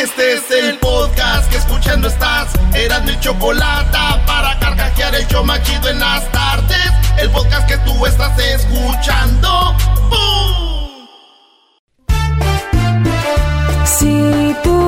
Este es el podcast que escuchando estás. Eran mi chocolate para carcajear el yo machido en las tardes. El podcast que tú estás escuchando. ¡Bum! Si tú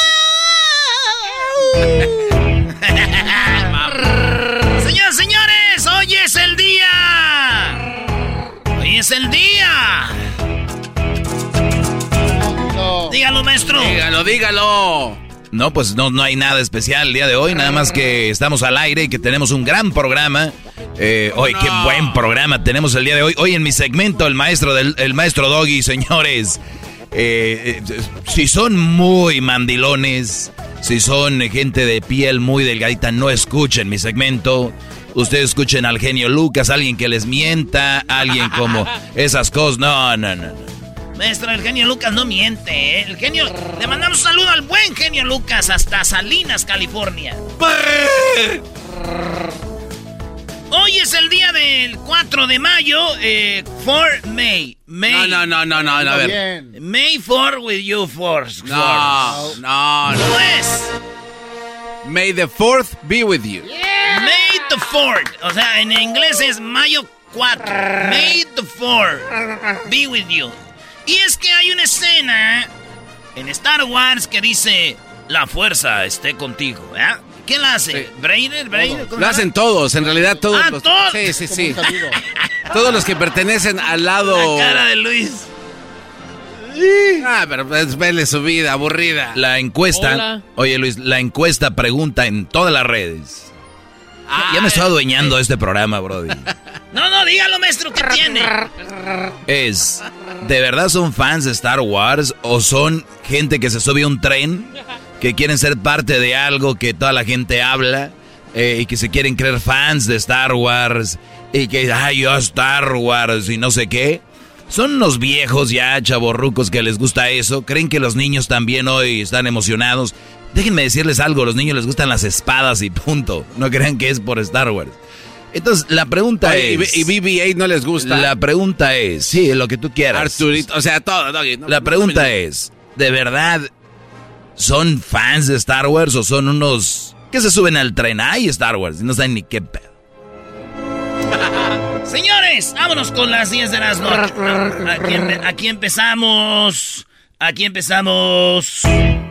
Señoras, señores, hoy es el día. Hoy es el día. Dígalo, maestro. Dígalo, dígalo. No, pues no, no hay nada especial el día de hoy, nada más que estamos al aire y que tenemos un gran programa. Eh, hoy, qué buen programa tenemos el día de hoy. Hoy en mi segmento, el maestro del el maestro Doggy, señores. eh, eh, si son muy mandilones, si son gente de piel muy delgadita, no escuchen mi segmento. Ustedes escuchen al genio Lucas, alguien que les mienta, alguien como esas cosas. No, no, no. no. Maestro, el genio Lucas no miente, ¿eh? El genio. Le mandamos un saludo al buen genio Lucas hasta Salinas, California. Hoy es el día del 4 de mayo, eh, for May. May. No, no, no, no, no, a ver. May for with you force. No, no, no. ¿Cómo es? May the fourth be with you. May the 4th. O sea, en inglés es mayo 4. May the 4th be with you. Y es que hay una escena en Star Wars que dice: La fuerza esté contigo. ¿verdad? ¿Quién la hace? Sí. ¿Brainer? ¿Brainer? ¿Cómo Lo hacen todos, en realidad todos Ah, los... todos. Sí, sí, sí. Todos los que pertenecen al lado... La cara de Luis. Ah, pero pues, vele su vida aburrida. La encuesta, Hola. oye Luis, la encuesta pregunta en todas las redes. Ah, ya me estoy adueñando de este programa, Brody. No, no, dígalo, maestro, ¿qué tiene? Es, ¿de verdad son fans de Star Wars o son gente que se sube a un tren, que quieren ser parte de algo que toda la gente habla eh, y que se quieren creer fans de Star Wars y que, ay, yo Star Wars y no sé qué? Son unos viejos ya, chavorrucos, que les gusta eso. ¿Creen que los niños también hoy están emocionados? Déjenme decirles algo, los niños les gustan las espadas y punto. No crean que es por Star Wars. Entonces, la pregunta Oye, es... y, y BB-8 no les gusta. La pregunta es, sí, lo que tú quieras. Arturito, o sea, todo. No- La pregunta es, ¿de verdad son fans de Star Wars o son unos que se suben al tren? Ay, Star Wars, y no saben ni qué pedo. Señores, vámonos con las 10 de las aquí empezamos. Aquí empezamos. En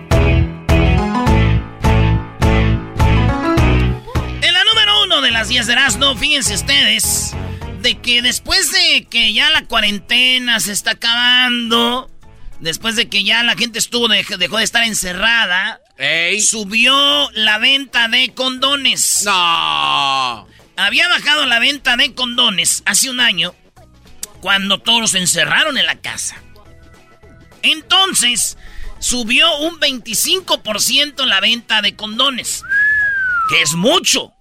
la número uno de las 10 de Erasmo, fíjense ustedes, de que después de que ya la cuarentena se está acabando, después de que ya la gente estuvo dej- dejó de estar encerrada, ¡Ey! subió la venta de condones. ¡No! Había bajado la venta de condones hace un año cuando todos se encerraron en la casa. Entonces, subió un 25% la venta de condones, que es mucho.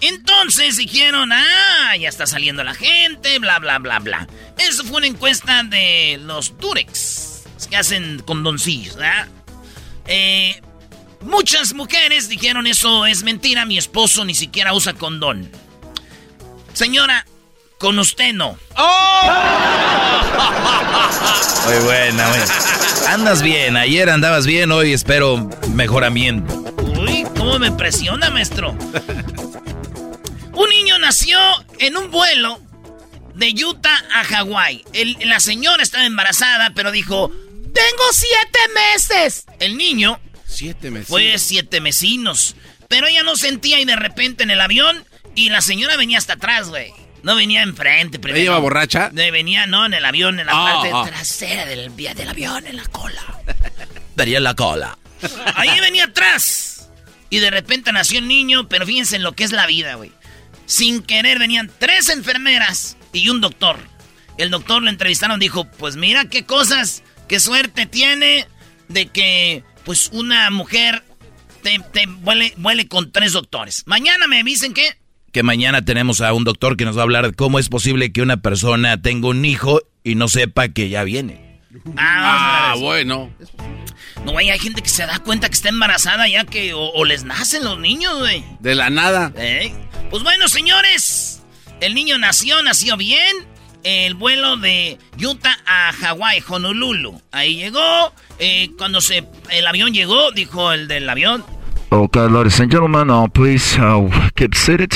Entonces dijeron, ah, ya está saliendo la gente, bla, bla, bla, bla. Eso fue una encuesta de los Durex, que hacen condoncillos, ¿verdad? Eh, muchas mujeres dijeron, eso es mentira, mi esposo ni siquiera usa condón. Señora, con usted no. ¡Oh! Muy buena, buena. Andas bien, ayer andabas bien, hoy espero mejoramiento. Uy, ¿cómo me impresiona, maestro? Un niño nació en un vuelo de Utah a Hawái. La señora estaba embarazada, pero dijo, tengo siete meses. El niño... Siete meses. Fue siete mesinos. Pero ella no sentía y de repente en el avión y la señora venía hasta atrás, güey. No venía enfrente primero. ¿Ella iba borracha? venía, no, en el avión, en la ah, parte ah. trasera del, del avión, en la cola. Venía en la cola. Ahí venía atrás. Y de repente nació el niño, pero fíjense en lo que es la vida, güey. Sin querer venían tres enfermeras y un doctor. El doctor lo entrevistaron, dijo, pues mira qué cosas, qué suerte tiene de que pues una mujer te, te vuele, con tres doctores. Mañana me dicen que... Que mañana tenemos a un doctor que nos va a hablar de cómo es posible que una persona tenga un hijo y no sepa que ya viene. Ah, ah bueno. No, güey, hay gente que se da cuenta que está embarazada ya que o, les nacen los niños, güey. De la nada. ¿Eh? Pues bueno, señores, el niño nació, nació bien. El vuelo de Utah a Hawái, Honolulu. Ahí llegó. Eh, cuando se, el avión llegó, dijo el del avión. Okay, ladies and gentlemen, uh, please uh, keep seated.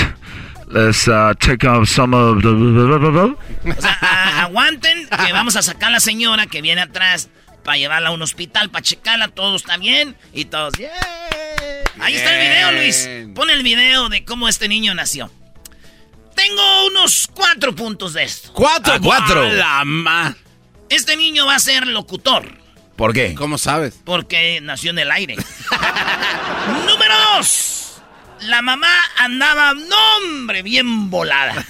Let's uh, take out some of the... O sea, aguanten que vamos a sacar a la señora que viene atrás para llevarla a un hospital, para checarla, todo está bien y todos... Ahí está el video, Luis. Pon el video de cómo este niño nació. Tengo unos cuatro puntos de esto. ¿Cuatro? Ah, cuatro. La Este niño va a ser locutor. ¿Por qué? ¿Cómo sabes? Porque nació en el aire. Número dos. La mamá andaba, nombre, bien volada.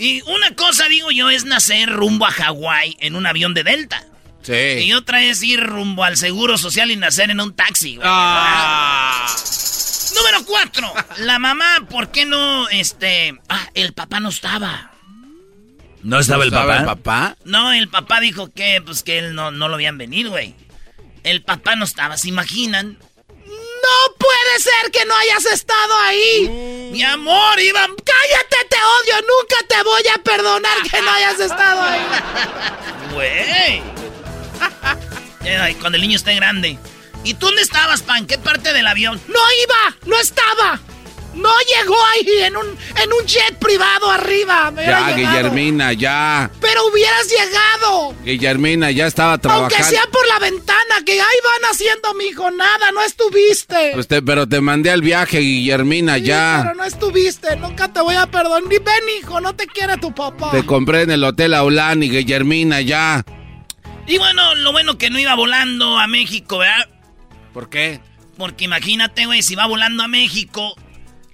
y una cosa, digo yo, es nacer rumbo a Hawái en un avión de Delta. Sí. Y otra es ir rumbo al Seguro Social y nacer en un taxi. Ah. Número cuatro. La mamá, ¿por qué no, este... Ah, el papá no estaba. ¿No estaba, el, papá? el papá? No, el papá dijo que, pues, que él no, no lo habían venir, güey. El papá no estaba, ¿se imaginan? No puede ser que no hayas estado ahí. Mm. Mi amor, Iván, cállate, te odio. Nunca te voy a perdonar que no hayas estado ahí. Güey. Cuando el niño esté grande. ¿Y tú dónde estabas, Pan? ¿Qué parte del avión? No iba, no estaba. No llegó ahí en un, en un jet privado arriba. ya, Guillermina, ya. Pero hubieras llegado. Guillermina, ya estaba trabajando. Aunque sea por la ventana, que ahí van haciendo, mijo, nada, no estuviste. Pues pero te mandé al viaje, Guillermina, ya. Pero no estuviste, nunca te voy a perdonar. Ni ven, hijo, no te quiere tu papá. Te compré en el Hotel Aulani, Guillermina, ya. Y bueno, lo bueno que no iba volando a México, ¿verdad? ¿Por qué? Porque imagínate, güey, si va volando a México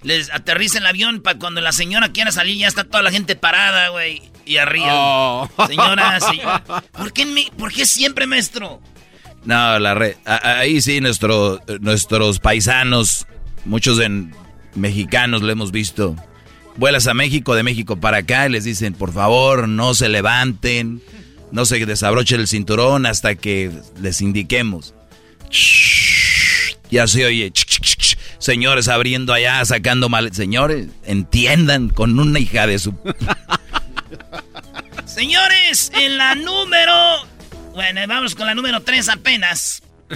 les aterriza el avión para cuando la señora quiera salir, ya está toda la gente parada, güey. Y arriba. Oh. Señora, sí. ¿Por qué, ¿Por qué siempre, maestro? No, la red. Ahí sí, nuestro, nuestros paisanos, muchos en, mexicanos lo hemos visto. Vuelas a México, de México para acá, y les dicen, por favor, no se levanten, no se desabrochen el cinturón hasta que les indiquemos. Ya se oye señores abriendo allá, sacando mal. Señores, entiendan con una hija de su. señores, en la número. Bueno, vamos con la número 3 apenas.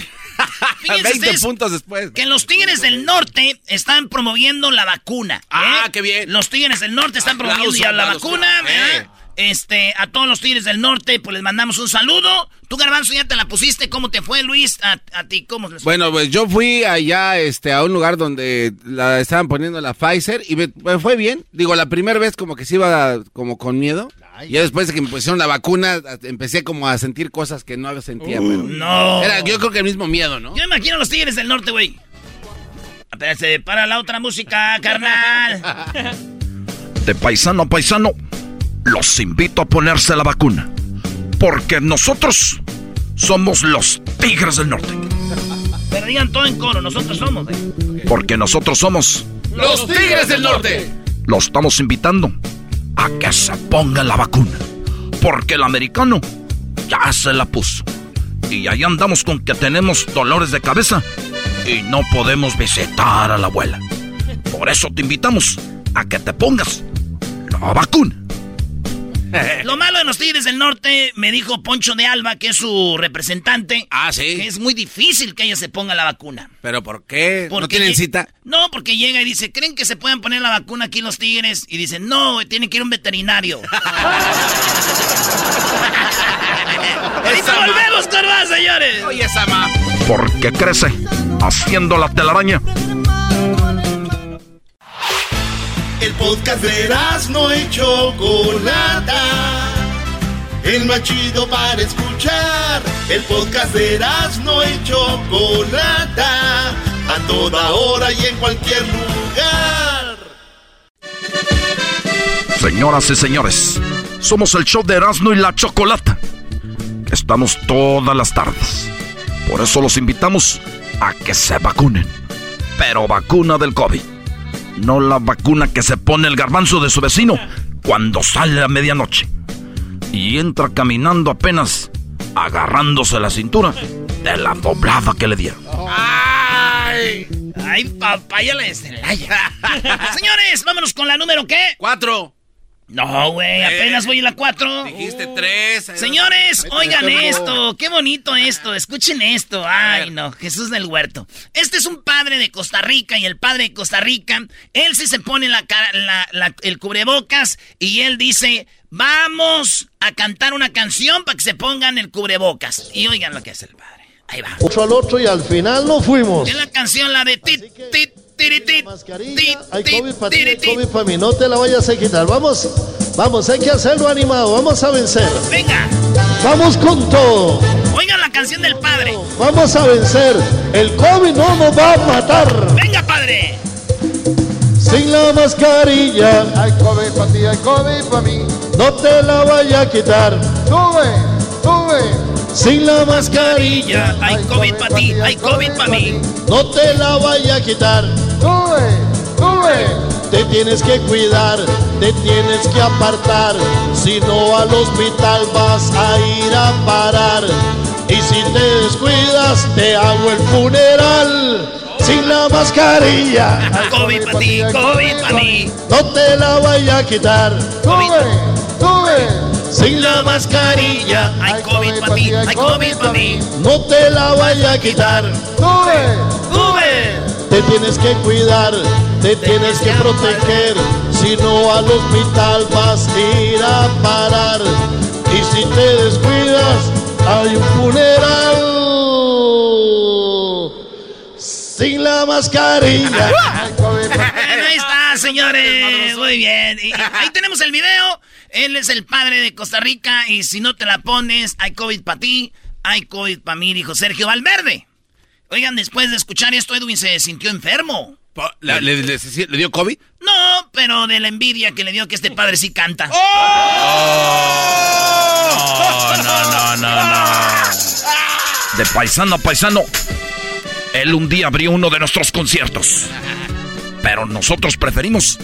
20 puntos después. Que los Tigres del Norte están promoviendo la vacuna. ¿eh? Ah, qué bien. Los Tigres del Norte están promoviendo ya la vacuna. Este, a todos los Tigres del Norte, pues les mandamos un saludo. Tú, Garbanzo, ya te la pusiste. ¿Cómo te fue, Luis? A, ti, ¿cómo les fue? Bueno, pues yo fui allá este, a un lugar donde la estaban poniendo la Pfizer y me, fue bien. Digo, la primera vez como que se iba como con miedo. Y después de que me pusieron la vacuna, empecé como a sentir cosas que no sentía, pero... No. Era, yo creo que el mismo miedo, ¿no? Yo imagino a los Tigres del Norte, güey. Espérate, para la otra música, carnal. De paisano a paisano los invito a ponerse la vacuna. Porque nosotros somos los Tigres del Norte. Pero digan todo en coro, nosotros somos. Porque nosotros somos Los Tigres del Norte. Lo estamos invitando a que se ponga la vacuna. Porque el americano ya se la puso. Y ahí andamos con que tenemos dolores de cabeza y no podemos visitar a la abuela. Por eso te invitamos a que te pongas la vacuna. Lo malo de los Tigres del Norte, me dijo Poncho de Alba, que es su representante. Ah, sí. Que es muy difícil que ella se ponga la vacuna. ¿Pero por qué? ¿No Porque tienen lle- cita? No, porque llega y dice, ¿creen que se puedan poner la vacuna aquí los Tigres? Y dicen, no, tiene que ir un veterinario. Ahorita volvemos con más, señores. Oye, Sama. Porque crece haciendo la telaraña. El podcast de no y Chocolata. El más chido para escuchar. El podcast de no y Chocolata. A toda hora y en cualquier lugar. Señoras y señores, somos el show de Erasmo y la Chocolata. Estamos todas las tardes. Por eso los invitamos a que se vacunen. Pero vacuna del COVID. No la vacuna que se pone el garbanzo de su vecino cuando sale a medianoche. Y entra caminando apenas agarrándose la cintura de la doblada que le dieron. Ay, ay, papaya la de Celaya. Señores, vámonos con la número qué? Cuatro. No, güey, apenas voy a la cuatro. Dijiste tres. Señores, oigan esto, qué bonito esto, escuchen esto. Ay, no, Jesús del Huerto. Este es un padre de Costa Rica y el padre de Costa Rica, él sí se pone la cara, la- la- el cubrebocas y él dice, vamos a cantar una canción para que se pongan el cubrebocas. Y oigan lo que hace el padre. Ahí va. Otro al otro y al final nos fuimos. Es la canción, la de tit, tit, tiritit, Hay COVID para ti, hay. COVID para mí. No te la vayas a quitar. Vamos, vamos, hay que hacerlo animado. Vamos a vencer. Venga, Vamos con todo. oigan la canción del padre. Vamos a vencer. El COVID no nos va a matar. Venga, padre. Sin la mascarilla. Hay COVID para ti, hay COVID para mí. No te la vaya a quitar. Sube, sube. Sin la mascarilla. Hay COVID para ti, hay COVID para mí. No te la vaya a quitar. Sube, sube. Te tienes que cuidar, te tienes que apartar, si no al hospital vas a ir a parar. Y si te descuidas, te hago el funeral sin la mascarilla. COVID para ti, COVID para mí. No te la vaya a quitar sube. Sin la mascarilla. Hay COVID para ti, hay COVID para mí. No te la vaya a quitar. Sube. ¡Sube! Te tienes que cuidar, te tienes que proteger, si no al hospital vas a ir a parar. Y si te descuidas, hay un funeral sin la mascarilla. Ahí está, señores. Muy bien. Y ahí tenemos el video. Él es el padre de Costa Rica. Y si no te la pones, hay COVID para ti, hay COVID para mí, dijo Sergio Valverde. Oigan, después de escuchar esto, Edwin se sintió enfermo. ¿Le, le- le- le dio COVID? No, pero de la envidia que le dio que este padre sí canta. Oh, no, no, no, no. De paisano a paisano, él un día abrió uno de nuestros conciertos. Pero nosotros preferimos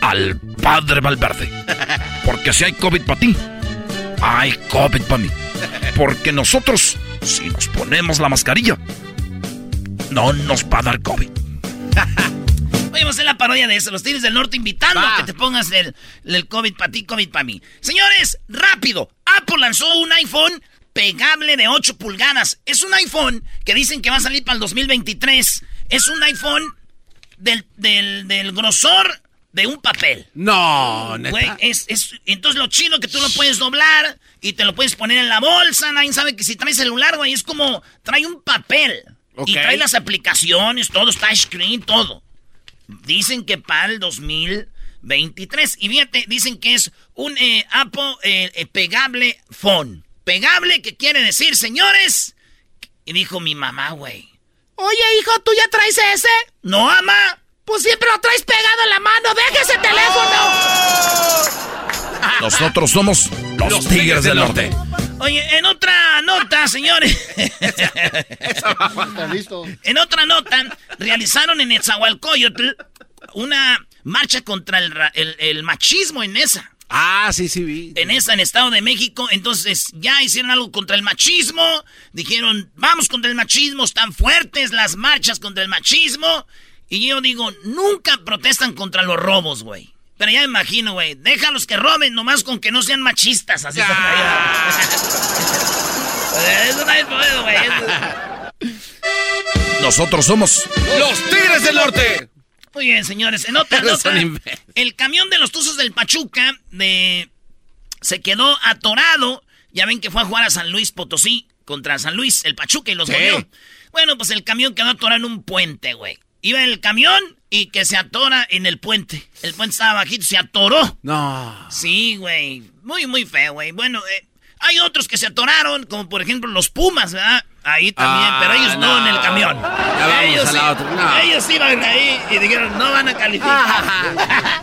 al padre Valverde. Porque si hay COVID para ti, hay COVID para mí. Porque nosotros, si nos ponemos la mascarilla, no nos va a dar COVID. Oye, vamos a hacer la parodia de eso. Los Tigres del Norte invitando Va. a que te pongas el, el COVID para ti, COVID para mí. Señores, rápido. Apple lanzó un iPhone pegable de 8 pulgadas. Es un iPhone que dicen que va a salir para el 2023. Es un iPhone del, del, del grosor de un papel. No, neta. Güey, es, es, entonces lo chido que tú lo puedes doblar y te lo puedes poner en la bolsa. Nadie sabe que si traes celular, güey, es como trae un papel. Y trae las aplicaciones, todo, touchscreen, todo. Dicen que para el 2023. Y fíjate, dicen que es un eh, Apple eh, eh, pegable phone. Pegable, que quiere decir, señores. Y dijo mi mamá, güey. Oye, hijo, ¿tú ya traes ese? No, ama. Pues siempre lo traes pegado en la mano. Deja ese teléfono. Nosotros somos los, Tigres del Norte. Oye, en otra nota, señores. Está listo. en otra nota, realizaron en Etzahualcoyotl una marcha contra el, machismo en esa. Ah, sí, sí, vi. En esa, en Estado de México. Entonces, ya hicieron algo contra el machismo. Dijeron, vamos contra el machismo. Están fuertes las marchas contra el machismo. Y yo digo, nunca protestan contra los robos, güey. Pero ya me imagino, güey. Déjalos que roben, nomás con que no sean machistas. Así Eso no güey. Nosotros somos los Tigres del Norte. Muy bien, señores. En otra nota, el camión de los Tuzos del Pachuca de... se quedó atorado. Ya ven que fue a jugar a San Luis Potosí contra San Luis, el Pachuca, y los goleó. Bueno, pues el camión quedó atorado en un puente, güey. Iba el camión y que se atora en el puente. El puente estaba bajito, se atoró. No. Sí, güey. Muy, muy feo, güey. Bueno, eh, hay otros que se atoraron, como por ejemplo los Pumas, ¿verdad? Ahí también, pero ellos no. en el camión. ellos, ellos iban ahí y dijeron, no van a calificar.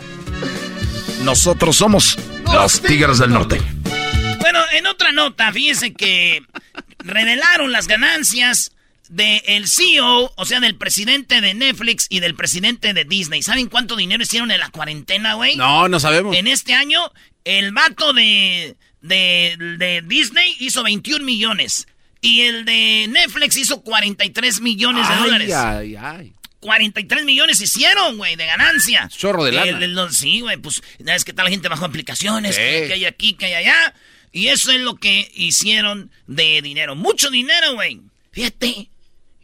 Nosotros somos los Tigres del Norte. Bueno, en otra nota, fíjense que revelaron las ganancias del CEO, o sea, del presidente de Netflix y del presidente de Disney. ¿Saben cuánto dinero hicieron en la cuarentena, güey? No, no sabemos. En este año, el vato de, de, Disney hizo 21 millones. Y el de Netflix hizo 43 millones de dólares. Ay, ay. 43 millones hicieron, güey, de ganancia. Chorro de lana. sí, güey, pues, es que tal la gente bajó aplicaciones, que, hay aquí, que hay allá. Y eso es lo que hicieron de dinero. Mucho dinero, güey. Fíjate,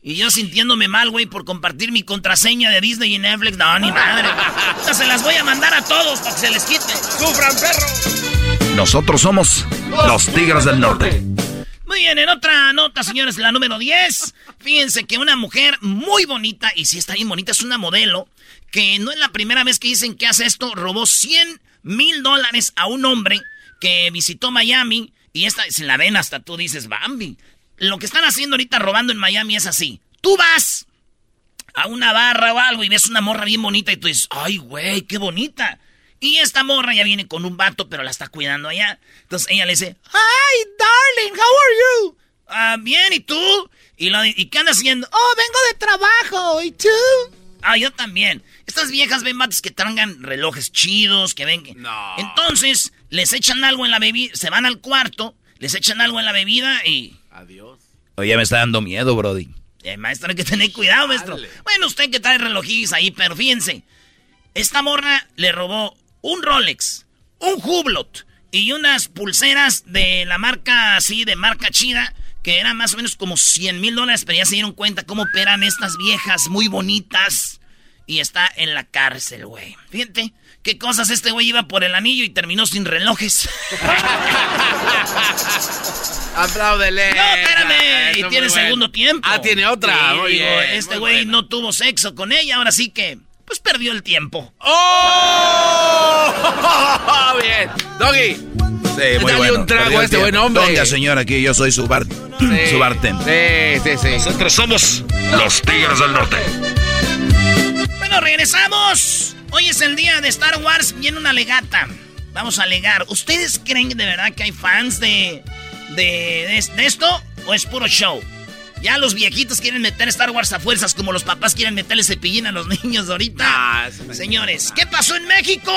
y yo sintiéndome mal, güey, por compartir mi contraseña de Disney y Netflix. No, ni madre. O se las voy a mandar a todos para que se les quite. ¡Sufran, perro! Nosotros somos los Tigres del Norte. Muy bien, en otra nota, señores, la número 10. Fíjense que una mujer muy bonita, y si está bien bonita, es una modelo, que no es la primera vez que dicen que hace esto, robó 100 mil dólares a un hombre que visitó Miami. Y esta, se la ven hasta tú dices, Bambi. Lo que están haciendo ahorita robando en Miami es así. Tú vas a una barra o algo y ves una morra bien bonita y tú dices, ay, güey, qué bonita. Y esta morra ya viene con un vato, pero la está cuidando allá. Entonces ella le dice, hi, darling, how are you? Ah, bien, ¿y tú? ¿Y, lo, ¿Y qué andas haciendo? Oh, vengo de trabajo, ¿y tú? Ah, yo también. Estas viejas ven mates que traigan relojes chidos, que ven No. Entonces, les echan algo en la bebida, se van al cuarto, les echan algo en la bebida y... Oye, me está dando miedo, Brody. Eh, maestro, hay que tener cuidado, maestro. Bueno, usted que trae relojillos ahí, pero fíjense. Esta morra le robó un Rolex, un Hublot y unas pulseras de la marca así, de marca chida, que eran más o menos como 100 mil dólares, pero ya se dieron cuenta cómo operan estas viejas muy bonitas. Y está en la cárcel, güey. Fíjate, qué cosas este güey iba por el anillo y terminó sin relojes. Apláudele. No, espérame. y tiene segundo tiempo. Ah, tiene otra. este güey no tuvo sexo con ella, ahora sí que, pues perdió el tiempo. ¡Oh! Bien. Doggy. Sí, muy Dale un trago a este buen hombre. Venga, señor, aquí yo soy su, bar... su barten. Sí, sí, sí. Nosotros somos los Tigres del Norte. Bueno, regresamos. Hoy es el día de Star Wars. Viene una legata. Vamos a alegar. ¿Ustedes creen de verdad que hay fans de, de, esto o es puro show? Ya los viejitos quieren meter Star Wars a fuerzas como los papás quieren meterle cepillín a los niños ahorita. Señores, ¿qué pasó en México?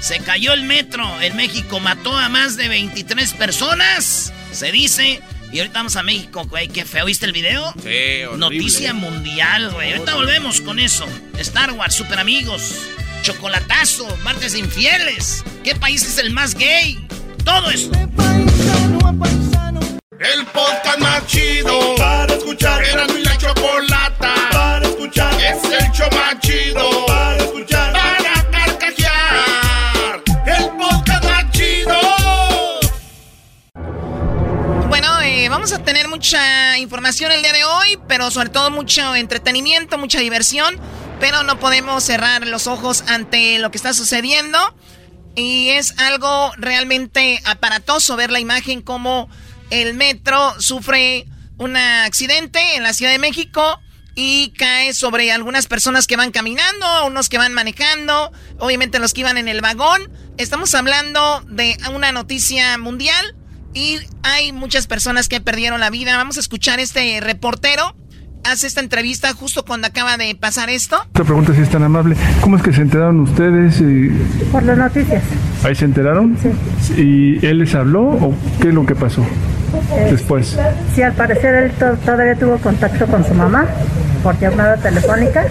Se cayó el metro. En México mató a más de 23 personas. Se dice. Y ahorita vamos a México, güey. Qué feo. ¿Viste el video? Sí, Noticia mundial, güey. Ahorita volvemos con eso. Star Wars, super amigos. Chocolatazo, martes infieles. ¿Qué país es el más gay? Todo eso. El podcast más chido para escuchar. Era mi la chocolata para escuchar. Es el show más chido para escuchar. Para carcajear. El podcast más chido. Bueno, eh, vamos a tener mucha información el día de hoy, pero sobre todo mucho entretenimiento, mucha diversión pero no podemos cerrar los ojos ante lo que está sucediendo. Y es algo realmente aparatoso ver la imagen como el metro sufre un accidente en la Ciudad de México y cae sobre algunas personas que van caminando, unos que van manejando, obviamente los que iban en el vagón. Estamos hablando de una noticia mundial y hay muchas personas que perdieron la vida. Vamos a escuchar este reportero hace esta entrevista justo cuando acaba de pasar esto. Otra pregunta si es tan amable. ¿Cómo es que se enteraron ustedes? Por las noticias. ¿Ahí se enteraron? Sí. ¿Y él les habló o qué es lo que pasó Eh, después? Sí, al parecer él to- todavía tuvo contacto con su mamá por llamada telefónica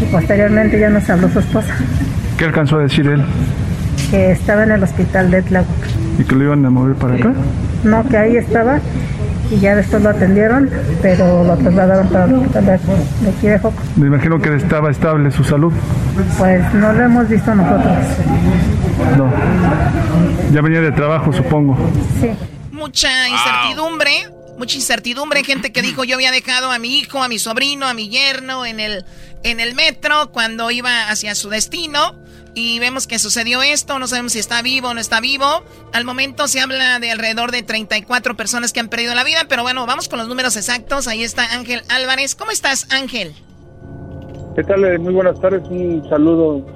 y posteriormente ya nos habló su esposa, ¿Qué alcanzó a decir él? que estaba en el hospital de Tláhuac. ¿Y que lo iban a mover para acá? No, que ahí estaba y ya después lo atendieron, pero lo trasladaron para el hospital de, aquí de Joco. Me imagino que estaba estable su salud. Pues no lo hemos visto nosotros. No. Ya venía de trabajo, supongo. Sí. Mucha incertidumbre, mucha incertidumbre, gente que dijo yo había dejado a mi hijo, a mi sobrino, a mi yerno en el, en el metro cuando iba hacia su destino. Y vemos que sucedió esto, no sabemos si está vivo o no está vivo. Al momento se habla de alrededor de 34 personas que han perdido la vida, pero bueno, vamos con los números exactos. Ahí está Ángel Álvarez. ¿Cómo estás, Ángel? ¿Qué tal? Eh, Muy buenas tardes. Un saludo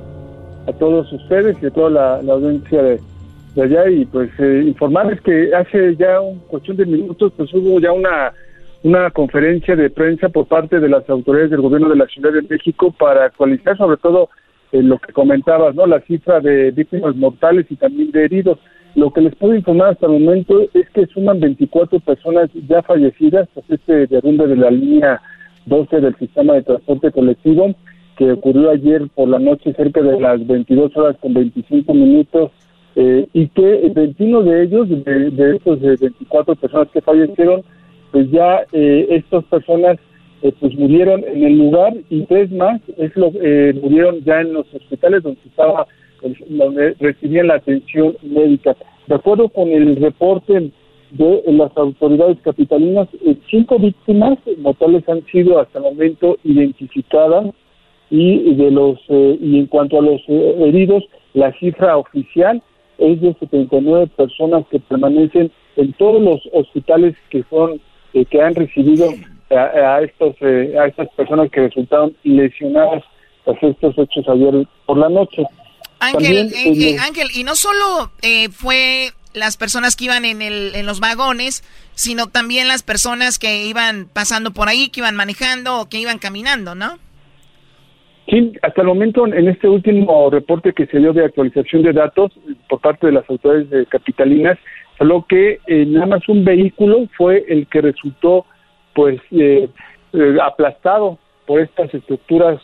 a todos ustedes y a toda la, audiencia de, de allá. Y pues eh, informarles que hace ya un cuestión de minutos, pues hubo ya una, una conferencia de prensa por parte de las autoridades del gobierno de la Ciudad de México para actualizar sobre todo eh, lo que comentabas, ¿no? La cifra de víctimas mortales y también de heridos. Lo que les puedo informar hasta el momento es que suman 24 personas ya fallecidas tras este derrumbe de la línea 12 del sistema de transporte colectivo que ocurrió ayer por la noche cerca de las 22 horas con 25 minutos eh, y que 21 de ellos, de, de estos eh, 24 personas que fallecieron, pues ya eh, estas personas eh, pues murieron en el lugar y tres más es lo eh, murieron ya en los hospitales donde estaba pues, donde recibían la atención médica. De acuerdo con el reporte de las autoridades capitalinas, eh, cinco víctimas mortales han sido hasta el momento identificadas y de los y en cuanto a los heridos, la cifra oficial es de 79 personas que permanecen en todos los hospitales que son que han recibido a, a estos eh, a estas personas que resultaron lesionadas tras estos hechos ayer por la noche. Ángel, También, eh, eh, eh, Ángel, y no solo eh, fue las personas que iban en, el, en los vagones, sino también las personas que iban pasando por ahí, que iban manejando o que iban caminando, ¿no? Sí, hasta el momento, en este último reporte que se dio de actualización de datos por parte de las autoridades de capitalinas, solo que eh, nada más un vehículo fue el que resultó pues eh, eh, aplastado por estas estructuras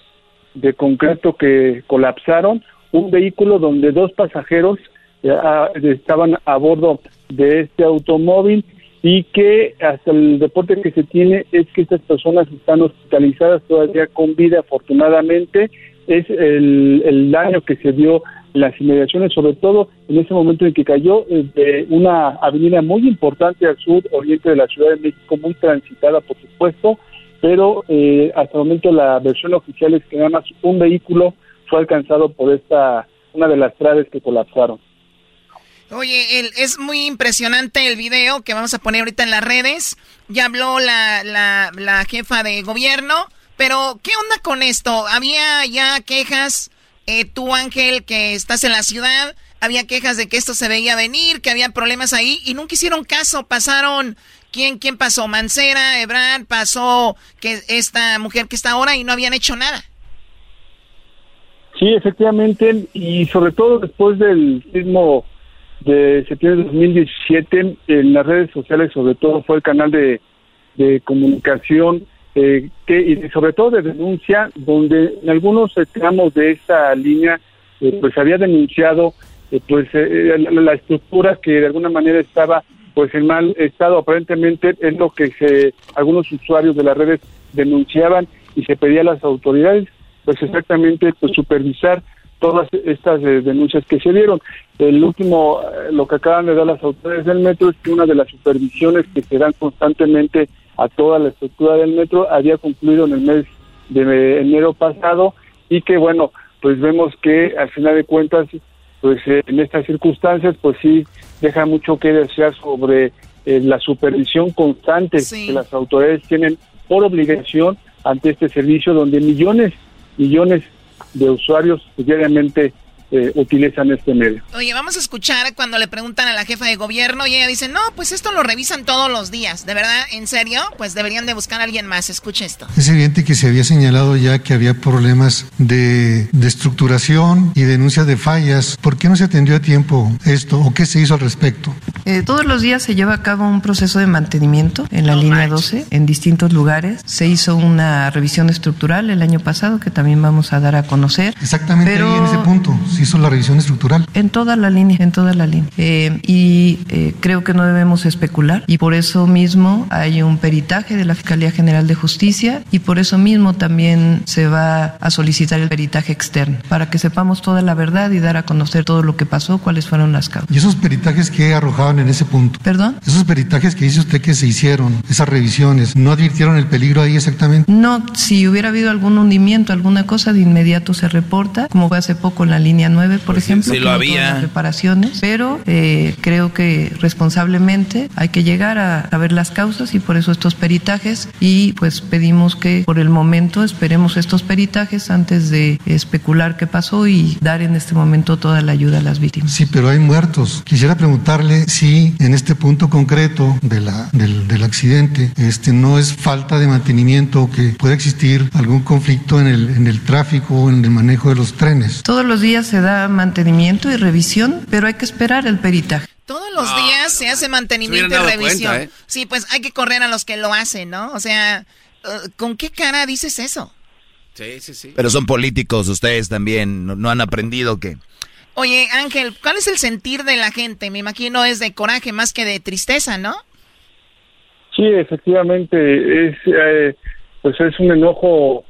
de concreto que colapsaron, un vehículo donde dos pasajeros eh, ah, estaban a bordo de este automóvil y que hasta el reporte que se tiene es que estas personas están hospitalizadas todavía con vida afortunadamente. Es el, el daño que se dio las inmediaciones sobre todo en ese momento en que cayó eh, de una avenida muy importante al sur oriente de la Ciudad de México muy transitada por supuesto pero eh, hasta el momento la versión oficial es que nada más un vehículo fue alcanzado por esta una de las traves que colapsaron Oye, el- es muy impresionante el video que vamos a poner ahorita en las redes. Ya habló la, la, la jefa de gobierno, pero ¿qué onda con esto? Había ya quejas, eh, tú Ángel, que estás en la ciudad, había quejas de que esto se veía venir, que había problemas ahí y nunca hicieron caso. Pasaron, ¿quién, quién pasó? Mancera, Ebrard, pasó que esta mujer que está ahora y no habían hecho nada. Sí, efectivamente, y sobre todo después del sismo de septiembre de 2017, en las redes sociales, sobre todo fue el canal de, de comunicación eh, que, y sobre todo de denuncia, donde en algunos eh, tramos de esta línea, eh, pues había denunciado eh, pues eh, la, la estructura que de alguna manera estaba pues en mal estado aparentemente es lo que se algunos usuarios de las redes denunciaban y se pedía a las autoridades pues exactamente pues supervisar todas estas eh, denuncias que se dieron. El último, eh, lo que acaban de dar las autoridades del metro es que una de las supervisiones que se dan constantemente a toda la estructura del metro había concluido en el mes de enero pasado y que bueno, pues vemos que al final de cuentas, pues eh, en estas circunstancias, pues sí deja mucho que desear sobre eh, la supervisión constante que las autoridades tienen por obligación ante este servicio donde millones, millones de usuarios diariamente eh, utilizan este medio. Oye, vamos a escuchar cuando le preguntan a la jefa de gobierno y ella dice, no, pues esto lo revisan todos los días. ¿De verdad? ¿En serio? Pues deberían de buscar a alguien más. Escuche esto. Es evidente que se había señalado ya que había problemas de, de estructuración y denuncia de fallas. ¿Por qué no se atendió a tiempo esto o qué se hizo al respecto? Eh, todos los días se lleva a cabo un proceso de mantenimiento en la línea 12 en distintos lugares. Se hizo una revisión estructural el año pasado que también vamos a dar a conocer. Exactamente Pero- ahí en ese punto se hizo la revisión estructural. En toda la línea, en toda la línea. Eh, y eh, creo que no debemos especular y por eso mismo hay un peritaje de la Fiscalía General de Justicia y por eso mismo también se va a solicitar el peritaje externo para que sepamos toda la verdad y dar a conocer todo lo que pasó, cuáles fueron las causas. ¿Y esos peritajes que arrojaban en ese punto? ¿Perdón? Esos peritajes que dice usted que se hicieron, esas revisiones, ¿no advirtieron el peligro ahí exactamente? No, si hubiera habido algún hundimiento, alguna cosa, de inmediato se reporta, como fue hace poco en la línea 9, por ejemplo. sí lo que no había. las reparaciones, pero eh, creo que responsablemente hay que llegar a saber las causas y por eso estos peritajes y pues pedimos que por el momento esperemos estos peritajes antes de especular qué pasó y dar en este momento toda la ayuda a las víctimas. Sí, pero hay muertos. Quisiera preguntarle si en este punto concreto de la, del, del accidente este, no es falta de mantenimiento o que pueda existir algún conflicto en el, en el tráfico o en el manejo de los trenes. Todos los días se da mantenimiento y revisión, pero hay que esperar el peritaje. Todos los días se hace mantenimiento y revisión. cuenta, ¿eh? Sí, pues hay que correr a los que lo hacen, ¿no? O sea, eh, ¿con qué cara dices eso? Sí, sí, sí. Pero son políticos ustedes también, no, no han aprendido que... Oye, Ángel, ¿cuál es el sentir de la gente? Me imagino es de coraje más que de tristeza, ¿no? Sí, efectivamente, es eh, pues es un enojo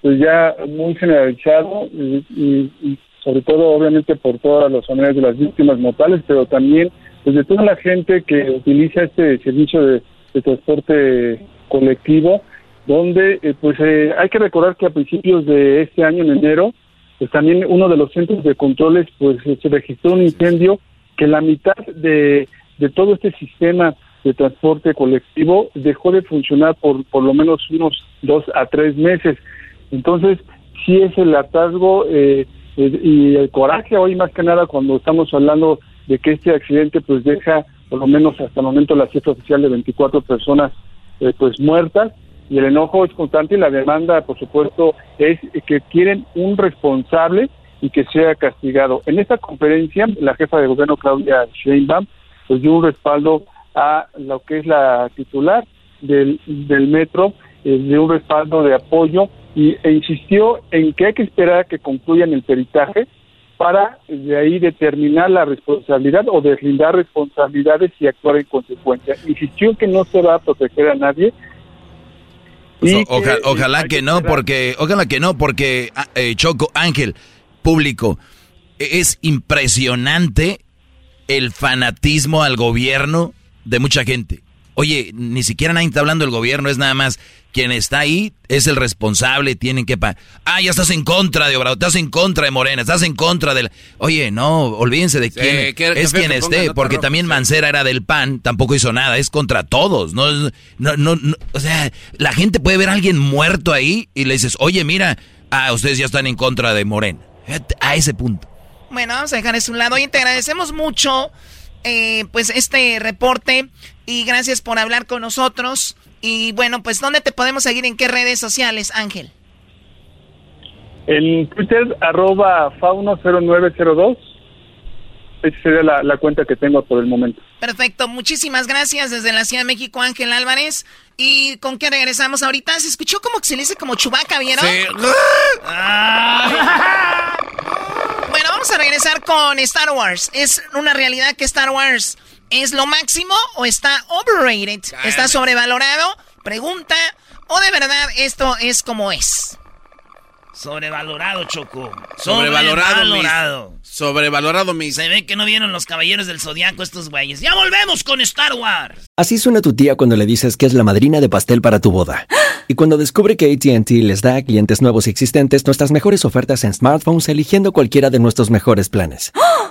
pues ya muy generalizado y, y- y sobre todo obviamente por todas las familias de las víctimas mortales, pero también pues de toda la gente que utiliza este servicio de, transporte colectivo, donde eh, pues eh, hay que recordar que a principios de este año, en enero, pues también uno de los centros de controles pues eh, se registró un incendio que la mitad de, de todo este sistema de transporte colectivo dejó de funcionar por por lo menos unos dos a tres meses. Entonces, sí es el hartazgo eh, y el coraje hoy más que nada cuando estamos hablando de que este accidente pues deja por lo menos hasta el momento la cifra oficial de 24 personas eh, pues muertas y el enojo es constante y la demanda por supuesto es que quieren un responsable y que sea castigado. En esta conferencia la jefa de gobierno Claudia Sheinbaum pues dio un respaldo a lo que es la titular del, del metro, eh, de un respaldo de apoyo y, e insistió en que hay que esperar a que concluyan el peritaje para de ahí determinar la responsabilidad o deslindar responsabilidades y actuar en consecuencia. Insistió en que no se va a proteger a nadie. Pues, y o- oja- que- ojalá que no, porque, ojalá que no, porque ah, eh, Choco, Ángel, público, e- es impresionante el fanatismo al gobierno de mucha gente. Oye, ni siquiera nadie está hablando del gobierno, es nada más quien está ahí es el responsable, tienen que pa ah, ya estás en contra de Obrador, estás en contra de Morena, estás en contra del Oye, no, olvídense de Sí, quién que es quien esté, porque roja, también sí. Mancera era del PAN, tampoco hizo nada, es contra todos, no, no, no, no, o sea, la gente puede ver a alguien muerto ahí y le dices, oye, mira, ah, ustedes ya están en contra de Morena, a ese punto. Bueno, vamos a dejar eso a un lado. Oye, te agradecemos mucho eh, pues este reporte y gracias por hablar con nosotros. Y bueno, pues ¿dónde te podemos seguir? ¿En qué redes sociales, Ángel? En Twitter, arroba fauno0902. Esa sería la, la cuenta que tengo por el momento. Perfecto, muchísimas gracias desde la Ciudad de México, Ángel Álvarez. ¿Y con qué regresamos ahorita? Se escuchó como que se le dice como chubaca, ¿vieron? Bueno, vamos a regresar con Star Wars. ¿Es una realidad que Star Wars es lo máximo o está overrated? ¿Está sobrevalorado? Pregunta. ¿O de verdad esto es como es? Sobrevalorado, Choco. Sobrevalorado, Sobrevalorado. mis. Sobrevalorado, mis. Se ve que no vieron los caballeros del zodiaco estos güeyes. ¡Ya volvemos con Star Wars! Así suena tu tía cuando le dices que es la madrina de pastel para tu boda. Y cuando descubre que ATT les da a clientes nuevos y existentes nuestras mejores ofertas en smartphones eligiendo cualquiera de nuestros mejores planes.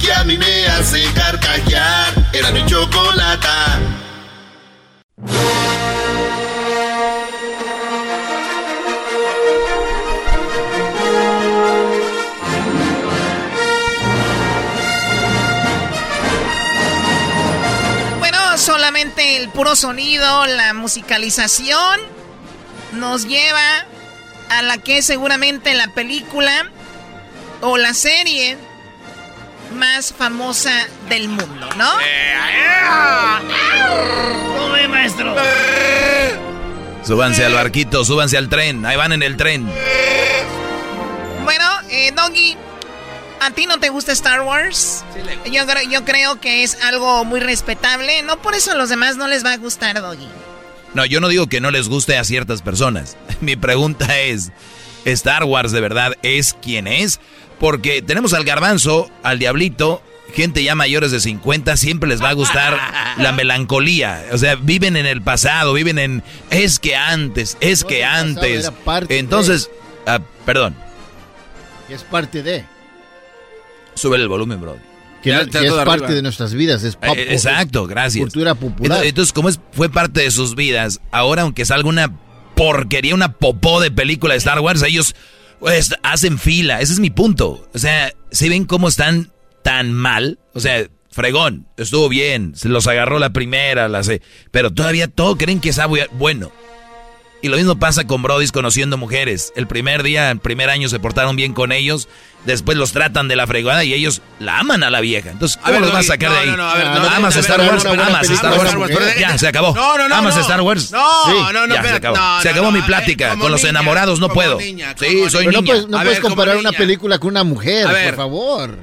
que a mí me hace carcajear. Era mi chocolata. Bueno, solamente el puro sonido, la musicalización nos lleva a la que seguramente la película o la serie más famosa del mundo, ¿no? ¿Cómo ve, maestro? Súbanse al barquito, súbanse al tren. Ahí van en el tren. Bueno, eh, Doggy, ¿a ti no te gusta Star Wars? yo, creo- yo creo que es algo muy respetable. No por eso a los demás no les va a gustar, Doggy. No, yo no digo que no les guste a ciertas personas. Mi pregunta es, ¿Star Wars de verdad es quien es? Porque tenemos al garbanzo, al diablito, gente ya mayores de 50, siempre les va a gustar la melancolía. O sea, viven en el pasado, viven en... Es que antes, es que antes. Entonces, ah, perdón, es parte de. sube el volumen, bro. Que, no- es parte arriba. de nuestras vidas. Es pop, Eh, Exacto, gracias. Cultura popular. Entonces, entonces, como es, fue parte de sus vidas, ahora aunque salga una porquería, una popó de película de Star Wars, ellos pues, hacen fila. Ese es mi punto. O sea, si ven cómo están tan mal, o sea, fregón, estuvo bien, se los agarró la primera, la sé, pero todavía todo creen que es bueno. Y lo mismo pasa con Brodis conociendo mujeres. El primer día, el primer año se portaron bien con ellos, después los tratan de la fregada y ellos la aman a la vieja. Entonces, ¿cómo A ver, los vas a sacar no, de ahí? no, no, a ver, no, ¿Amas a Star Wars? ¿Amas Star Wars? Ya, se acabó. No, no, no, ¿Amas no. Star Wars? No, Sí. no, no, Ya, se acabó. no, se acabó no, mi plática. Con los niña, enamorados no puedo. niña, sí, soy niña. puedes, no puedes comparar una película con una mujer, por favor.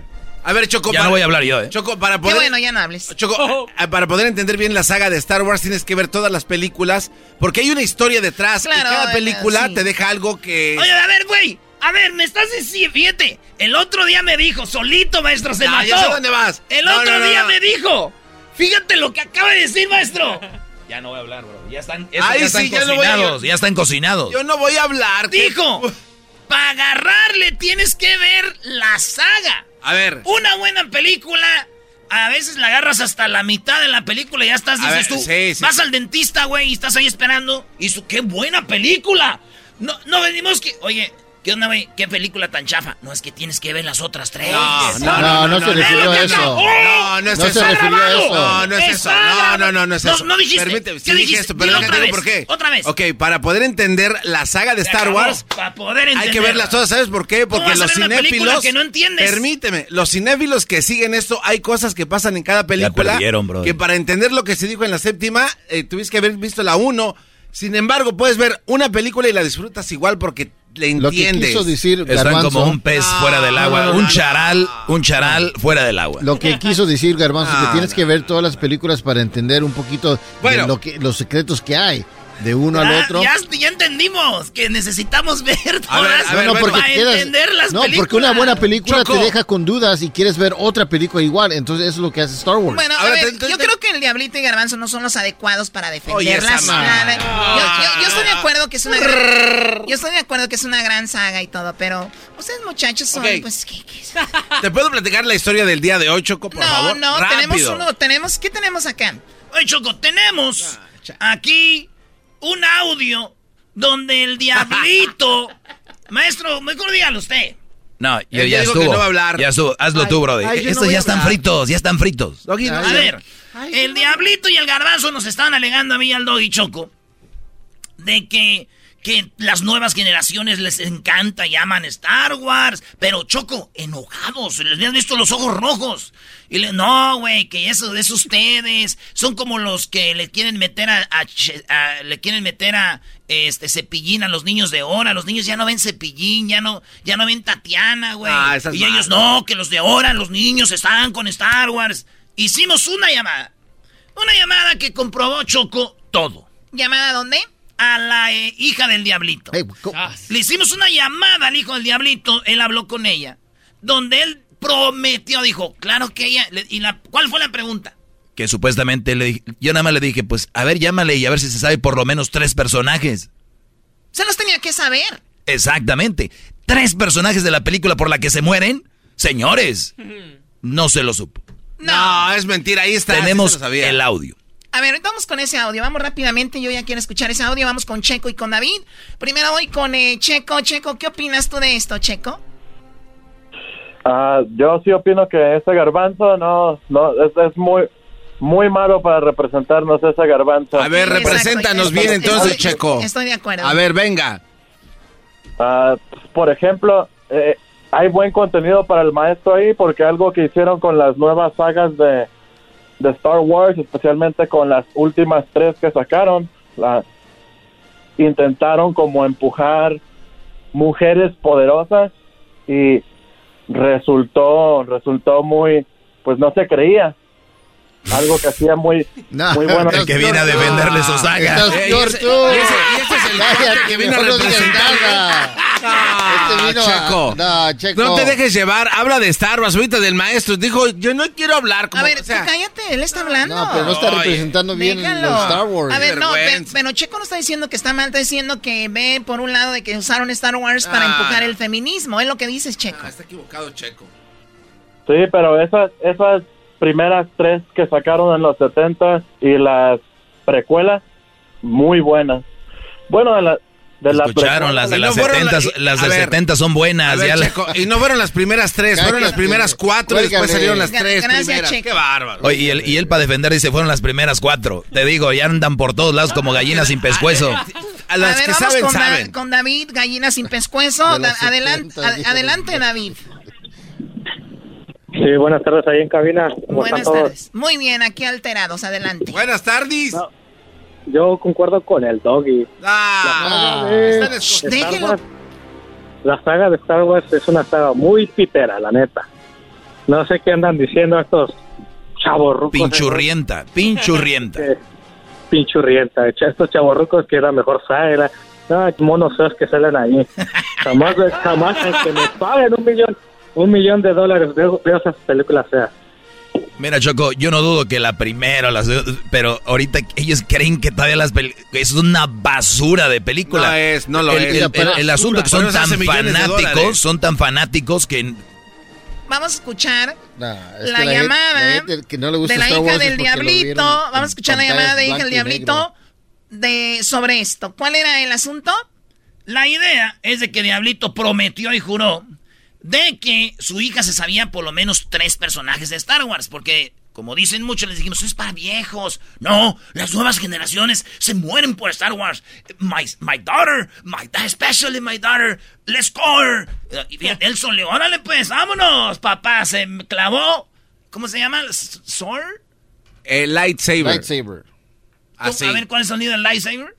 A ver, Choco. Ya para- no voy a hablar yo, ¿eh? Choco, para Qué poder... bueno, ya no hables. Choco, a- para poder entender bien la saga de Star Wars tienes que ver todas las películas porque hay una historia detrás y Claro, cada eh, película sí. te deja algo que... Oye, a ver, güey. A ver, me estás diciendo, fíjate, el otro día me dijo, solito, maestro, se No, mató. ya sé dónde vas. El No, otro no, no, día no. me dijo, fíjate lo que acaba de decir, maestro. Ya no voy a hablar, bro. Ya están, esos Ay, ya están sí, ya no voy a- cocinados. Ya están cocinados. Yo no voy a hablar. Dijo, para agarrarle tienes que ver la saga. A ver. Una buena película, a veces la agarras hasta la mitad de la película y ya estás, dices ver, tú, sí, sí. vas al dentista, güey, y estás ahí esperando. Y su, qué buena película. No, no venimos que, oye, ¿qué onda, güey? ¿Qué película tan chafa? No, es que tienes que ver las otras tres. No, No, no, no se refirió a eso. No, no es eso. refirió a eso. No, no es eso. No, no, no, no es eso. no dijiste. Permíteme, ¿Qué dije dijiste? esto, pero otra vez, por qué. otra vez. Ok, para poder entender la saga de Star Wars, Para poder hay que verlas todas, ¿sabes por qué? Porque los cinéfilos... que no entiendes? Permíteme, los cinéfilos que siguen esto, hay cosas que pasan en cada película que para entender lo que se dijo en la séptima, eh, tuviste que haber visto la 1. Sin embargo, puedes ver una película y la disfrutas igual porque le Lo que entiendes. quiso decir Están Garbanzo, como un pez fuera del agua. un charal, un charal fuera del agua. lo que quiso decir Garbanzo es que tienes que ver todas las películas para entender un poquito Bueno. de lo que, los secretos que hay de uno al Ah, otro. Ya, ya entendimos que necesitamos ver todas A ver, a ver, no, bueno, porque para quedas- entender las no, películas. porque una buena película Choco. te deja con dudas y quieres ver otra película igual. Entonces eso es lo que hace Star Wars. Bueno, a Ahora, ver, te- te- yo te- creo que el Diablito y Garbanzo no son los adecuados para esa madre. yo, yo- yo estoy de acuerdo que es una gran, yo estoy de acuerdo que es una gran saga y todo, pero ustedes muchachos son, pues, ¿qué, qué es? ¿Te puedo platicar la historia del día de hoy, Choco, por No, favor? no, Rápido. tenemos uno, tenemos, ¿qué tenemos acá? Oye, Choco, tenemos aquí un audio donde el diablito... Maestro, mejor dígalo usted. No, yo ya estuvo. que no va a hablar. Ya estuvo. Hazlo Ay, tú, brody. ay, no Estos ya están fritos, ya están fritos. A yo- el diablito y el garbanzo nos estaban alegando a mí y al Doggy Choco de que, que las nuevas generaciones les encanta, llaman Star Wars, pero Choco, enojados, les habías visto los ojos rojos. Y le, no, güey, que eso es ustedes, son como los que le quieren meter a, a Che- a- le quieren meter a este cepillín a los niños de ahora, los niños ya no ven cepillín, ya no, ya no ven Tatiana, güey. Ah, y ellos no, que los de ahora, los niños están con Star Wars. Hicimos una llamada. Una llamada que comprobó Choco todo. ¿Llamada dónde? A la eh, hija del diablito. Le hicimos una llamada al hijo del diablito, él habló con ella, donde él prometió, dijo, claro que ella, y la, ¿cuál fue la pregunta? Que supuestamente le dije, yo nada más le dije, pues, a ver, llámale y a ver si se sabe por lo menos tres personajes. Se los tenía que saber. Exactamente. Tres personajes de la película por la que se mueren. Señores, no se lo supo. No, es mentira, ahí está. sí Tenemos sabía. el audio. A ver, ahorita vamos con ese audio. Vamos rápidamente. Yo ya quiero escuchar ese audio. Vamos con Checo y con David. Primero voy con eh, Checo. Checo, ¿qué opinas tú de esto, Checo? Ah, yo sí opino que ese garbanzo no, no es, es muy, muy malo para representarnos ese garbanzo. A ver, represéntanos bien entonces, Estoy- Checo. Estoy de acuerdo. A ver, venga. Ah, por ejemplo, eh, hay buen contenido para el maestro ahí porque algo que hicieron con las nuevas sagas de, de Star Wars, especialmente con las últimas tres que sacaron, la, intentaron como empujar mujeres poderosas y resultó resultó muy pues no se creía. Algo que hacía muy muy bueno. El que viene a defenderle su saga. Estás Ey, peor ese- y ese- y ese es el que vino a mejor no. Ah, Este vino a- Checo. No, Checo. No te dejes llevar. Habla de Star Wars ahorita del maestro. Dijo, yo no quiero hablar. Como, A ver, o sea, tú cállate, él está hablando. No, pero no está representando bien Déjalo. los Star Wars. A ver, no, pero Checo no está diciendo que está mal, está diciendo que ve por un lado de que usaron Star Wars para Ah, empujar no. el feminismo. Es lo que dices, Checo. Ah, está equivocado, Checo. Sí, pero esas, esas primeras tres que sacaron en los 70 y las precuelas, muy buenas. Bueno, de, la, de las Escucharon, las de no las fueron 70, la- y- las de ver, 70 son buenas. ver, ya la- Checo, y no fueron las primeras tres, fueron las primeras cuatro y después salieron las tres gracias, primeras. Checo. Qué bárbaro. Oye, y él, y él para defender dice, fueron las primeras cuatro. Te digo, ya andan por todos lados como gallinas sin pescuezo. A las a ver, que vamos saben, con, Da- saben. con David, gallina sin pescuezo. Da- adelante, 70, ad- dijo. adelante, David. Sí, buenas tardes ahí en cabina. ¿Cómo Buenas están todos? tardes. Muy bien, aquí alterados, adelante. Buenas tardes. Yo concuerdo con el doggy. Ah, Ah. están. Wars- la saga de Star Wars es una saga muy pitera, la neta. No sé qué andan diciendo estos chavos Pinchurrienta, pinchurrienta. pinchurrienta. echa- Estos chavorrucos que era mejor saga. No, monos feos que salen ahí. Jamás, jamás que me paguen un millón, un millón de dólares veo, veo esas películas feas. Mira, Choco, yo no dudo que la primera, las, pero ahorita ellos creen que todavía las es una basura de película. No es, no lo el, es. el- el- el asunto que son tan fanáticos, son tan fanáticos que Vamos a escuchar es la gente- llamada la gente que no le gusta de la Star hija del diablito. Vamos a escuchar la llamada de hija del diablito de sobre esto. ¿Cuál era el asunto? La idea es de que Diablito prometió y juró de que su hija se sabía por lo menos tres personajes de Star Wars, porque como dicen muchos, les dijimos, es para viejos. No, las nuevas generaciones se mueren por Star Wars. My, my daughter, my, especially my daughter, let's go. Y fíjate, él órale pues, vámonos, papá, se me clavó. ¿Cómo se llama? ¿Sword? El lightsaber. Lightsaber. Así. A ver, ¿cuál es el sonido del lightsaber?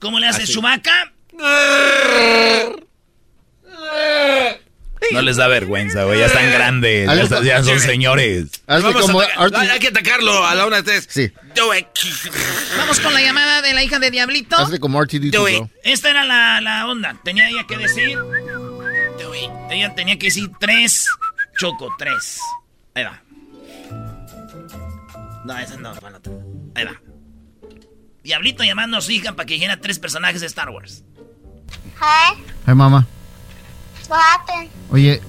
¿Cómo le hace Así. Chewbacca? no les da vergüenza, güey. Ya están grandes, ya, son señores. Vamos como a hay que atacarlo a la una de tres. Sí. Do it. Vamos con la llamada de la hija de Diablito. Hazle como R2D2, Do it. bro. Esta era la, la onda. Tenía ella que decir. güey. Ella tenía que decir tres. Choco, tres. Ahí va. No, esa no, para otra. Ahí va. Diablito llamando a su hija para que dijera tres personajes de Star Wars. Hi, Hi, Mama. what happened? Oye,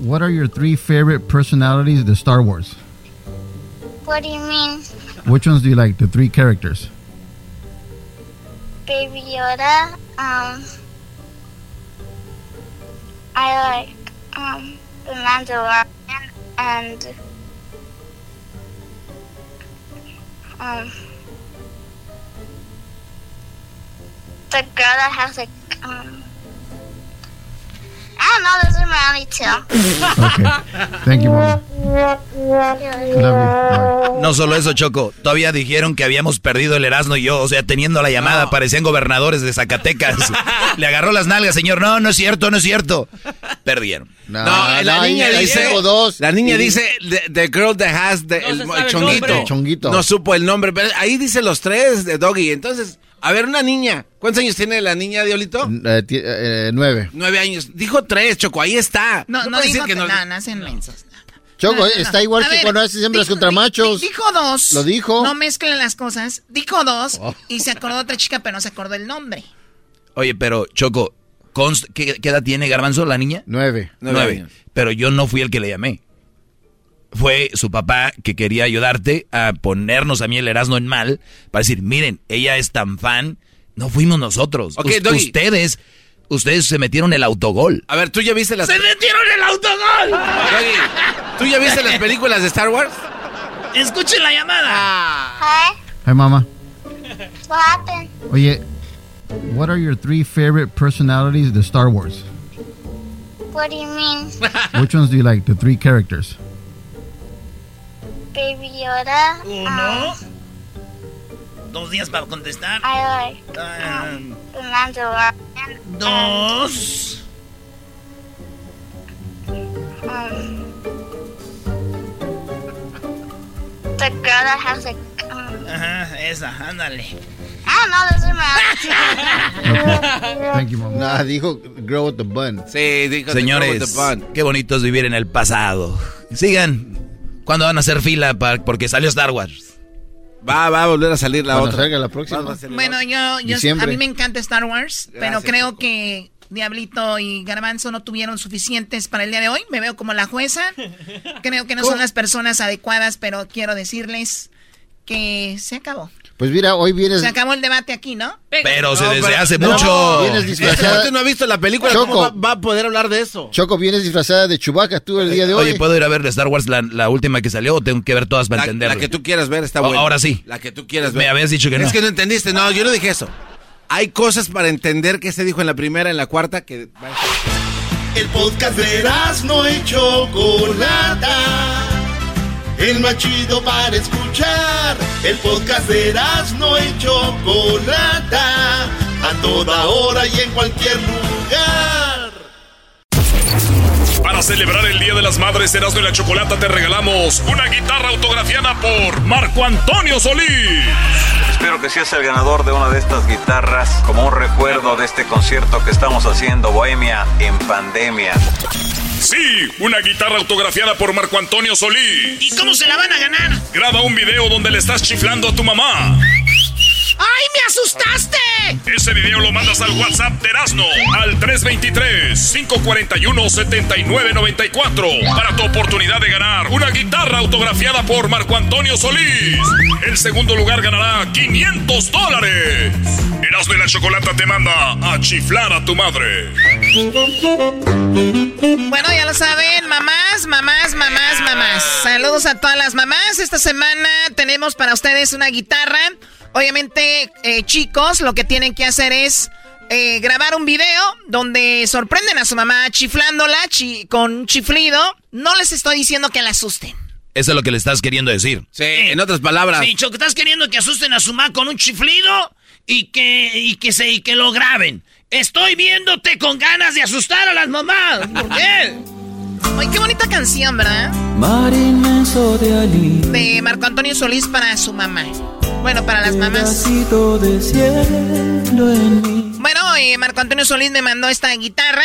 what are your three favorite personalities of Star Wars? What do you mean? Which ones do you like? The three characters. Baby Yoda, um, I like, um, the Mandalorian and, um, the girl that has like, um, I don't know, those are my only two. Okay. Thank you. Love you. No solo eso, Choco. Todavía dijeron que habíamos perdido el Erasmo y yo. O sea, teniendo la llamada, parecían gobernadores de Zacatecas. Le agarró las nalgas, señor. No, no es cierto, no es cierto. Perdieron. No, la niña dice. La niña dice the, the girl that has the, el, el el chonguito. nombre. Chonguito. No supo el nombre, pero ahí dice los tres de Doggy. Entonces, a ver, una niña. ¿Cuántos años tiene la niña, Diolito? Eh, eh, nueve. Nueve años. Dijo tres, Choco, ahí está. No, no, puede dijo que no. no, no hacen mensos. Choco, No, no, no. está igual A que ver, cuando haces hembras dijo- contra machos. di- Dijo dos. Lo dijo. No mezclen las cosas. Dijo dos Oh. y se acordó otra chica, pero no se acordó el nombre. Oye, pero, Choco, ¿qué, qué edad tiene Garbanzo, la niña? Nueve. Nueve. años. Pero yo no fui el que le llamé. Fue su papá que quería ayudarte a ponernos a mí el Erasmo en mal. Para decir, miren, ella es tan fan. No fuimos nosotros. Ok, Us- Doggy. ustedes, ustedes se metieron el autogol. A ver, ¿tú ya viste las... ¡Se metieron el autogol! Doggy, ¿tú ya viste las películas de Star Wars? Escuchen la llamada. Hi, Hi, Mama. what happened? Oye, what are your three favorite personalities of Star Wars? What do you mean? Which ones do you like? The three characters. Baby Yoda, Uno. um, Dos días para contestar. I like, Ah, the Mandalorian dos. the girl that has um, Ajá, esa, ándale. Are my only two. Thank you. Nah, dijo grow with the bun. Sí, dijo Señores, qué bonito es vivir en el pasado. Sigan. ¿Cuándo van a hacer fila para, porque salió Star Wars? Va, va a volver a salir la Cuando otra. salga la próxima. Va a salir la Bueno, yo, yo a mí me encanta Star Wars, pero creo que Diablito y Garbanzo no tuvieron suficientes para el día de hoy. Me veo como la jueza. Creo que no son las personas adecuadas, pero quiero decirles que se acabó. Pues mira, hoy vienes. Se acabó el debate aquí, ¿no? Pero se desde pero- hace no, mucho. vienes disfrazada. Usted no ha visto la película, Choco. ¿cómo va, va a poder hablar de eso? Choco, vienes disfrazada de Chewbacca tú el día de hoy. Oye, ¿puedo ir a ver de Star Wars la, la última que salió o tengo que ver todas para La, entenderlo? la que tú quieras ver está buena. ahora sí. La que tú quieras ver. Me habías dicho que no. Es que no entendiste. No, yo no dije eso. Hay cosas para entender qué se dijo en la primera, en la cuarta, que... El podcast de no y Chocolata. El más chido para escuchar. El podcast de no y Chocolata. A toda hora y en cualquier lugar. Para celebrar el Día de las Madres Erasmo y la Chocolata te regalamos una guitarra autografiada por Marco Antonio Solís. Espero que seas el ganador de una de estas guitarras como un recuerdo de este concierto que estamos haciendo Bohemia en pandemia. Sí, una guitarra autografiada por Marco Antonio Solís. ¿Y cómo se la van a ganar? Graba un video donde le estás chiflando a tu mamá. ¡Ay, me asustaste! Ese video lo mandas al WhatsApp de Erasmo al 323-541-7994 para tu oportunidad de ganar una guitarra autografiada por Marco Antonio Solís. El segundo lugar ganará 500 dólares. Erasmo y la Chocolata te manda a chiflar a tu madre. Bueno, ya lo saben, mamás, mamás, mamás, mamás. Saludos a todas las mamás. Esta semana tenemos para ustedes una guitarra. Obviamente, eh, chicos, lo que tienen que hacer es eh, grabar un video donde sorprenden a su mamá chiflándola chi- con un chiflido. No les estoy diciendo que la asusten. Eso es lo que le estás queriendo decir. Sí, en otras palabras. Sí, Choco, estás queriendo que asusten a su mamá con un chiflido y que, y que, se, y que lo graben. Estoy viéndote con ganas de asustar a las mamás. ¿Por qué? Ay, qué bonita canción, ¿verdad? Mar inmenso. De Marco Antonio Solís para su mamá. Bueno, para las mamás. Pedacito de cielo en mí. Bueno, eh, Marco Antonio Solís me mandó esta guitarra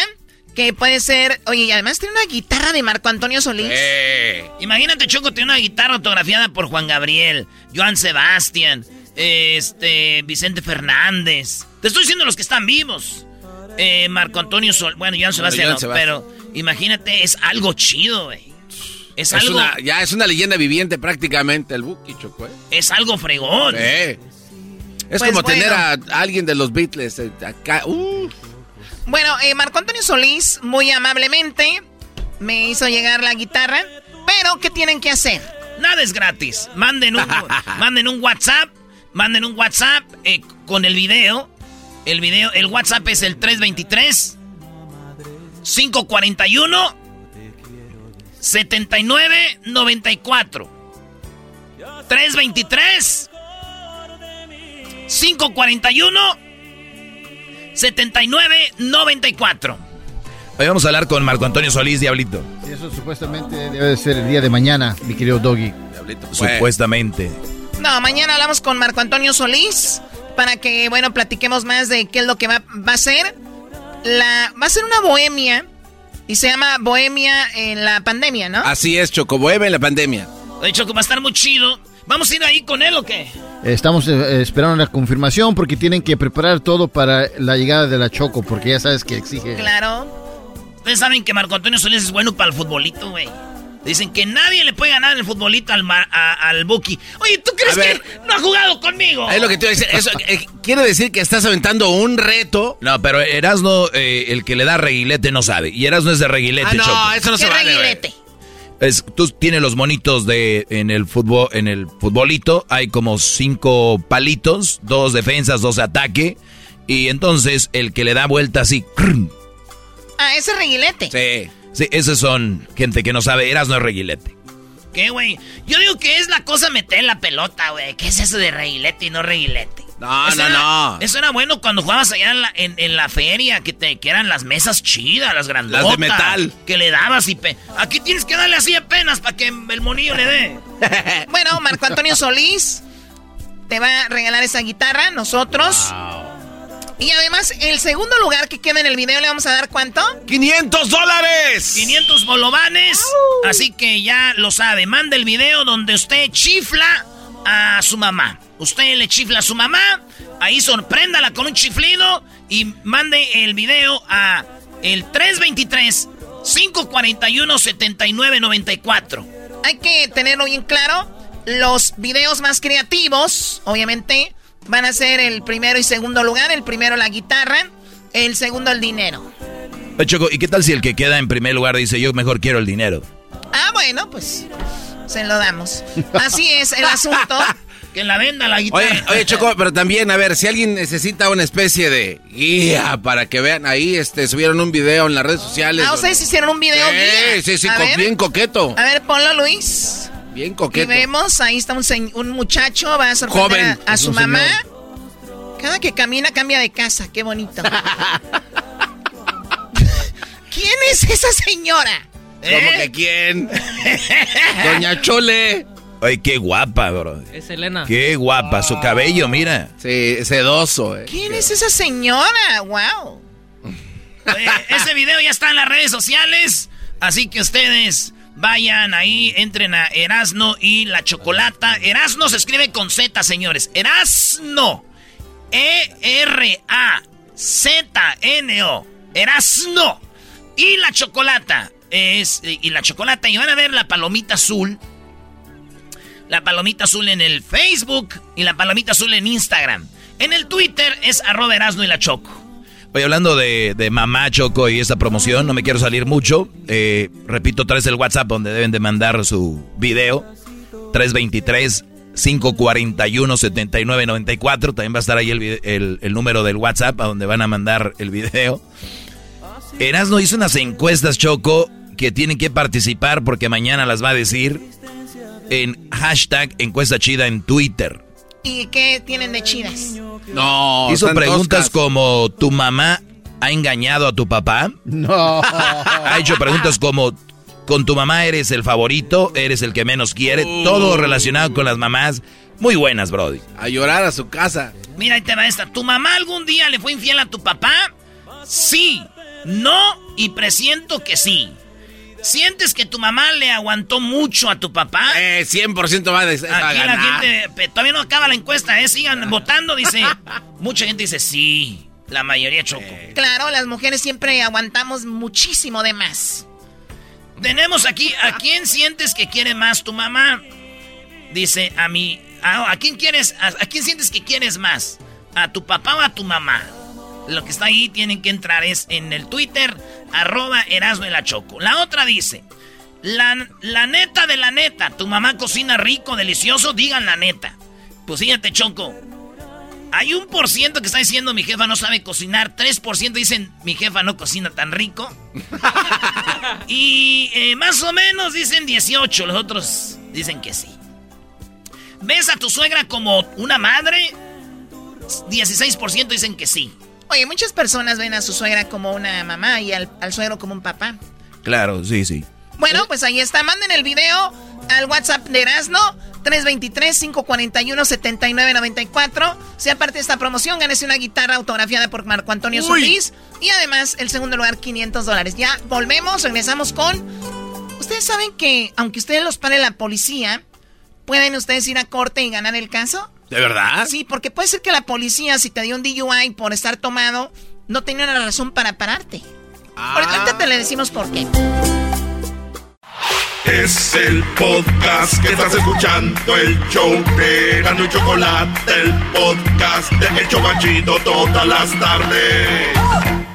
Que puede ser. Oye, y además tiene una guitarra de Marco Antonio Solís. Imagínate, Choco, tiene una guitarra autografiada por Juan Gabriel, Joan Sebastián, este, Vicente Fernández. Te estoy diciendo los que están vivos. Eh, Marco Antonio Sol. Bueno, Joan Sebastián, Joan no, Sebastián. pero imagínate, es algo chido, güey. Es, Es algo. una, ya es una leyenda viviente prácticamente el Buki, Choco. ¿eh? Es algo fregón. Sí. Es Pues como bueno. tener a alguien de los Beatles eh, acá. Uh. Bueno, eh, Marco Antonio Solís, muy amablemente, me hizo llegar la guitarra. Pero, ¿qué tienen que hacer? Nada es gratis. Manden un, manden un WhatsApp. Manden un WhatsApp eh, con el video. El video, el WhatsApp es el 323 541 7994. 323 541 7994. Hoy vamos a hablar con Marco Antonio Solís, Diablito. Sí, eso supuestamente debe de ser el día de mañana, mi querido Doggy. Supuestamente. No, mañana hablamos con Marco Antonio Solís para que, bueno, platiquemos más de qué es lo que va, va a ser. La, va a ser una bohemia y se llama Bohemia en la pandemia, ¿no? Así es, Choco. Bohemia en la pandemia. De hecho, que va a estar muy chido. ¿Vamos a ir ahí con él o qué? Estamos eh, esperando la confirmación porque tienen que preparar todo para la llegada de la Choco, porque ya sabes que exige. Claro. Ustedes saben que Marco Antonio Solís es bueno para el futbolito, güey. Dicen que nadie le puede ganar en el futbolito al, Mar- a- al Buki. Oye, ¿tú crees A ver. que no ha jugado conmigo? Es lo que te iba a decir. Eso, eh, quiere decir que estás aventando un reto. No, pero Erasno, eh, el que le da reguilete no sabe. Y Erasno es de reguilete, Ah, no, Choco. eso no se ¿Qué vale. güey. reguilete? Es, tú tienes los monitos de en el fútbol, en el futbolito, hay como cinco palitos, dos defensas, dos ataque. Y entonces el que le da vuelta así. ¡crum! Ah, ese reguilete. Sí. Sí, esos son gente que no sabe. Erasno es reguilete. ¿Qué, güey? Yo digo que es la cosa meter la pelota, güey. ¿Qué es eso de reguilete y no reguilete? No, Eso no, era- no. Eso era bueno cuando jugabas allá en la, en, en la feria, que, te, que eran las mesas chidas, las grandotas. Las de metal. Que le dabas y... Pe Aquí tienes que darle así apenas para que el monillo le dé. Bueno, Marco Antonio Solís te va a regalar esa guitarra, nosotros. Y además, el segundo lugar que queda en el video le vamos a dar cuánto? ¡500 dólares! 500 bolovanes. Así que ya lo sabe. Manda el video donde usted chifla a su mamá. Usted le chifla a su mamá. Ahí sorpréndala con un chiflido. Y mande el video a el 323 541 7994. Hay que tenerlo bien claro. Los videos más creativos, obviamente, van a ser el primero y segundo lugar. El primero la guitarra, el segundo el dinero. Oye, Choco, ¿y qué tal si el que queda en primer lugar dice yo mejor quiero el dinero? Ah, bueno, pues se lo damos. Así es el asunto. Que la venda la guitarra. Oye, oye, Choco, pero también, a ver, si alguien necesita una especie de guía para que vean ahí, este, subieron un video en las redes sociales. Ah, ustedes hicieron un video Sí, guía. sí, sí, A co- ver. bien coqueto. A ver, ponlo, Luis. Bien Y coqueto. vemos, ahí está un, muchacho, va a sorprender Joven, a, su mamá. señor. Cada que camina cambia de casa, qué bonito. ¿Quién es esa señora? ¿Cómo ¿Eh? que quién? Doña Chole. Ay, qué guapa, bro. Es Elena. Qué guapa, su cabello, mira. Sí, sedoso, eh. ¿Quién es esa señora? Wow. Oye, ese video ya está en las redes sociales. Así que ustedes vayan ahí, entren a Erasno y la Chocolata. Erasno se escribe con Z, señores. Erasno. E-R-A-Z-N-O. Erasno. Y la Chocolata. Es, y la Chocolata. Y van a ver la palomita azul. La palomita azul en el Facebook y la palomita azul en Instagram. En el Twitter es arroba Erasno y la Choco. Oye, hablando de, mamá Choco y esta promoción, no me quiero salir mucho. Eh, repito otra vez el WhatsApp donde deben de mandar su video. 323-541-7994. También va a estar ahí el número del WhatsApp a donde van a mandar el video. Erasno hizo unas encuestas, Choco, que tienen que participar porque mañana las va a decir en hashtag encuesta chida en Twitter. ¿Y qué tienen de chidas? No, Hizo preguntas toscas. como ¿tu mamá ha engañado a tu papá? No. Ha hecho preguntas como ¿con tu mamá eres el favorito? ¿Eres el que menos quiere? Todo relacionado con las mamás. Muy buenas, Brody. A llorar a su casa. Mira, ahí te va esta. ¿Tu mamá algún día le fue infiel a tu papá? Sí. No y presiento que sí. ¿Sientes que tu mamá le aguantó mucho a tu papá? Eh, 100% va a, Aquí la gente, todavía no acaba la encuesta, ¿eh? Sigan votando, dice. Mucha gente dice sí, la mayoría choco. Claro, las mujeres siempre aguantamos muchísimo de más. Tenemos aquí, ¿a quién sientes que quiere más tu mamá? Dice, a mí, a, ¿a quién quieres, a, a quién sientes que quieres más? ¿A tu papá o a tu mamá? Lo que está ahí tienen que entrar es en el Twitter, arroba Erasmo y la Choco. La otra dice, la, la neta de la neta, tu mamá cocina rico, delicioso, digan la neta. Pues fíjate, Choco, hay un por ciento que está diciendo mi jefa no sabe cocinar, 3% dicen mi jefa no cocina tan rico. y eh, más o menos dicen 18, los otros dicen que sí. ¿Ves a tu suegra como una madre? 16% dicen que sí. Oye, muchas personas ven a su suegra como una mamá y al, al suegro como un papá. Claro, sí, sí. Bueno, pues ahí está. Manden el video al WhatsApp de Erasno. 323-541-7994. Sea parte de esta promoción, gánese una guitarra autografiada por Marco Antonio. Solís. Y además, el segundo lugar, 500 dólares. Ya volvemos, regresamos con... Ustedes saben que, aunque ustedes los pare la policía, ¿pueden ustedes ir a corte y ganar el caso? ¿De verdad? Sí, porque puede ser que la policía, si te dio un DUI por estar tomado, no tenía una razón para pararte. Ahorita ahorita te le decimos por qué. Es el podcast que estás escuchando, el show de Erasmo y Chocolate, el podcast de El Chobachito todas las tardes.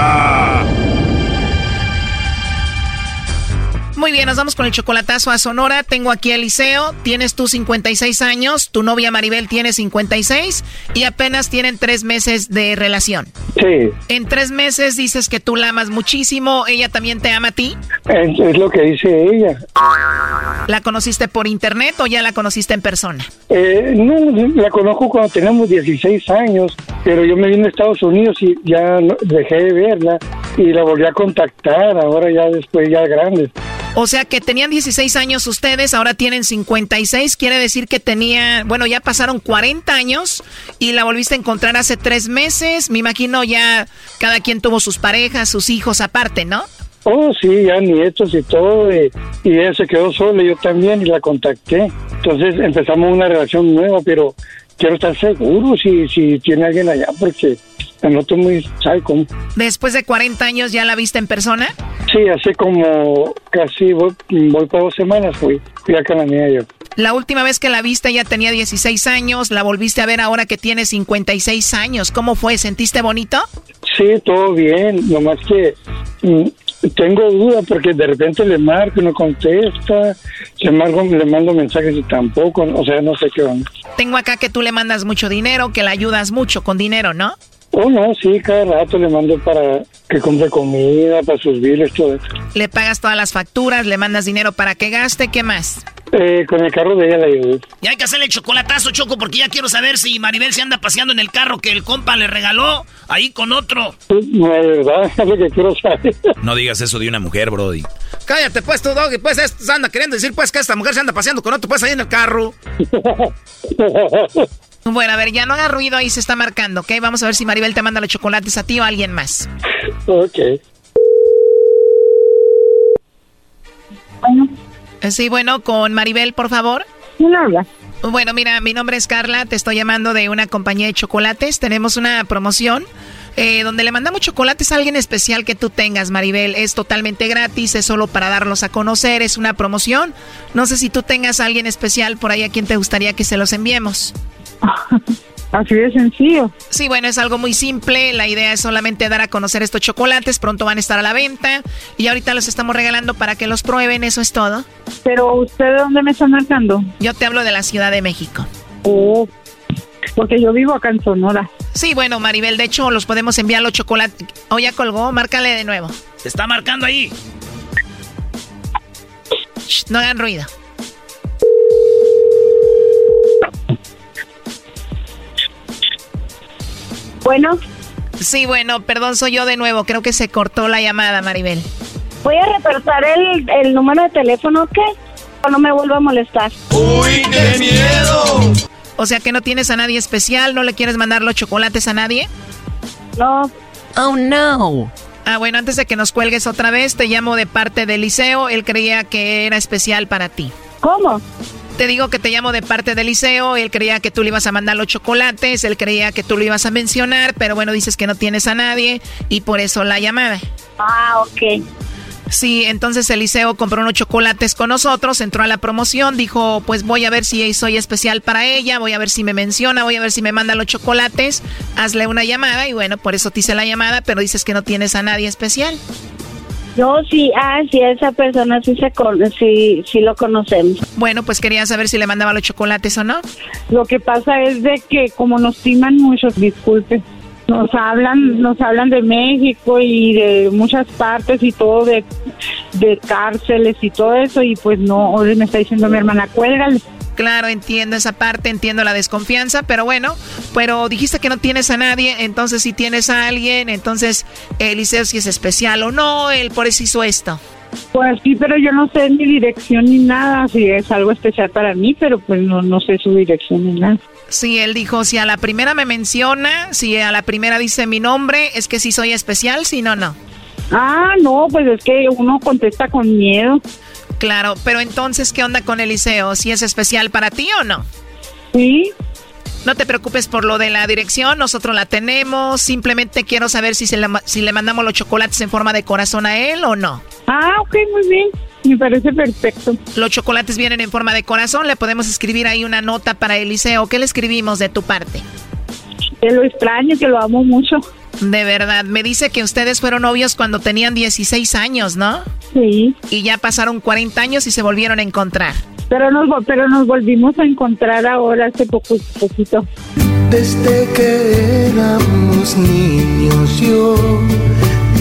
Muy bien, nos vamos con el chocolatazo a Sonora. Tengo aquí a Eliseo. Tienes tú 56 años, tu novia Maribel tiene 56 y apenas tienen tres meses de relación. Sí, En tres meses dices que tú la amas muchísimo, ella también te ama a ti. es, es lo que dice ella. ¿La conociste por internet o ya la conociste en persona? Eh, no, la conozco cuando teníamos 16 años, pero yo me vine a Estados Unidos y ya dejé de verla y la volví a contactar, ahora ya después ya grande. O sea que tenían 16 años ustedes, ahora tienen 56, quiere decir que tenía, bueno, ya pasaron 40 años y la volviste a encontrar hace tres meses. Me imagino ya cada quien tuvo sus parejas, sus hijos aparte, ¿no? Oh, sí, ya nietos y todo, eh, y ella se quedó sola, yo también, y la contacté. Entonces empezamos una relación nueva, pero quiero estar seguro si, si tiene alguien allá, porque me noto muy psycho. Después de 40 años ya la viste en persona. Sí, hace como casi, voy, voy para dos semanas, fui, fui a Cananea yo. La última vez que la viste ella tenía 16 años, la volviste a ver ahora que tiene 56 años. ¿Cómo fue? ¿Sentiste bonito? Sí, todo bien, nomás que mm, tengo dudas porque de repente le marco no contesta, le, marco, le mando mensajes y tampoco, o sea, no sé qué onda. Tengo acá que tú le mandas mucho dinero, que la ayudas mucho con dinero, ¿no? Oh, no, sí, cada rato le mando para que compre comida, para sus biles, todo eso. Le pagas todas las facturas, le mandas dinero para que gaste, ¿qué más? Eh, con el carro de ella la ayudé. Y hay que hacerle el chocolatazo, Choco, porque ya quiero saber si Maribel se anda paseando en el carro que el compa le regaló ahí con otro. No, de verdad, es lo que quiero saber. No digas eso de una mujer, Brody. Cállate, pues, tú, Doggy. Pues, esto anda queriendo decir, pues, que esta mujer se anda paseando con otro, pues, ahí en el carro. Bueno, a ver, ya no haga ruido, ahí se está marcando, ¿ok? Vamos a ver si Maribel te manda los chocolates a ti o a alguien más. ok. Eh, Sí, bueno, con Maribel, por favor. ¿Quién habla? Bueno, mira, mi nombre es Carla, te estoy llamando de una compañía de chocolates. Tenemos una promoción eh, donde le mandamos chocolates a alguien especial que tú tengas, Maribel. Es totalmente gratis, es solo para darlos a conocer, es una promoción. No sé si tú tengas a alguien especial por ahí a quien te gustaría que se los enviemos. Así de sencillo. Sí, bueno, es algo muy simple. La idea es solamente dar a conocer estos chocolates. Pronto van a estar a la venta. Y ahorita los estamos regalando para que los prueben. Eso es todo. Pero, ¿usted de dónde me está marcando? Yo te hablo de la Ciudad de México. Oh, porque yo vivo acá en Sonora. Sí, bueno, Maribel, de hecho, los podemos enviar los chocolates. O ya colgó, márcale de nuevo. Se está marcando ahí. Shh, no hagan ruido. Bueno. Sí, bueno, perdón, soy yo de nuevo. Creo que se cortó la llamada, Maribel. Voy a reportar el, el número de teléfono, ¿qué? No me vuelva a molestar. ¡Uy, qué miedo! O sea que no tienes a nadie especial, no le quieres mandar los chocolates a nadie. No. Oh, no. Ah, bueno, antes de que nos cuelgues otra vez, te llamo de parte del liceo. Él creía que era especial para ti. ¿Cómo? Te digo que te llamo de parte del liceo. Él creía que tú le ibas a mandar los chocolates. Él creía que tú lo ibas a mencionar. Pero bueno, dices que no tienes a nadie. Y por eso la llamada. Ah, ok. Sí, entonces Eliseo compró unos chocolates con nosotros, entró a la promoción, dijo, pues voy a ver si soy especial para ella, voy a ver si me menciona, voy a ver si me manda los chocolates, hazle una llamada y bueno, por eso te hice la llamada, pero dices que no tienes a nadie especial. No, sí, ah, sí, esa persona sí, se con, sí, sí lo conocemos. Bueno, pues quería saber si le mandaba los chocolates o no. Lo que pasa es de que como nos timan muchos, disculpe, nos hablan, nos hablan de México y de muchas partes y todo de, de cárceles y todo eso y pues no, hoy me está diciendo mi hermana, cuélgale. Claro, entiendo esa parte, entiendo la desconfianza, pero bueno, pero dijiste que no tienes a nadie, entonces si tienes a alguien, entonces Eliseo si es especial o no, él por eso hizo esto. Pues sí, pero yo no sé ni dirección ni nada, si es algo especial para mí, pero pues no, no sé su dirección ni nada. Sí, él dijo, si a la primera me menciona, si a la primera dice mi nombre, es que sí soy especial, si no, no. Ah, no, pues es que uno contesta con miedo. Claro, pero entonces, ¿qué onda con Eliseo? ¿Si es especial para ti o no? Sí. No te preocupes por lo de la dirección, nosotros la tenemos. Simplemente quiero saber si, se le, si le mandamos los chocolates en forma de corazón a él o no. Ah, ok, muy bien. Me parece perfecto. Los chocolates vienen en forma de corazón. Le podemos escribir ahí una nota para Eliseo. ¿Qué le escribimos de tu parte? Que lo extraño, que lo amo mucho. De verdad, me dice que ustedes fueron novios cuando tenían 16 años, ¿no? Sí. Y ya pasaron 40 años y se volvieron a encontrar. Pero nos, pero nos volvimos a encontrar ahora hace poco, poquito. Desde que éramos niños yo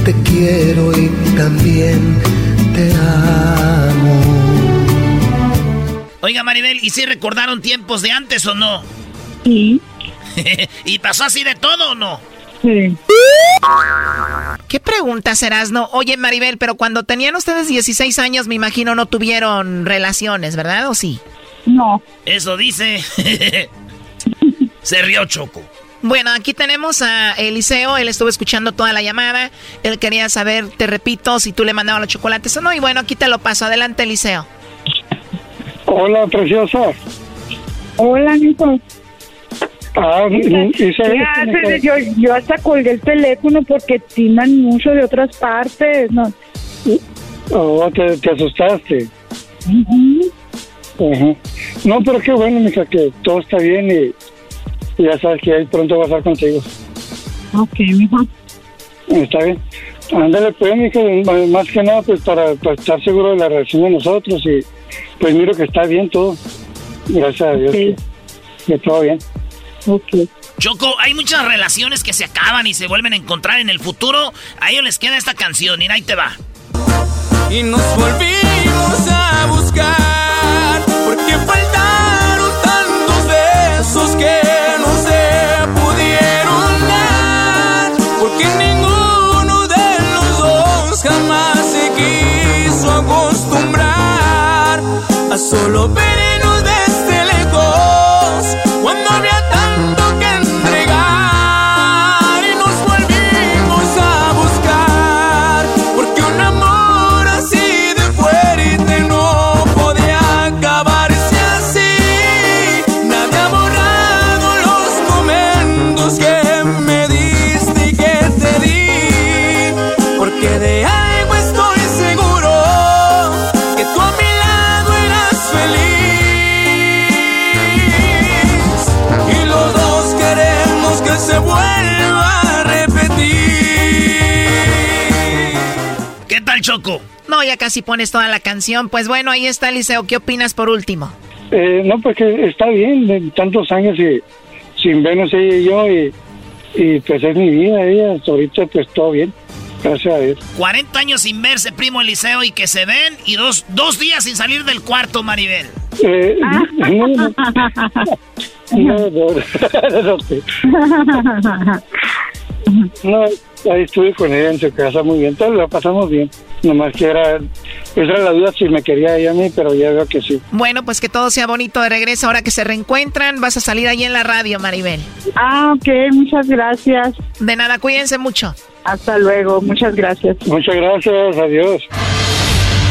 te quiero y también te amo. Oiga Maribel, ¿y si recordaron tiempos de antes o no? Sí. ¿Y pasó así de todo o no? Sí. ¿Qué pregunta serás, no? Oye, Maribel, pero cuando tenían ustedes 16 años, me imagino no tuvieron relaciones, ¿verdad? ¿O sí? No. Eso dice. Se rió Choco. Bueno, aquí tenemos a Eliseo, él estuvo escuchando toda la llamada, él quería saber, te repito, si tú le mandabas los chocolates o no, y bueno, aquí te lo paso, adelante Eliseo. Hola, preciosa. Hola, Nico. Ah. Yo, yo hasta colgué el teléfono porque timan mucho de otras partes. No, Oh, te, te asustaste. Ajá. No, pero qué bueno, mija, que todo está bien y, y ya sabes que ahí pronto va a estar contigo. Ok, mijo. Está bien. Ándale, pues, mija, más que nada, pues, para, para estar seguro de la reacción de nosotros y pues miro que está bien todo. Gracias a Dios. Que, que todo bien. Ok. Choco, hay muchas relaciones que se acaban y se vuelven a encontrar en el futuro. A ellos les queda esta canción, mira, ahí te va. y nos volvimos a buscar porque faltaron tantos besos que no se pudieron dar porque ninguno de los dos jamás se quiso acostumbrar a solo vernos casi pones toda la canción. Pues bueno, ahí está Eliseo. ¿Qué opinas por último? Eh, no, pues que está bien, tantos años y, sin vernos ella y yo, y, y pues es mi vida, ella, hasta ahorita pues todo bien. Gracias a Dios. 40 años sin verse, primo Eliseo, y que se ven, y dos, dos días sin salir del cuarto, Maribel. Eh, no, no. No, no, no, no, ahí estuve con ella en su casa muy bien, todo la pasamos bien. Nomás que era, esa era la duda si me quería ella a mí, pero ya veo que sí. Bueno, pues que todo sea bonito de regreso. Ahora que se reencuentran, vas a salir ahí en la radio, Maribel. Ah, ok, muchas gracias. De nada, cuídense mucho. Hasta luego, muchas gracias. Muchas gracias, adiós.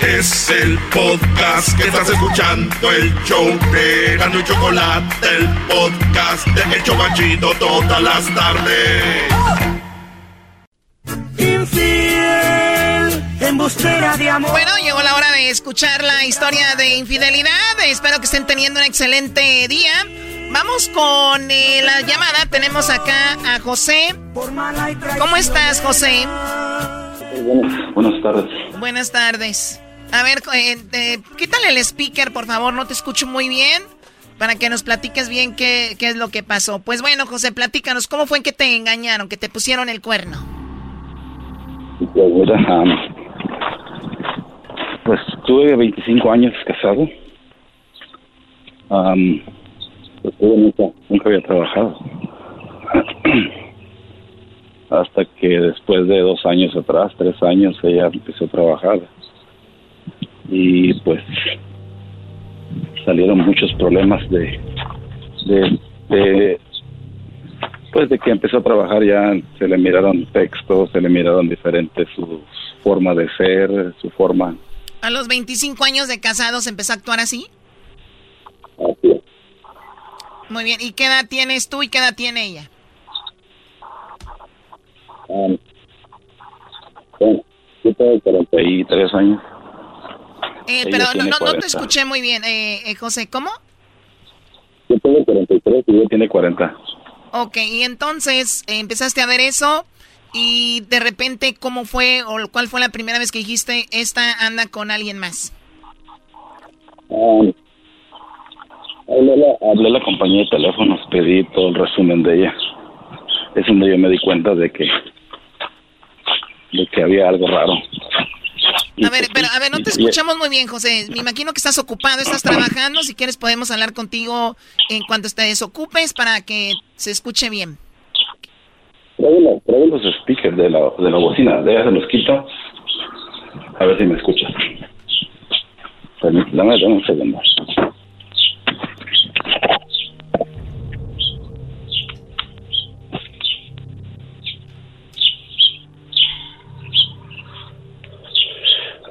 Es el podcast que estás escuchando, el show de Gano y Chocolate, el podcast de El Chocachito todas las tardes. Infiel, embustera de amor. Bueno, llegó la hora de escuchar la historia de infidelidad. Espero que estén teniendo un excelente día. Vamos con eh, la llamada. Tenemos acá a José. ¿Cómo estás, José? Buenas, buenas tardes. Buenas tardes. A ver, eh, eh, quítale el speaker, por favor, no te escucho muy bien. Para que nos platiques bien qué, qué es lo que pasó. Pues bueno, José, platícanos, ¿cómo fue que te engañaron, que te pusieron el cuerno? Pues, am, pues tuve 25 años casado. Yo nunca, nunca había trabajado. Hasta que después de dos años atrás, tres años, ella empezó a trabajar. Y pues salieron muchos problemas de, de, de pues de que empezó a trabajar ya se le miraron textos, se le miraron diferentes su forma de ser, su forma. ¿A los 25 años de casados empezó a actuar así? Así es. Muy bien, ¿y qué edad tienes tú y qué edad tiene ella? Um, bueno, yo tengo 43 años. Eh, pero no, no, no te 40. escuché muy bien, eh, eh, José, ¿cómo? Yo tengo 43 y ella tiene 40. Ok, y entonces eh, empezaste a ver eso y de repente, ¿cómo fue o cuál fue la primera vez que dijiste, esta anda con alguien más? Um, hablé, la, hablé a la compañía de teléfonos, pedí todo el resumen de ella. Es donde yo me di cuenta de que de que había algo raro. A ver, pero a ver, no te escuchamos muy bien, José. Me imagino que estás ocupado, estás trabajando. Si quieres podemos hablar contigo en cuanto te desocupes para que se escuche bien. Traigo los speakers de la, de la bocina, de se los quito. A ver si me escuchas. Dame, dame un segundo.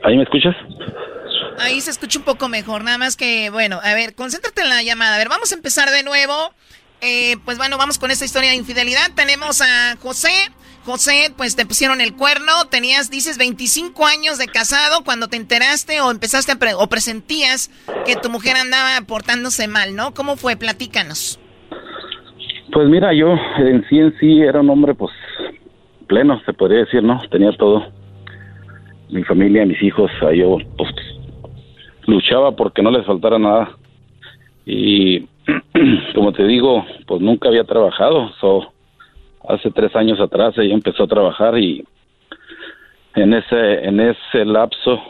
¿Ahí me escuchas? Ahí se escucha un poco mejor, nada más que, bueno, a ver, concéntrate en la llamada. A ver, vamos a empezar de nuevo. Eh, pues bueno, vamos con esta historia de infidelidad. Tenemos a José. José, pues te pusieron el cuerno. Tenías, dices, 25 años de casado cuando te enteraste o empezaste a pre- o presentías que tu mujer andaba portándose mal, ¿no? ¿Cómo fue? Platícanos. Pues mira, yo en sí en sí era un hombre pues pleno, se podría decir, ¿no? Tenía todo. Mi familia, mis hijos, yo pues luchaba porque no les faltara nada. Y como te digo, pues nunca había trabajado. So, hace tres años atrás ella empezó a trabajar y en ese en ese lapso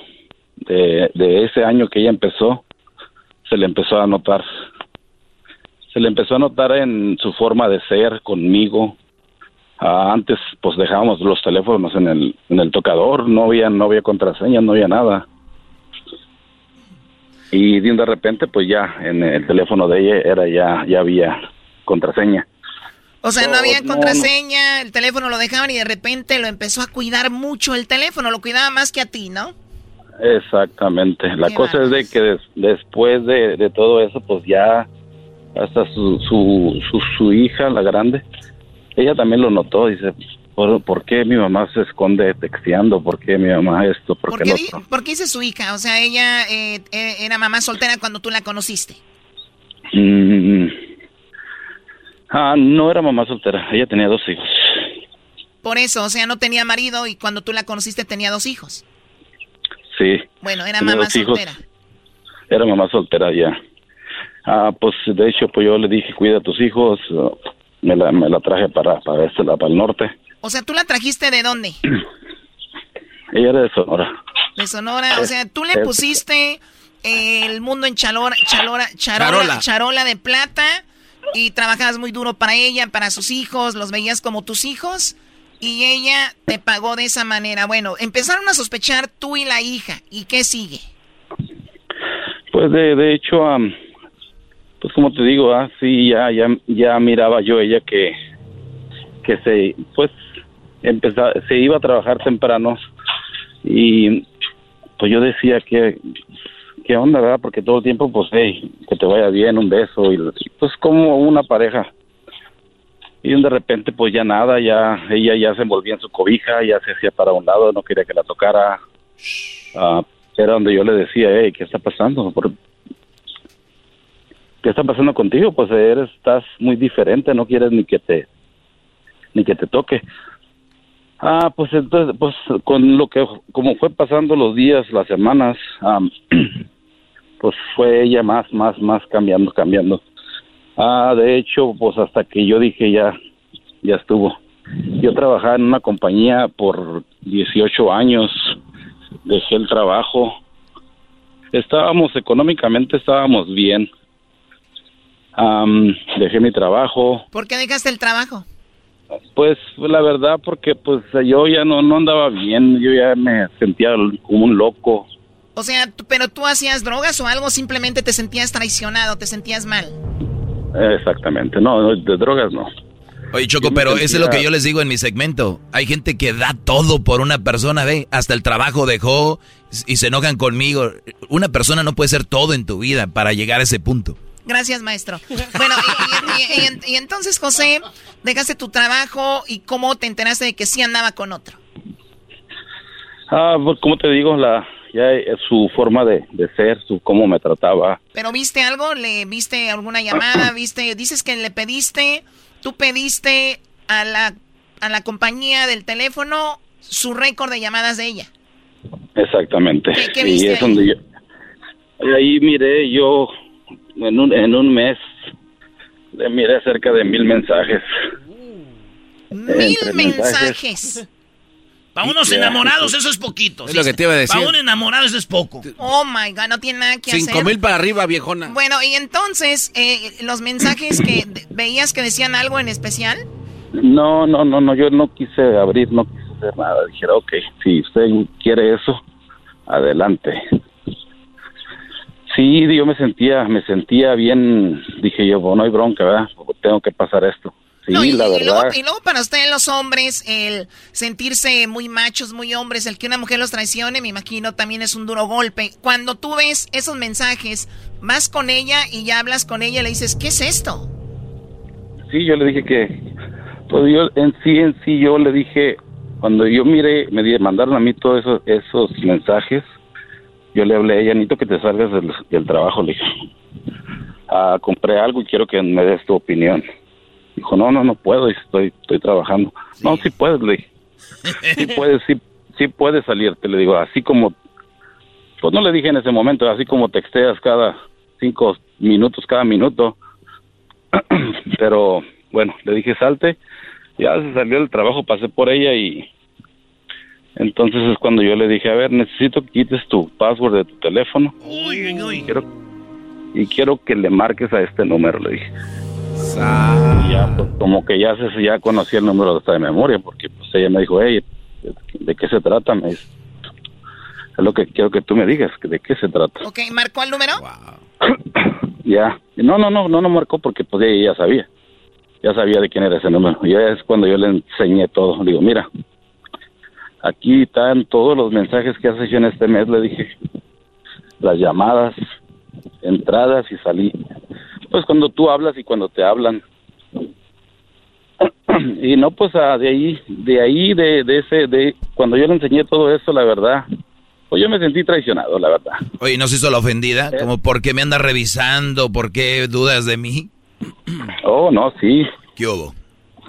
de, de ese año que ella empezó, se le empezó a notar se le empezó a notar en su forma de ser conmigo. Ah, antes, pues dejábamos los teléfonos en el, en el tocador, no había, no había contraseña, no había nada. Y de repente, pues ya en el teléfono de ella era ya, ya había contraseña. O sea, no, había Oh, no, contraseña, el teléfono lo dejaban y de repente lo empezó a cuidar mucho el teléfono, lo cuidaba más que a ti, ¿no? Exactamente. La cosa es de que des- después de, de todo eso, pues ya hasta su, su, su, su hija, la grande, ella también lo notó. Dice, ¿por, por qué mi mamá se esconde texteando? ¿Por qué mi mamá esto? ¿Por, ¿Por qué di- otro? por qué dice su hija? O sea, ella eh, eh, era mamá soltera cuando tú la conociste. Mm, ah, no era mamá soltera, ella tenía dos hijos. Por eso, o sea, no tenía marido y cuando tú la conociste tenía dos hijos. Sí. Bueno, era mamá hijos. soltera. Era mamá soltera ya. Ah, pues de hecho, pues yo le dije, cuida a tus hijos. Me la, me la traje para, para este, la- para el norte. O sea, ¿tú la trajiste de dónde? Ella era de Sonora. De Sonora. O sea, tú le Es- pusiste el mundo en chalora, chalora, charola, Charola. charola de plata y trabajabas muy duro para ella, para sus hijos, los veías como tus hijos y ella te pagó de esa manera. Bueno, empezaron a sospechar tú y la hija. ¿Y qué sigue? Pues de, de hecho, am, pues como te digo, ah, sí, ya, ya, ya miraba yo ella que, que se, pues, empezaba, se iba a trabajar temprano y pues yo decía que, qué onda, ¿verdad? Porque todo el tiempo, pues, hey, que te vaya bien, un beso y pues como una pareja. Y de repente, pues ya nada, ya ella ya se envolvía en su cobija, ya se hacía para un lado, no quería que la tocara. Ah, era donde yo le decía, hey, ¿qué está pasando? Por- ¿Qué está pasando contigo? Pues eres, estás muy diferente, no quieres ni que te, ni que te toque. Ah, pues entonces, pues con lo que, como fue pasando los días, las semanas, am, pues fue ella más, más, más cambiando, cambiando. Ah, de hecho, pues hasta que yo dije ya, ya estuvo. Yo trabajaba en una compañía por 18 años, dejé el trabajo. Estábamos económicamente, estábamos bien. Am, dejé mi trabajo, ¿Por qué dejaste el trabajo? pues la verdad porque pues yo ya no, no andaba bien, yo ya me sentía como un loco. O sea, pero tú hacías drogas o algo, simplemente te sentías traicionado, te sentías mal. Exactamente, no, no, de drogas no. Oye, Choco, pero eso es lo sentía- que yo les digo en mi segmento. Hay gente que da todo por una persona, ve, hasta el trabajo dejó y se enojan conmigo. Una persona no puede ser todo en tu vida para llegar a ese punto. Gracias, maestro. Bueno, y, y- y- y- y entonces, José, dejaste tu trabajo y cómo te enteraste de que sí andaba con otro. Ah, pues como te digo, la ya es su forma de, de ser, su cómo me trataba. ¿Pero viste algo? ¿Le viste alguna llamada? ¿Viste? Dices que le pediste, tú pediste a la, a la compañía del teléfono su récord de llamadas de ella. Exactamente. ¿Qué- qué y viste es ahí? donde yo y ahí miré yo en un, en un mes le miré cerca de mil mensajes. Mil mensajes. Para unos enamorados eso es poquito. Es lo que te iba a decir. Para un enamorado eso es poco. Oh my God, no tiene nada que Cinco hacer. mil para arriba, viejona. Bueno, y entonces, eh, los mensajes que veías que decían algo en especial. No, no, no, no, yo no quise abrir, no quise hacer nada. Dijera, ok, si usted quiere eso, adelante. Sí, yo me sentía, me sentía bien, dije yo, bueno, no hay bronca, ¿verdad? Tengo que pasar esto. Sí, No, y, la y luego, verdad. y luego para ustedes los hombres, el sentirse muy machos, muy hombres, el que una mujer los traicione, me imagino, también es un duro golpe. Cuando tú ves esos mensajes, vas con ella y ya hablas con ella y le dices, ¿qué es esto? Sí, yo le dije que, pues yo en sí, en sí, yo le dije, cuando yo miré, me mandaron a mí todos esos, esos mensajes, yo le hablé a ella, necesito que te salgas del, del trabajo, le dije, ah, compré algo y quiero que me des tu opinión. Dijo, no, no, no puedo, estoy, estoy trabajando. No, sí puedes, le dije, sí puedes, sí, sí puedes salirte, le digo, así como, pues no le dije en ese momento, así como texteas cada cinco minutos, cada minuto, pero bueno, le dije salte, ya se salió del trabajo, pasé por ella y entonces es cuando yo le dije, a ver, necesito que quites tu password de tu teléfono Uy, uy, uy. quiero, y quiero que le marques a este número, le dije. Y ya, pues, como que ya se ya conocí el número hasta de memoria, porque pues ella me dijo, hey, ¿de qué se trata? Me dice, es lo que quiero que tú me digas, ¿de qué se trata? Ok, ¿marcó el número? Ya. No, no, no, no, no marcó porque pues ella ya sabía. Ya sabía de quién era ese número. Ya es cuando yo le enseñé todo. Le digo, mira, aquí están todos los mensajes que has hecho en este mes, le dije. Las llamadas, entradas y salí. Pues cuando tú hablas y cuando te hablan. y no, pues ah, de ahí, de ahí, de, de ese, de cuando yo le enseñé todo eso, la verdad, pues yo me sentí traicionado, la verdad. Oye, ¿no se hizo la ofendida? Como, ¿por qué me anda revisando? ¿Por qué dudas de mí? Oh, no, sí. ¿Qué hubo?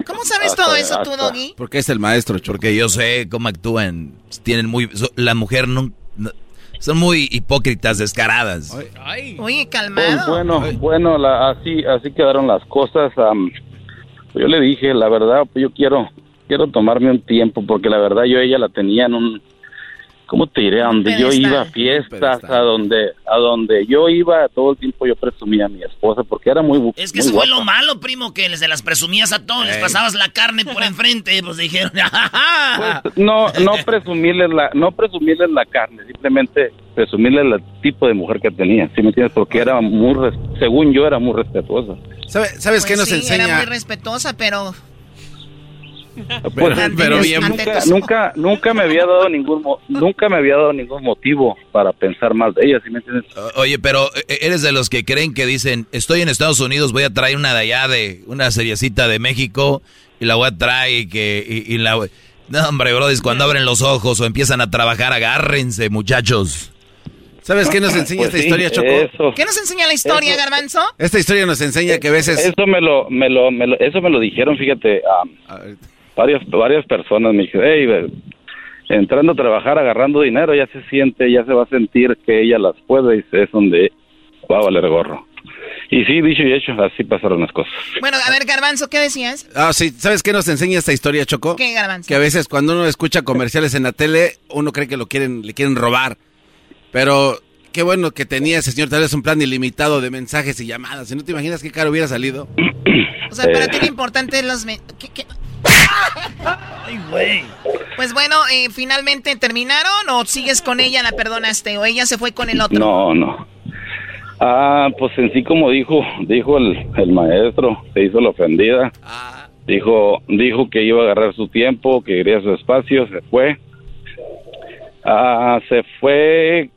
¿Cómo sabes todo eso tú, Doggy? Porque es el maestro, porque yo sé cómo actúan. Tienen muy... La mujer no... no- son muy hipócritas, descaradas. Oye, Pues, calmado. bueno, bueno, la- así, así quedaron las cosas. pues yo le dije, la verdad, pues yo quiero, quiero tomarme un tiempo porque la verdad yo a ella la tenía en un, ¿cómo te diré? A donde yo iba a fiestas, a donde, a donde yo iba todo el tiempo yo presumía a mi esposa porque era muy, bu- Es que muy eso fue lo malo, primo, que les de las presumías a todos, les Ey. pasabas la carne por enfrente, pues dijeron, "Ah". Pues, no, no presumirles la, no presumirles la carne, simplemente presumirles el tipo de mujer que tenía, ¿sí me entiendes? Porque era muy, res- según yo, era muy respetuosa. ¿Sabe- ¿Sabes qué Pues nos sí, Era enseña? muy respetuosa, pero... Pues, pero tus- bien, nunca, nunca, nunca me había dado ningún, nunca me había dado ningún motivo para pensar más de ella, ¿sí me entiendes? Oye, pero eh, eres de los que creen que dicen, estoy en Estados Unidos, voy a traer una de allá, de una seriecita de México, y la voy a traer y que... Y, y la... No, hombre, bro, cuando abren los ojos o empiezan a trabajar, agárrense, muchachos. ¿Sabes qué nos enseña Pues esta sí, historia, Choco? eso. ¿Qué nos enseña la historia, Garbanzo? Esta historia nos enseña que a veces... Eso me lo, me lo, me lo- eso me lo dijeron, fíjate, a varias, varias personas me dijeron, hey, entrando a trabajar, agarrando dinero, ya se siente, ya se va a sentir que ella las puede y es donde va a valer gorro. Y sí, dicho y hecho, así pasaron las cosas. Bueno, a ver, Garbanzo, ¿qué decías? Ah, sí. ¿Sabes qué nos enseña esta historia, Choco? ¿Qué, Garbanzo? Que a veces cuando uno escucha comerciales en la tele, uno cree que lo quieren, le quieren robar. Pero qué bueno que tenía ese señor tal vez un plan ilimitado de mensajes y llamadas. Si no te imaginas qué caro hubiera salido. O sea, para Eh. ti lo importante es los... me- ¿Qué, qué? Ay, güey. Pues bueno, eh, ¿finalmente terminaron o sigues con ella, la perdonaste o ella se fue con el otro? No, no. Ah, pues en sí como dijo, dijo el, el maestro, se hizo la ofendida. Dijo, dijo que iba a agarrar su tiempo, que quería su espacio, se fue. Ah, se fue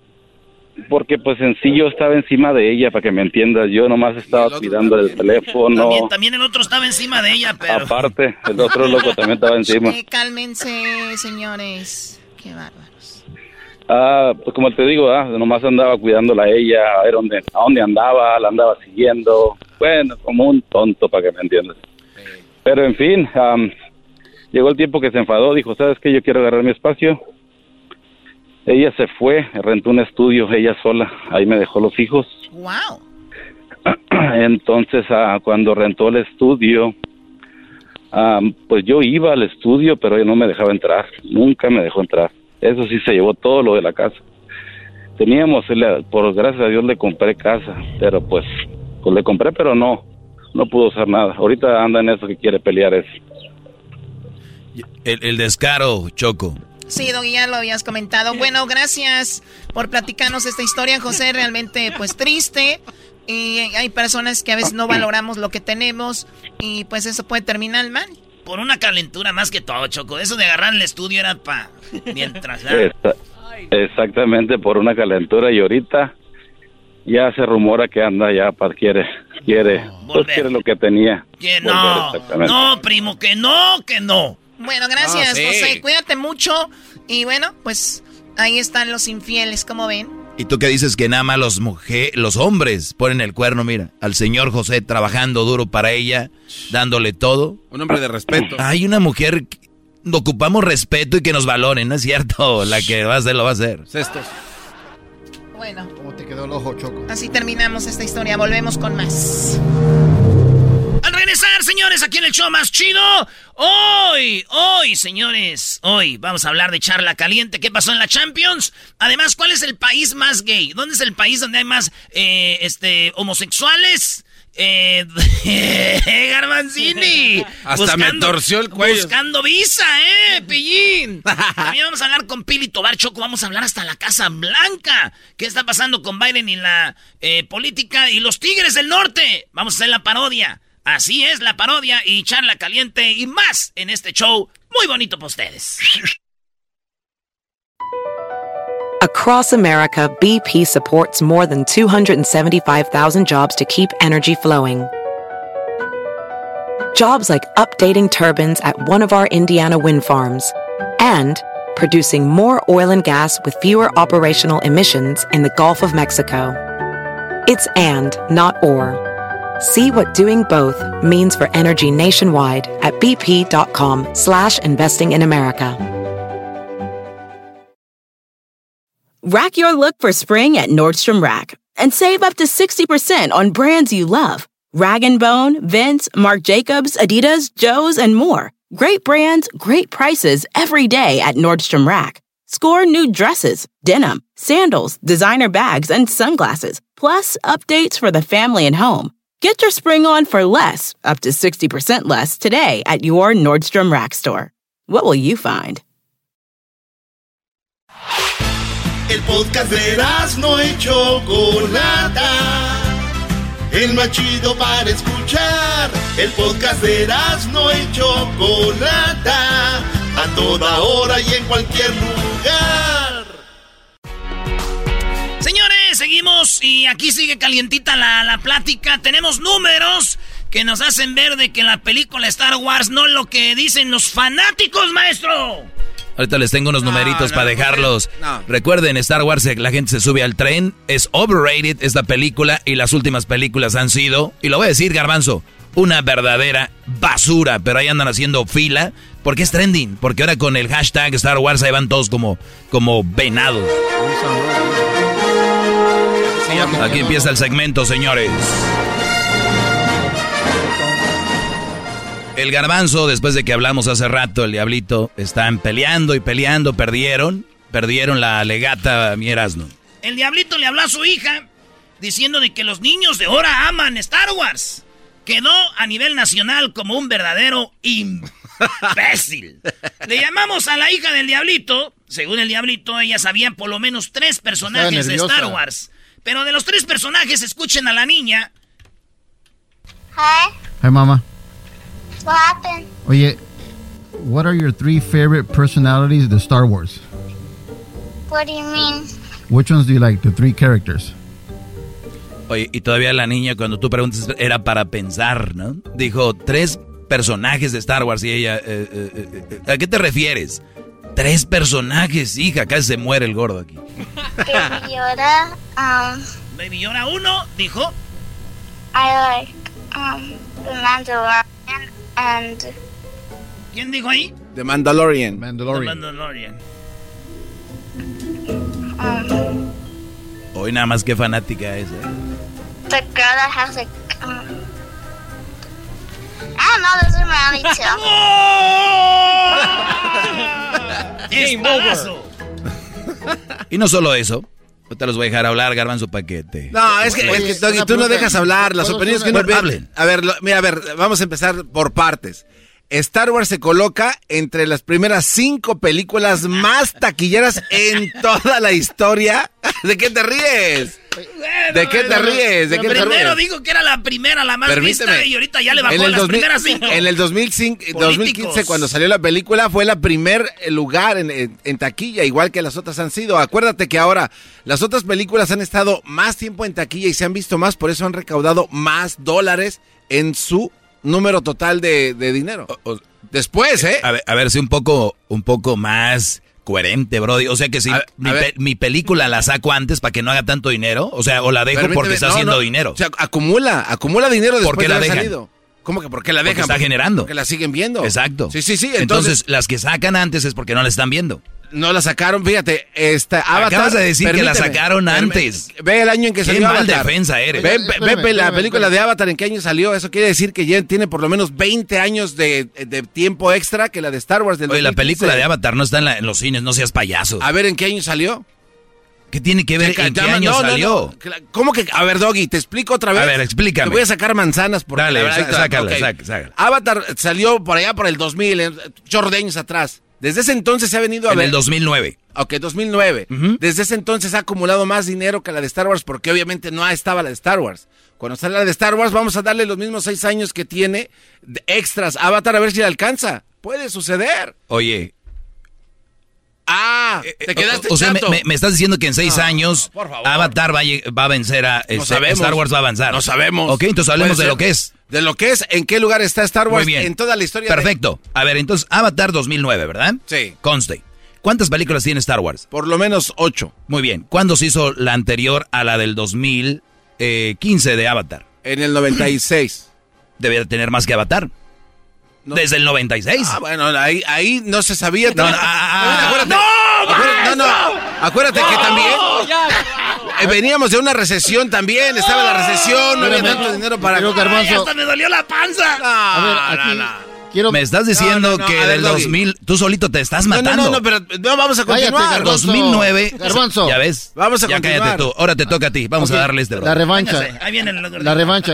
porque pues en sí yo estaba encima de ella, para que me entiendas. Yo nomás estaba cuidando el teléfono. También, también el otro estaba encima de ella, pero... Aparte, el otro loco también estaba encima. Eh, cálmense, señores. Qué bárbaros. Ah, pues como te digo, ah, nomás andaba cuidándola a ella, a ver dónde, a dónde andaba, la andaba siguiendo. Bueno, como un tonto, para que me entiendas. Pero en fin, am, llegó el tiempo que se enfadó, dijo, ¿sabes qué? Yo quiero agarrar mi espacio. Ella se fue, rentó un estudio, ella sola, ahí me dejó los hijos. Wow. Entonces, ah, cuando rentó el estudio, ah, pues yo iba al estudio, pero ella no me dejaba entrar, nunca me dejó entrar. Eso sí se llevó todo lo de la casa. Teníamos, por gracias a Dios le compré casa, pero pues, pues le compré, pero no, no pudo hacer nada. Ahorita anda en eso que quiere pelear eso. El, el descaro, Choco. Sí, Doggy, ya lo habías comentado. Bueno, gracias por platicarnos esta historia, José. Realmente, pues triste. Y hay personas que a veces no valoramos lo que tenemos y pues eso puede terminar mal. Por una calentura más que todo, Choco. Eso de agarrar el estudio era pa... Mientras... exactamente por una calentura y ahorita ya se rumora que anda ya para quiere quiere pues quiere lo que tenía. Que Volver, no, no, primo, que no, que no. Bueno, gracias, Ah, sí. José. Cuídate mucho. Y bueno, pues ahí están los infieles, como ven. ¿Y tú qué dices que nada más los mujeres, los hombres ponen el cuerno? Mira, al señor José trabajando duro para ella, dándole todo. Un hombre de respeto. Hay una mujer que ocupamos respeto y que nos valoren, ¿no es cierto? La que va a hacer lo va a hacer. Cestos. Bueno, ¿Cómo te quedó el ojo, Choco? así terminamos esta historia. Volvemos con más. Señores, aquí en el show más chido. Hoy, hoy, señores, hoy vamos a hablar de charla caliente. ¿Qué pasó en la Champions? Además, ¿cuál es el país más gay? ¿Dónde es el país donde hay más eh, este, homosexuales? Eh, Garbanzini. Hasta me torció el cuello. Buscando visa, ¿eh, pillín? También vamos a hablar con Pili Tobar Choco. Vamos a hablar hasta la Casa Blanca. ¿Qué está pasando con Biden y la eh, política y los Tigres del Norte? Vamos a hacer la parodia. Así es, la parodia y charla caliente y más en este show muy bonito para ustedes. Across America, BP supports more than 275,000 jobs to keep energy flowing. Jobs like updating turbines at one of our Indiana wind farms and producing more oil and gas with fewer operational emissions in the Gulf of Mexico. It's and, not or. See what doing both means for energy nationwide at bp.com slash investing in America. Rack your look for spring at Nordstrom Rack and save up to 60% on brands you love. Rag & Bone, Vince, Marc Jacobs, Adidas, Joe's, and more. Great brands, great prices every day at Nordstrom Rack. Score new dresses, denim, sandals, designer bags, and sunglasses, plus updates for the family and home. Get your spring on for less, up to 60% less, today at your Nordstrom Rack store. What will you find? El podcast de no y Chocolata. El más chido para escuchar. El podcast de no y Chocolata. A toda hora y en cualquier lugar. Señores, seguimos y aquí sigue calientita la, la plática. Tenemos números que nos hacen ver de que la película Star Wars no es lo que dicen los fanáticos, maestro. Ahorita les tengo unos numeritos para dejarlos. Recuerden, Star Wars, la gente se sube al tren. Es overrated esta película y las últimas películas han sido, y lo voy a decir, Garbanzo, una verdadera basura. Pero ahí andan haciendo fila porque es trending. Porque ahora con el hashtag Star Wars ahí van todos como, como venados. Aquí empieza el segmento, señores. El garbanzo, después de que hablamos hace rato, el diablito, están peleando y peleando, perdieron, perdieron la legata, mi Erasmo. El diablito le habló a su hija diciendo de que los niños de ahora aman Star Wars. Quedó a nivel nacional como un verdadero imbécil. le llamamos a la hija del diablito. Según el diablito, ella sabía por lo menos tres personajes de Star Wars. Pero de los tres personajes, escuchen a la niña. Hi. Hi, mama. What happened? Oye, what are your three favorite personalities of Star Wars? What do you mean? Which ones do you like, the three characters? Oye, y todavía la niña, cuando tú preguntas, era para pensar, ¿no? Dijo, tres personajes de Star Wars y ella, eh, eh, eh, ¿a qué te refieres? Tres personajes, hija, casi se muere el gordo aquí. Baby Yoda, um... Baby Yoda uno, dijo. I like, um, the Mandalorian and... ¿Quién dijo ahí? The Mandalorian. Mandalorian. The Mandalorian. Um, Hoy nada más que fanática es, ¿eh? the girl that has like, um... I don't know, those are my only ¡Espadazo! Y no solo eso, te los voy a dejar hablar, garbanzo paquete. No, es que, es que, Doggy, tú no dejas hablar. Las opiniones que no hablen. A ver, lo- mira, a ver, vamos a empezar por partes. Star Wars se coloca entre las primeras cinco películas más taquilleras en toda la historia. ¿De qué te ríes? ¿De qué te ríes? ¿De qué te Primero dijo que era la primera, la más Permíteme. vista, y ahorita ya le bajó En el, las 2000 primeras cinco. en el 2005, Políticos. 2015, cuando salió la película, fue la primer lugar en, en- en taquilla, igual que las otras han sido. Acuérdate que ahora las otras películas han estado más tiempo en taquilla y se han visto más, por eso han recaudado más dólares en su número total de, de dinero. Después, ¿eh? A ver, a ver, si un poco, un poco más coherente, Brody. O sea que si A- mi, pe- mi película la saco antes para que no haga tanto dinero, o sea, o la dejo Permíteme, porque está no, haciendo no. dinero. O sea, acumula, acumula dinero después ¿Por qué de la haber dejan? salido. ¿Cómo que por qué la Porque dejan? está Porque- generando. Porque la siguen viendo. Exacto. Sí, sí, sí. Entonces, Entonces, las que sacan antes es porque no la están viendo. no la sacaron, fíjate, esta Avatar. Acabas de decir que la sacaron antes. Ve el año en que Qué salió mal Avatar. defensa eres. Ve, ve- la película espérame. de Avatar, ¿en qué año salió? Eso quiere decir que ya tiene por lo menos 20 años de, de tiempo extra que la de Star Wars del Oye, la 2015. película de Avatar no está en, la- en los cines, no seas payaso. A ver, ¿en qué año salió? ¿Qué tiene que ver Checa, en qué llama- año no, salió? no. ¿Cómo que? A ver, Doggy, te explico otra vez. A ver, explícame. Te voy a sacar manzanas por Dale, verdad, sácala, Ok. saca, sácala. Avatar salió por allá por el 2000, en- chorro de años atrás. Desde ese entonces se ha venido a En ver. el 2009. Ok, 2009. Desde ese entonces ha acumulado más dinero que la de Star Wars porque obviamente no estaba la de Star Wars. Cuando sale la de Star Wars vamos a darle los mismos seis años que tiene de extras Avatar a ver si le alcanza. Puede suceder. Oye, Ah, te quedaste o, o sea, me, estás diciendo que en seis No, años. Avatar va a, lleg- va a vencer a este. Star Wars va a avanzar. No sabemos. Ok, entonces hablemos de lo que es. de lo que es, en qué lugar está Star Wars Muy bien. en toda la historia. de- Perfecto. A ver, entonces, Avatar 2009, ¿verdad? Sí. Conste. ¿Cuántas películas tiene Star Wars? Por lo menos ocho. Muy bien. ¿Cuándo se hizo la anterior a la del 2015 de Avatar? En el 96. Debe tener más que Avatar. Desde el 96. Ah, bueno, ahí, ahí no se sabía. No, no, ah, ah, acuérdate, ¡No, acuérdate- no, no, acuérdate que también eh, veníamos de una recesión también, estaba la recesión, no había tanto dinero para... Ay, hasta me dolió la panza. A ver, aquí quiero... Me estás diciendo No, no, no, que ver, del Doggy. 2000, tú solito te estás No, no, matando. no, no, pero no, vamos a Cállate, continuar. Garbanzo. 2009. Garbanzo. Ya ves. Vamos a ya continuar. cállate tú. Ahora te toca a ti. Vamos Ok, a darle este. La revancha. Véngase, ahí viene el otro. La revancha.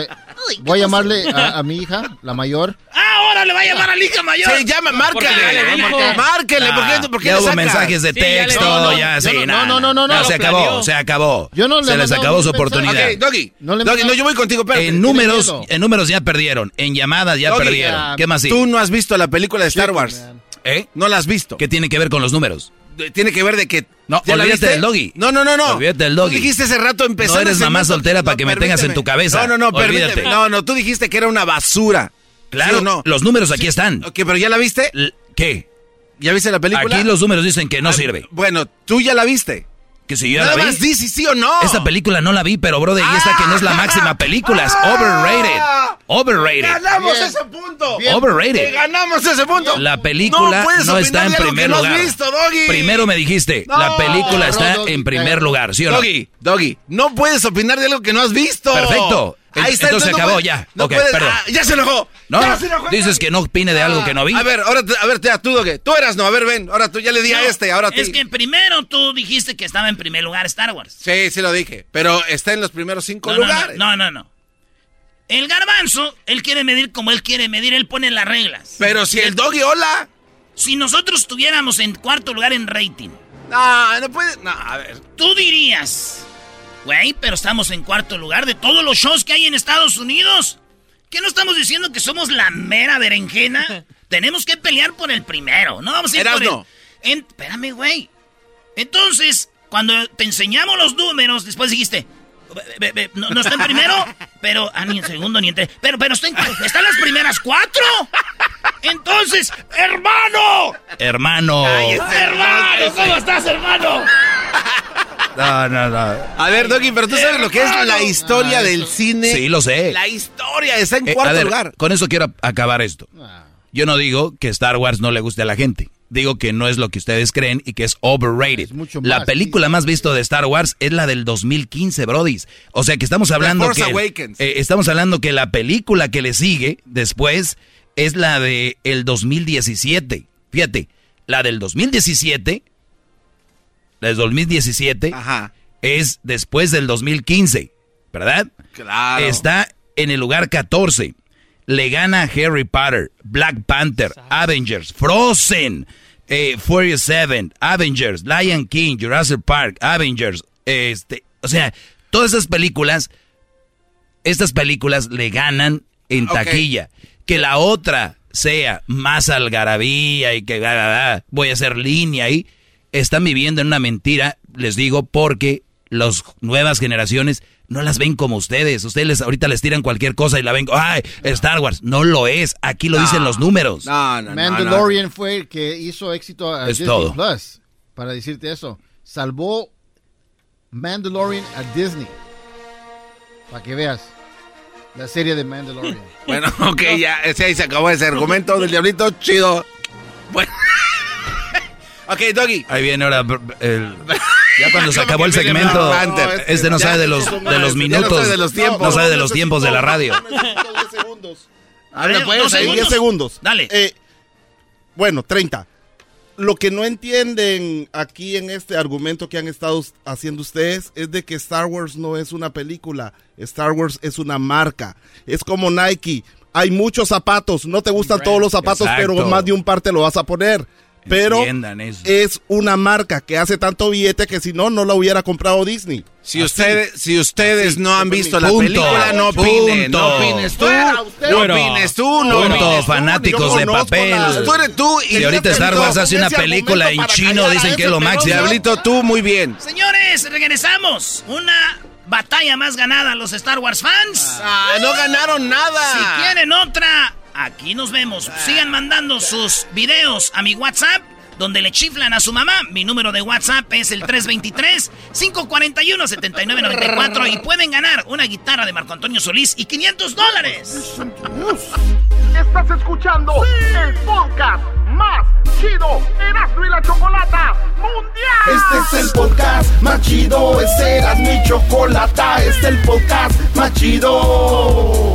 Voy a llamarle a, a mi hija, la mayor. Ahora le va a llamar a la hija mayor. Sí, llama, márcale. Porque ya le dijo. Márquele, ¿por qué, ya le hubo mensajes de Sí, ya le- texto, no, no, ya, sí, no- no, no, no, no, se acabó, planeó. se acabó. Yo no le se les acabó su oportunidad. Ok, Doggy, No le Doggy, no, yo voy contigo, espérate. En números, en números ya perdieron. En llamadas ya Doggy, perdieron. ¿Qué más sí? Tú no has visto la película de Star Wars. ¿Eh? No la has visto. ¿Qué tiene que ver con los números? Tiene que ver de que... No, ¿Ya la olvídate del Doggy. No, no, no, no. Olvídate del Doggy. Tú dijiste hace rato empezando... No eres ese mamá soltera para que me tengas en tu cabeza. No, no, no, Olvídate. permíteme. No, no, tú dijiste que era una basura. Claro, ¿Sí o no? los números aquí están. Ok, pero ¿ya la viste? L- ¿Qué? ¿Ya viste la película? Aquí los números dicen que no Ah, sirve. Bueno, tú ya la viste. Que si yo Nada la vi. más di si sí o no. Esta película no la vi, pero brother, y esta que no es la máxima película, es overrated. Overrated. ¡Ganamos Bien. ese punto! Overrated. ¡Que ganamos ese punto! La película No está en de primer lugar. visto, Doggy. Primero me dijiste, No. la película No, está Doggy, en primer lugar, ¿sí o no? Doggy, Doggy, no puedes opinar de algo que no has visto. Perfecto. Ahí está, Entonces no acabó puedes- ya. No Ok, puedes- perdón. ah, ya se enojó. No, ya se enojó. dices que no opine de algo que no vi. A ver, ahora, a ver, te- tú, Doggy. Tú eras no. A ver, ven. Ahora tú ya le di a No, este. Ahora. Es que primero tú dijiste que estaba en primer lugar Star Wars. Sí, sí lo dije. Pero está en los primeros cinco No, lugares. no, no, no. El garbanzo, él quiere medir como él quiere medir, él pone las reglas. Pero si el Doggy, hola. Si nosotros estuviéramos en cuarto lugar en rating, No, no puede. No, a ver. tú dirías, güey, pero estamos en cuarto lugar de todos los shows que hay en Estados Unidos. ¿Qué no estamos diciendo que somos la mera berenjena? Tenemos que pelear por el primero, no vamos a ir por el... En- Espérame, güey. Entonces, cuando te enseñamos los números, después dijiste, "Ve- ve- ve, no, no está en primero, pero ah, ni en segundo ni en tercero, pero, pero está en, están las primeras cuatro. Entonces, hermano, Hermano. hermano, ¿cómo estás, hermano? No, no, no. A ver, Doggy, pero tú sabes lo que es la historia del cine. Sí, lo sé. La historia está en Eh, cuarto a ver, lugar. Con eso quiero acabar esto. Yo no digo que Star Wars no le guste a la gente. Digo que no es lo que ustedes creen y que es overrated. mucho la película más vista de Star Wars es la del 2015, Brodis. O sea que estamos hablando Force que Awakens. eh, estamos hablando que la película que le sigue después es la de el 2017. Fíjate, la del 2017 la del 2017 Ajá. es después del 2015, ¿verdad? Claro. Está en el lugar 14. Le gana Harry Potter, Black Panther, Avengers, Frozen, eh, Furious 7, Avengers, Lion King, Jurassic Park, Avengers. Este, o sea, todas esas películas, estas películas le ganan en taquilla. Que la otra sea más algarabía y que bla, bla, bla, voy a hacer línea ahí, están viviendo en una mentira, les digo, porque las nuevas generaciones no las ven como ustedes. Ustedes les, ahorita les tiran cualquier cosa y la ven, ay, Star Wars. No lo es. Aquí lo No. dicen los números. No, no, no, Mandalorian fue el que hizo éxito a Es Disney todo. Plus. Para decirte eso. Salvó Mandalorian a Disney. Para que veas. La serie de Mandalorian. no. Bueno, ok, ya. Ese ahí se acabó ese argumento del diablito. Chido. Bueno. ok, Doggy. Ahí viene ahora el- ya cuando se ¿Cómo acabó el segmento, este no Ya, sabe de los de los ya no minutos, sabe de los tiempos. no sabe de los tiempos de la radio. Habla ver, pues, dos ahí segundos. 10 segundos. Dale. Eh, bueno, 30. Lo que no entienden aquí en este argumento que han estado haciendo ustedes es de que Star Wars no es una película, Star Wars es una marca. Es como Nike. Hay muchos zapatos, no te gustan todos los zapatos, Exacto. pero más de un par te lo vas a poner. Pero es una marca que hace tanto billete que si no, no la hubiera comprado Disney. Si ustedes, si ustedes no han visto la Punto. película, no opinen. No opines tú. Usted. No opines tú. No Punto, opines tú. fanáticos de papel. la- Tú eres tú y Si ahorita Star Wars hace una película en chino, dicen que es lo máximo. Diablito, tú muy bien. Señores, regresamos. Una batalla más ganada los Star Wars fans. Ah, no ganaron nada. Si quieren otra, aquí nos vemos. Sigan mandando sus videos a mi WhatsApp donde le chiflan a su mamá. Mi número de WhatsApp es el 323-541-7994 y pueden ganar una guitarra de Marco Antonio Solís y 500 dólares. Estás escuchando el podcast más chido Erasmo y la Chocolata Mundial. Este es el podcast más chido, este era mi chocolata, este es el podcast más chido.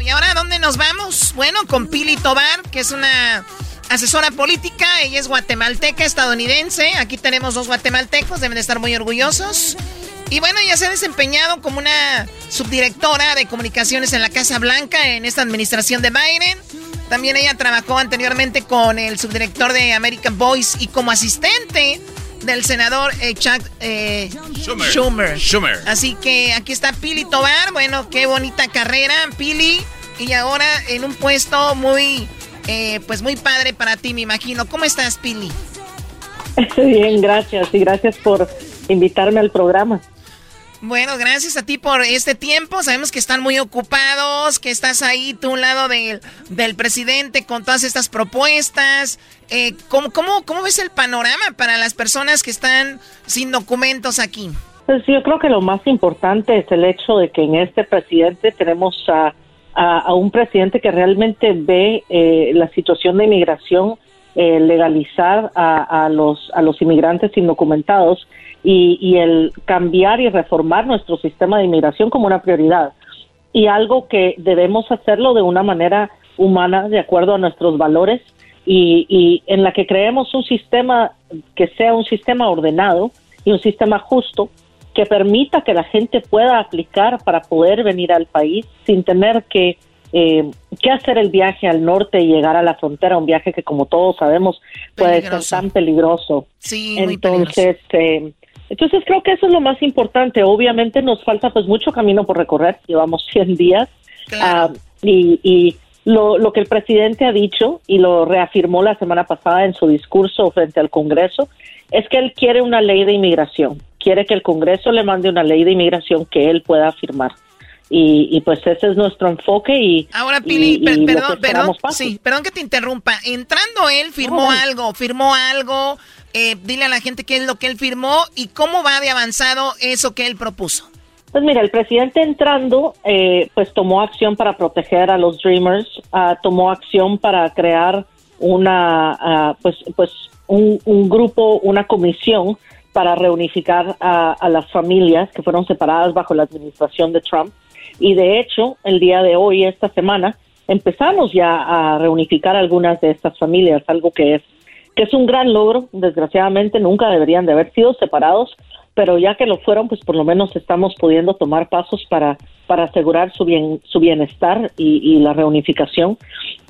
¿Y ahora dónde nos vamos? Bueno, con Pili Tobar, que es una asesora política. Ella es guatemalteca, estadounidense. Aquí tenemos dos guatemaltecos, deben de estar muy orgullosos. Y bueno, ella se ha desempeñado como una subdirectora de comunicaciones en la Casa Blanca en esta administración de Biden. También ella trabajó anteriormente con el subdirector de American Voice y como asistente del senador eh, Chuck eh, Schumer. Schumer. Schumer. Así que aquí está Pili Tobar. Bueno, qué bonita carrera, Pili. Y ahora en un puesto muy, eh, pues muy padre para ti, me imagino. ¿Cómo estás, Pili? Bien, gracias. Y gracias por invitarme al programa. Bueno, gracias a ti por este tiempo. Sabemos que están muy ocupados, que estás ahí tú a un lado del, del presidente con todas estas propuestas. Eh, ¿cómo, cómo, ¿Cómo ves el panorama para las personas que están sin documentos aquí? Pues yo creo que lo más importante es el hecho de que en este presidente tenemos a, a, a un presidente que realmente ve eh, la situación de inmigración, eh, legalizar a, a, los, a los inmigrantes indocumentados y, y el cambiar y reformar nuestro sistema de inmigración como una prioridad. Y algo que debemos hacerlo de una manera humana, de acuerdo a nuestros valores, y, y en la que creemos un sistema que sea un sistema ordenado y un sistema justo que permita que la gente pueda aplicar para poder venir al país sin tener que, eh, que hacer el viaje al norte y llegar a la frontera, un viaje que como todos sabemos puede Peligroso. ser tan peligroso. Sí, muy entonces, eh, entonces creo que eso es lo más importante. Obviamente nos falta pues mucho camino por recorrer, llevamos 100 días ah, y, y lo, lo que el presidente ha dicho y lo reafirmó la semana pasada en su discurso frente al Congreso es que él quiere una ley de inmigración, quiere que el Congreso le mande una ley de inmigración que él pueda firmar. Y, y pues ese es nuestro enfoque y Ahora, Pili, y- per- y lo que perdón, perdón, sí, perdón que te interrumpa. Entrando él, firmó No. algo, firmó algo. eh, dile a la gente qué es lo que él firmó y cómo va de avanzado eso que él propuso. Pues mira, el presidente entrando, eh, pues tomó acción para proteger a los Dreamers, ah, tomó acción para crear una, ah, pues, pues un, un grupo, una comisión para reunificar a, a las familias que fueron separadas bajo la administración de Trump. Y de hecho, el día de hoy, esta semana, empezamos ya a reunificar algunas de estas familias, algo que es que es un gran logro. Desgraciadamente nunca deberían de haber sido separados, pero ya que lo fueron, pues por lo menos estamos pudiendo tomar pasos para para asegurar su bien su bienestar y, y la reunificación.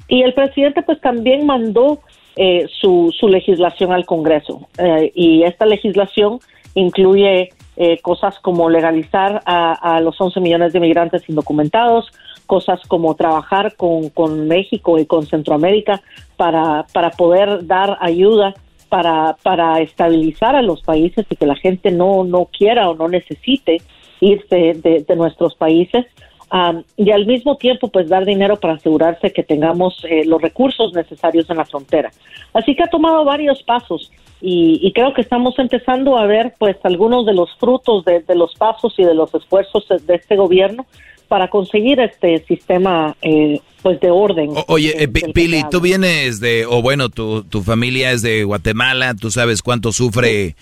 Y el presidente pues también mandó eh, su, su legislación al Congreso Eh, y esta legislación incluye eh, cosas como legalizar a, a los 11 millones de migrantes indocumentados, cosas como trabajar con, con México y con Centroamérica para, para poder dar ayuda para, para estabilizar a los países y que la gente no, no quiera o no necesite irse de, de nuestros países. Am, y al mismo tiempo pues dar dinero para asegurarse que tengamos eh, los recursos necesarios en la frontera. Así que ha tomado varios pasos y, y creo que estamos empezando a ver pues algunos de los frutos de, de los pasos y de los esfuerzos de, este gobierno para conseguir este sistema eh, pues de orden. O- Oye, eh, Pili, tú vienes de, o bueno, tu, tu familia es de Guatemala, tú sabes cuánto sufre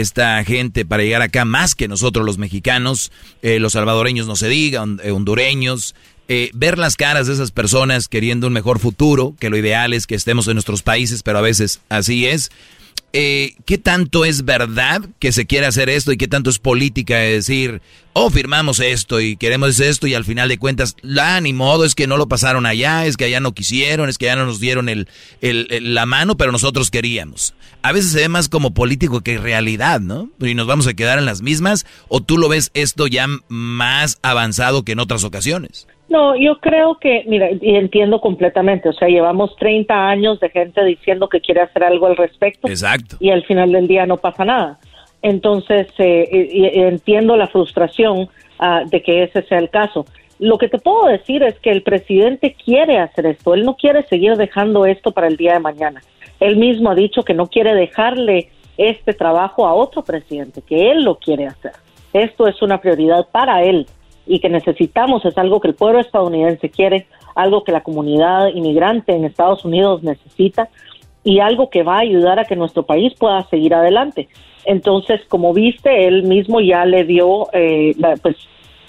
esta gente para llegar acá, más que nosotros los mexicanos, eh, los salvadoreños no se digan, eh, hondureños. Eh, ver las caras de esas personas queriendo un mejor futuro, que lo ideal es que estemos en nuestros países, pero a veces así es. Eh, ¿qué tanto es verdad que se quiere hacer esto y qué tanto es política de decir, oh, firmamos esto y queremos esto y al final de cuentas, la ni modo, es que no lo pasaron allá, es que allá no quisieron, es que allá no nos dieron el, la mano, pero nosotros queríamos. A veces se ve más como político que realidad, ¿no? Y nos vamos a quedar en las mismas, o tú lo ves esto ya más avanzado que en otras ocasiones. No, yo creo que, mira, y entiendo completamente, o sea, llevamos 30 años de gente diciendo que quiere hacer algo al respecto. Exacto. Y al final del día no pasa nada. Entonces, eh, entiendo la frustración ah, de que ese sea el caso. Lo que te puedo decir es que el presidente quiere hacer esto, él no quiere seguir dejando esto para el día de mañana. Él mismo ha dicho que no quiere dejarle este trabajo a otro presidente, que él lo quiere hacer. Esto es una prioridad para él y que necesitamos, es algo que el pueblo estadounidense quiere, algo que la comunidad inmigrante en Estados Unidos necesita y algo que va a ayudar a que nuestro país pueda seguir adelante. Entonces, como viste, él mismo ya le dio, eh, pues,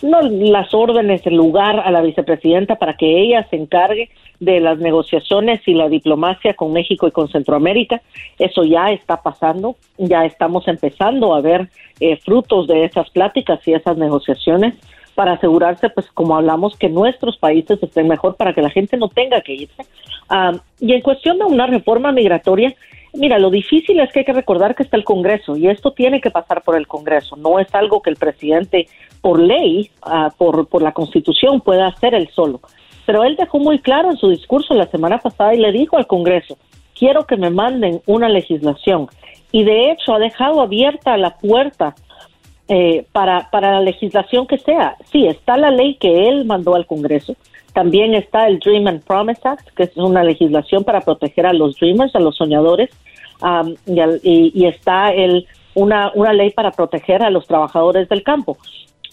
no las órdenes, el lugar a la vicepresidenta para que ella se encargue de las negociaciones y la diplomacia con México y con Centroamérica. Eso ya está pasando, ya estamos empezando a ver eh, frutos de esas pláticas y esas negociaciones para asegurarse, pues como hablamos, que nuestros países estén mejor para que la gente no tenga que irse. Ah, y en cuestión de una reforma migratoria, mira, lo difícil es que hay que recordar que está el Congreso y esto tiene que pasar por el Congreso. No es algo que el presidente, por ley, ah, por, por la Constitución, pueda hacer él solo. Pero él dejó muy claro en su discurso la semana pasada y le dijo al Congreso, quiero que me manden una legislación. Y de hecho ha dejado abierta la puerta eh, para, para la legislación que sea. Sí, está la ley que él mandó al Congreso. También está el Dream and Promise Act, que es una legislación para proteger a los dreamers, a los soñadores. y, y, está el, una, una ley para proteger a los trabajadores del campo.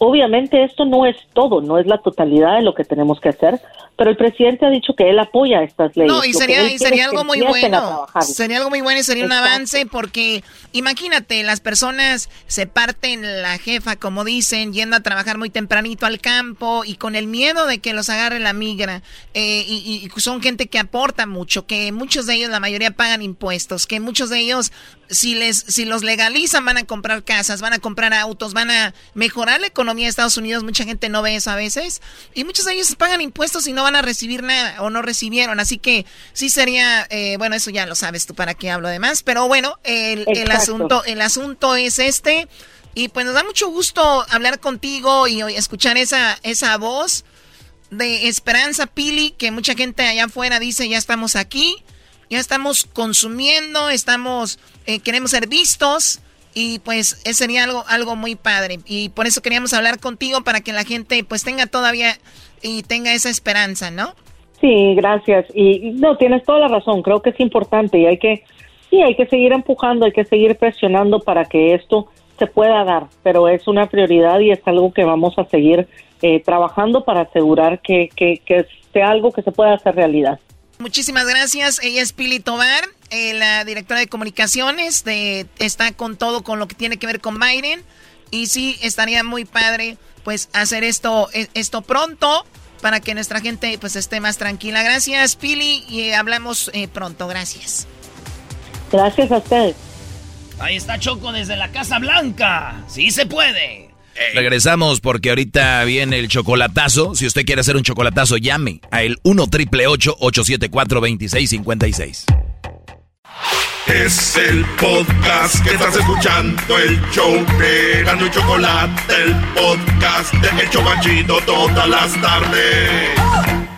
Obviamente esto no es todo, no es la totalidad de lo que tenemos que hacer, pero el presidente ha dicho que él apoya estas leyes. No, y sería, algo muy bueno. Sería algo muy bueno y sería un avance porque imagínate, las personas se parten la jefa, como dicen, yendo a trabajar muy tempranito al campo y con el miedo de que los agarre la migra. Eh, y, y son gente que aporta mucho, que muchos de ellos, la mayoría pagan impuestos, que muchos de ellos, si, les, si los legalizan, van a comprar casas, van a comprar autos, van a mejorar la economía de Estados Unidos. Mucha gente no ve eso a veces. Y muchos de ellos pagan impuestos y no van a recibir nada o no recibieron. Así que sí sería, eh, bueno, eso ya lo sabes tú para qué hablo de más. Pero bueno, el, el, asunto, el asunto es este. Y pues nos da mucho gusto hablar contigo y escuchar esa, esa voz de esperanza, Pili, que mucha gente allá afuera dice, ya estamos aquí, ya estamos consumiendo, estamos, eh, queremos ser vistos. Y pues eso sería algo, algo muy padre. Y por eso queríamos hablar contigo para que la gente pues tenga todavía y tenga esa esperanza, ¿no? Sí, gracias. Y no, tienes toda la razón. Creo que es importante y hay que, sí, hay que seguir empujando, hay que seguir presionando para que esto se pueda dar. Pero es una prioridad y es algo que vamos a seguir eh, trabajando para asegurar que, que sea algo que se pueda hacer realidad. Muchísimas gracias. Ella es Pili Tobar, eh, la directora de comunicaciones. De, está con todo con lo que tiene que ver con Biden. Y sí, estaría muy padre pues hacer esto, e, esto pronto para que nuestra gente pues esté más tranquila. Gracias, Pili, y hablamos eh, pronto. Gracias. Gracias a usted. Ahí está Choco desde la Casa Blanca. Sí se puede. Regresamos porque ahorita viene el chocolatazo. Si usted quiere hacer un chocolatazo, llame a el 1 triple 874 2656. Es el podcast que estás escuchando, el show de Gano y Chocolate, el podcast de El Chocachito todas las tardes.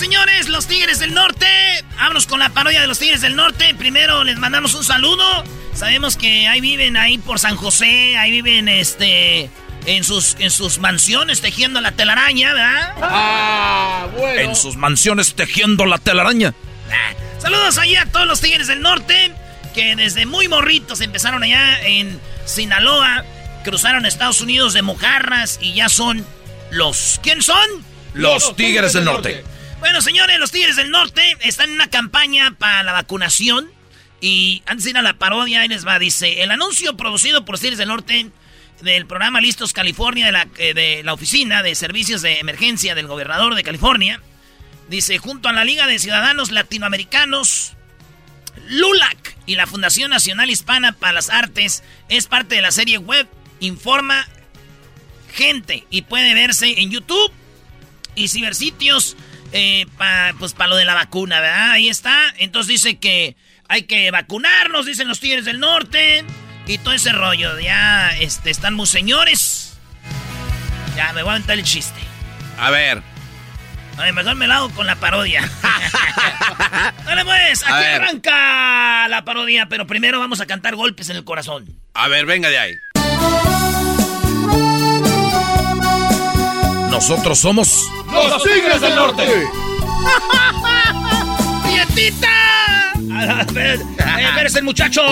Señores, los Tigres del Norte, vámonos con la parodia de los Tigres del Norte. Primero les mandamos un saludo. Sabemos que ahí viven ahí por San José, ahí viven este en sus, en sus mansiones tejiendo la telaraña, ¿verdad? Ah, bueno. En sus mansiones tejiendo la telaraña. Saludos ahí a todos los Tigres del Norte que desde muy morritos empezaron allá en Sinaloa, cruzaron Estados Unidos de mojarras y ya son los... ¿Quién son? Los, Tigres, del norte. Bueno, señores, los Tigres del Norte están en una campaña para la vacunación y antes de ir a la parodia, ahí les va, dice, el anuncio producido por los Tigres del Norte del programa Listos California de la, eh, de la Oficina de Servicios de Emergencia del Gobernador de California Dice, junto a la Liga de Ciudadanos Latinoamericanos, LULAC y la Fundación Nacional Hispana para las Artes es parte de la serie web Informa Gente y puede verse en YouTube y cibersitios eh, pa- pues para lo de la vacuna, ¿verdad? Ahí está. Entonces dice que hay que vacunarnos, dicen los Tigres del Norte y todo ese rollo. Ya este, están muy señores. Ya me voy a aventar el chiste. A ver. Ay, mejor me la hago con la parodia. Dale pues, A aquí ver. arranca la parodia, pero primero vamos a cantar golpes en el corazón. A ver, venga de ahí. Nosotros somos ¡Los Tigres del Norte! ¡Pietita! Espérese el muchacho!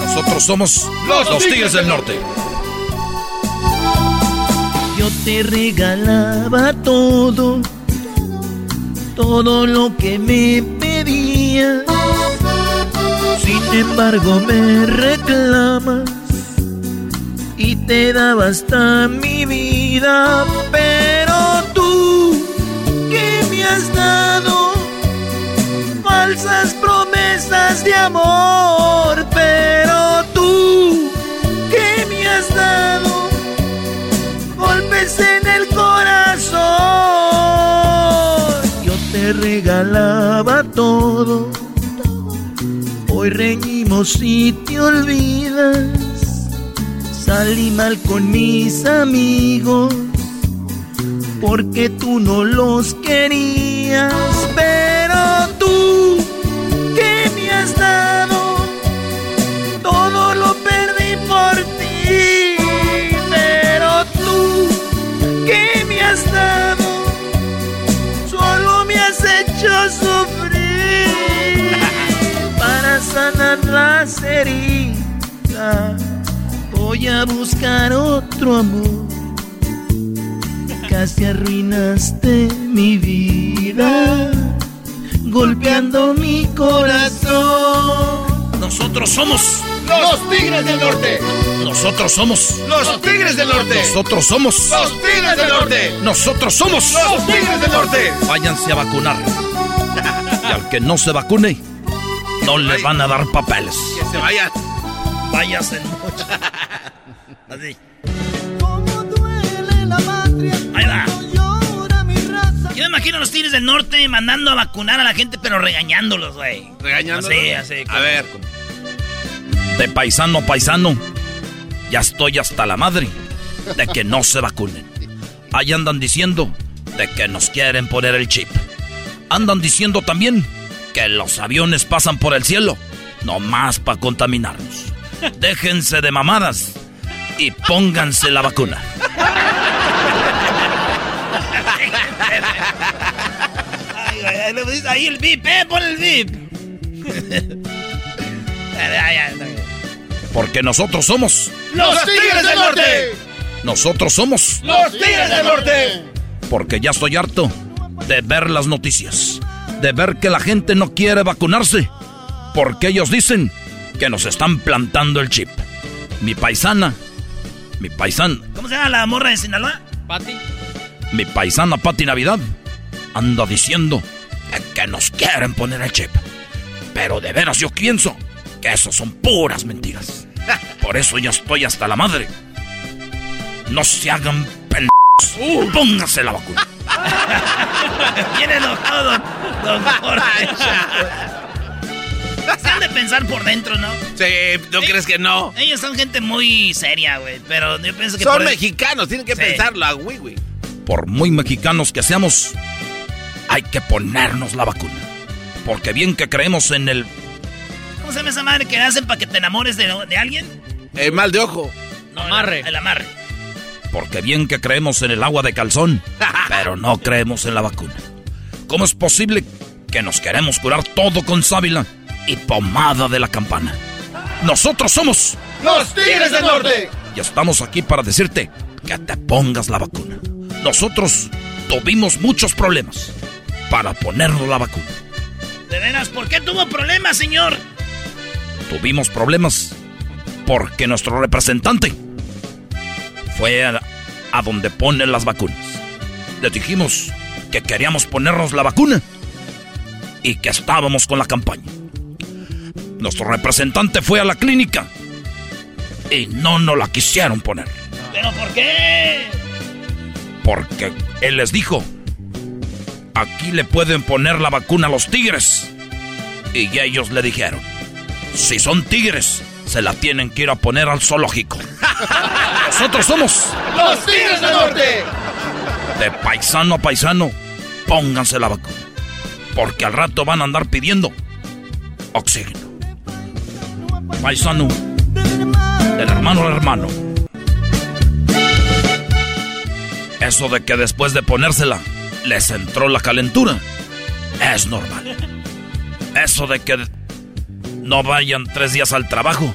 Nosotros somos los, Tigres del Norte. Yo te regalaba todo, todo lo que me pedías. Sin embargo me reclamas y te daba hasta mi vida. Pero tú, ¿qué me has dado? Falsas promesas de amor. Pero tú, ¿qué me has dado? golpes en el corazón. Yo te regalaba todo. Hoy reñimos y te olvidas. Salí mal con mis amigos. Porque tú no los querías. Pero tú, ¿qué me has dado? Todo lo perdí por ti. Pero tú, ¿qué me has dado? Solo me has hecho sufrir para sanar las heridas. Voy a buscar otro amor. Casi arruinaste mi vida, golpeando mi corazón. Nosotros somos Los Tigres del Norte. Nosotros somos Los Tigres del Norte. Nosotros somos Los Tigres del Norte. Nosotros somos Los Tigres del Norte. Váyanse a vacunar. Y al que no se vacune, no le van a dar papeles. Que se vayan. Váyase mucho. Así. Ahí va. Yo me imagino a los Tigres del Norte mandando a vacunar a la gente, pero regañándolos, güey. ¿Regañándolos? Así, así. A ver. De paisano a paisano, ya estoy hasta la madre de que no se vacunen. Ahí andan diciendo de que nos quieren poner el chip. Andan diciendo también que los aviones pasan por el cielo, nomás para contaminarnos. Déjense de mamadas y pónganse la vacuna. Ahí el VIP, eh, pon el VIP. Porque nosotros somos, Los Tigres del Norte. nosotros somos, Los Tigres del Norte. porque ya estoy harto de ver las noticias, de ver que la gente no quiere vacunarse, porque ellos dicen que nos están plantando el chip. Mi paisana, mi paisana, ¿Cómo se llama la morra de Sinaloa? Pati. mi paisana Pati Navidad anda diciendo que nos quieren poner el chip. Pero de veras yo pienso que eso son puras mentiras. Por eso ya estoy hasta la madre. No se hagan pendejos. Pónganse la vacuna. Bien enojado, don, don Jorge. Se han de pensar por dentro, ¿no? Sí, ¿no crees que no? Ellos son gente muy seria, güey. Pero yo pienso que. Son por- mexicanos, tienen que Sí. pensarlo, güey, güey. Por muy mexicanos que seamos, hay que ponernos la vacuna. Porque bien que creemos en el... ¿Cómo se llama esa madre que hacen para que te enamores de, de alguien? El mal de ojo. No, amarre. El, amarre. Porque bien que creemos en el agua de calzón, pero no creemos en la vacuna. ¿Cómo es posible que nos queremos curar todo con sábila y pomada de la campana? Nosotros somos Los Tigres del Norte. y estamos aquí para decirte que te pongas la vacuna. Nosotros tuvimos muchos problemas para ponernos la vacuna. De veras, ¿por qué tuvo problemas, señor? Tuvimos problemas porque nuestro representante fue a, a donde ponen las vacunas. Les dijimos que queríamos ponernos la vacuna y que estábamos con la campaña. Nuestro representante fue a la clínica y no nos la quisieron poner. ¿Pero por qué? Porque él les dijo, aquí le pueden poner la vacuna a los tigres. Y ellos le dijeron, si son tigres, se la tienen que ir a poner al zoológico. Nosotros somos los Tigres del Norte. De paisano a paisano, pónganse la vacuna. Porque al rato van a andar pidiendo oxígeno. Paisano, del hermano al hermano. Eso de que después de ponérsela les entró la calentura es normal. Eso de que no vayan tres días al trabajo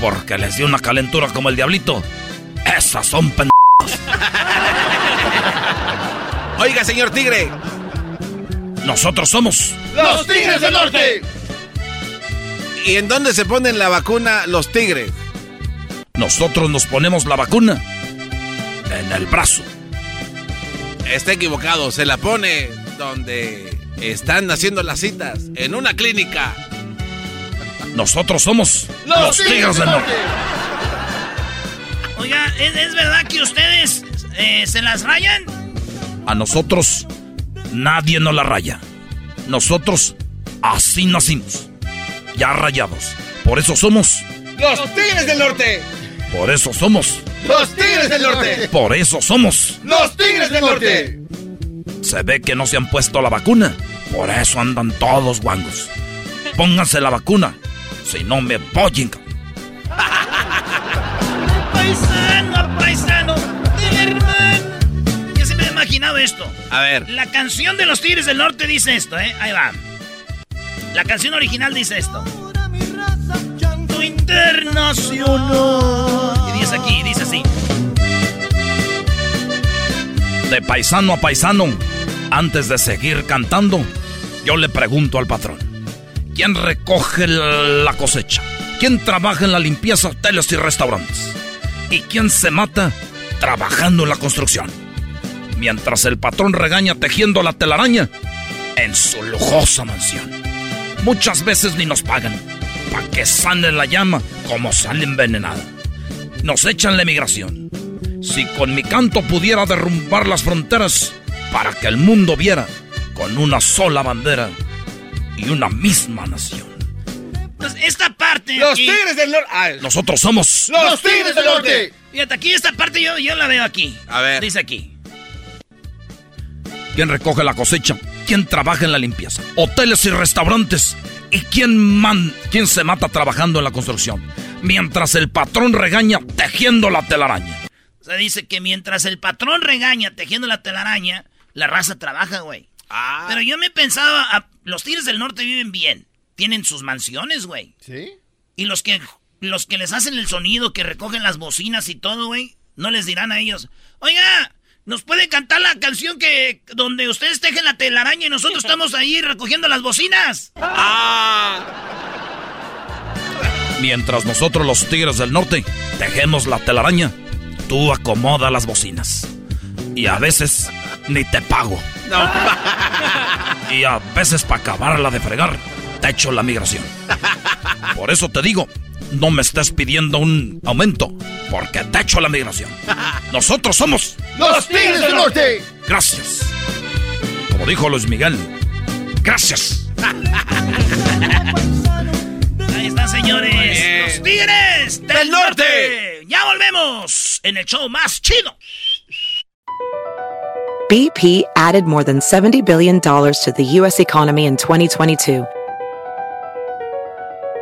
porque les dio una calentura como el diablito, esas son p. Oiga, señor Tigre. Nosotros somos los Tigres del Norte. ¿Y en dónde se ponen la vacuna los tigres? Nosotros nos ponemos la vacuna en el brazo. Está equivocado, se la pone donde están haciendo las citas, en una clínica. Nosotros somos los, los Tigres del Norte. Oiga, ¿es, es verdad que ustedes eh, se las rayan? A nosotros nadie nos la raya. Nosotros así nacimos. Ya rayados. Por eso somos los Tigres del Norte. Por eso somos los Tigres del Norte. Por eso somos los Tigres del Norte. Se ve que no se han puesto la vacuna. Por eso andan todos guangos. Pónganse la vacuna. Si no me apoyen. paisano, paisano. Yo siempre he imaginado esto. A ver. La canción de los Tigres del Norte dice esto, ¿eh? Ahí va. La canción original dice esto. Internacional. Y dice aquí, dice así. De paisano a paisano, antes de seguir cantando, yo le pregunto al patrón. ¿Quién recoge la cosecha? ¿Quién trabaja en la limpieza, hoteles y restaurantes? ¿Y quién se mata trabajando en la construcción? Mientras el patrón regaña tejiendo la telaraña en su lujosa mansión. Muchas veces ni nos pagan para que sane la llama como sale envenenada. Nos echan la emigración. Si con mi canto pudiera derrumbar las fronteras para que el mundo viera con una sola bandera y una misma nación. Entonces, esta parte. Los aquí- Tigres del Norte. Nosotros somos los Tigres del Norte. Fíjate, aquí esta parte yo, yo la veo aquí. A ver. Dice aquí. ¿Quién recoge la cosecha? ¿Quién trabaja en la limpieza? Hoteles y restaurantes. ¿Y quién, man, quién se mata trabajando en la construcción? Mientras el patrón regaña tejiendo la telaraña. O sea, dice que mientras el patrón regaña tejiendo la telaraña, la raza trabaja, güey. Ah. Pero yo me pensaba, ah, los Tigres del Norte viven bien. Tienen sus mansiones, güey. ¿Sí? Y los que, los que les hacen el sonido, que recogen las bocinas y todo, güey, no les dirán a ellos, oiga, ¿nos puede cantar la canción que donde ustedes tejen la telaraña y nosotros estamos ahí recogiendo las bocinas? Mientras nosotros los tigres del norte tejemos la telaraña, tú acomoda las bocinas. Y a veces ni te pago. Y a veces para acabarla de fregar, te echo la migración. Por eso te digo, no me estés pidiendo un aumento, porque te echo la migración. Nosotros somos Los Tigres del Norte. Gracias. Como dijo Luis Miguel, gracias. Ahí está, señores. Los Tigres del, Del norte. Norte. Ya volvemos en el show más chido. BP added more than $70 billion to the U.S. economy in 2022.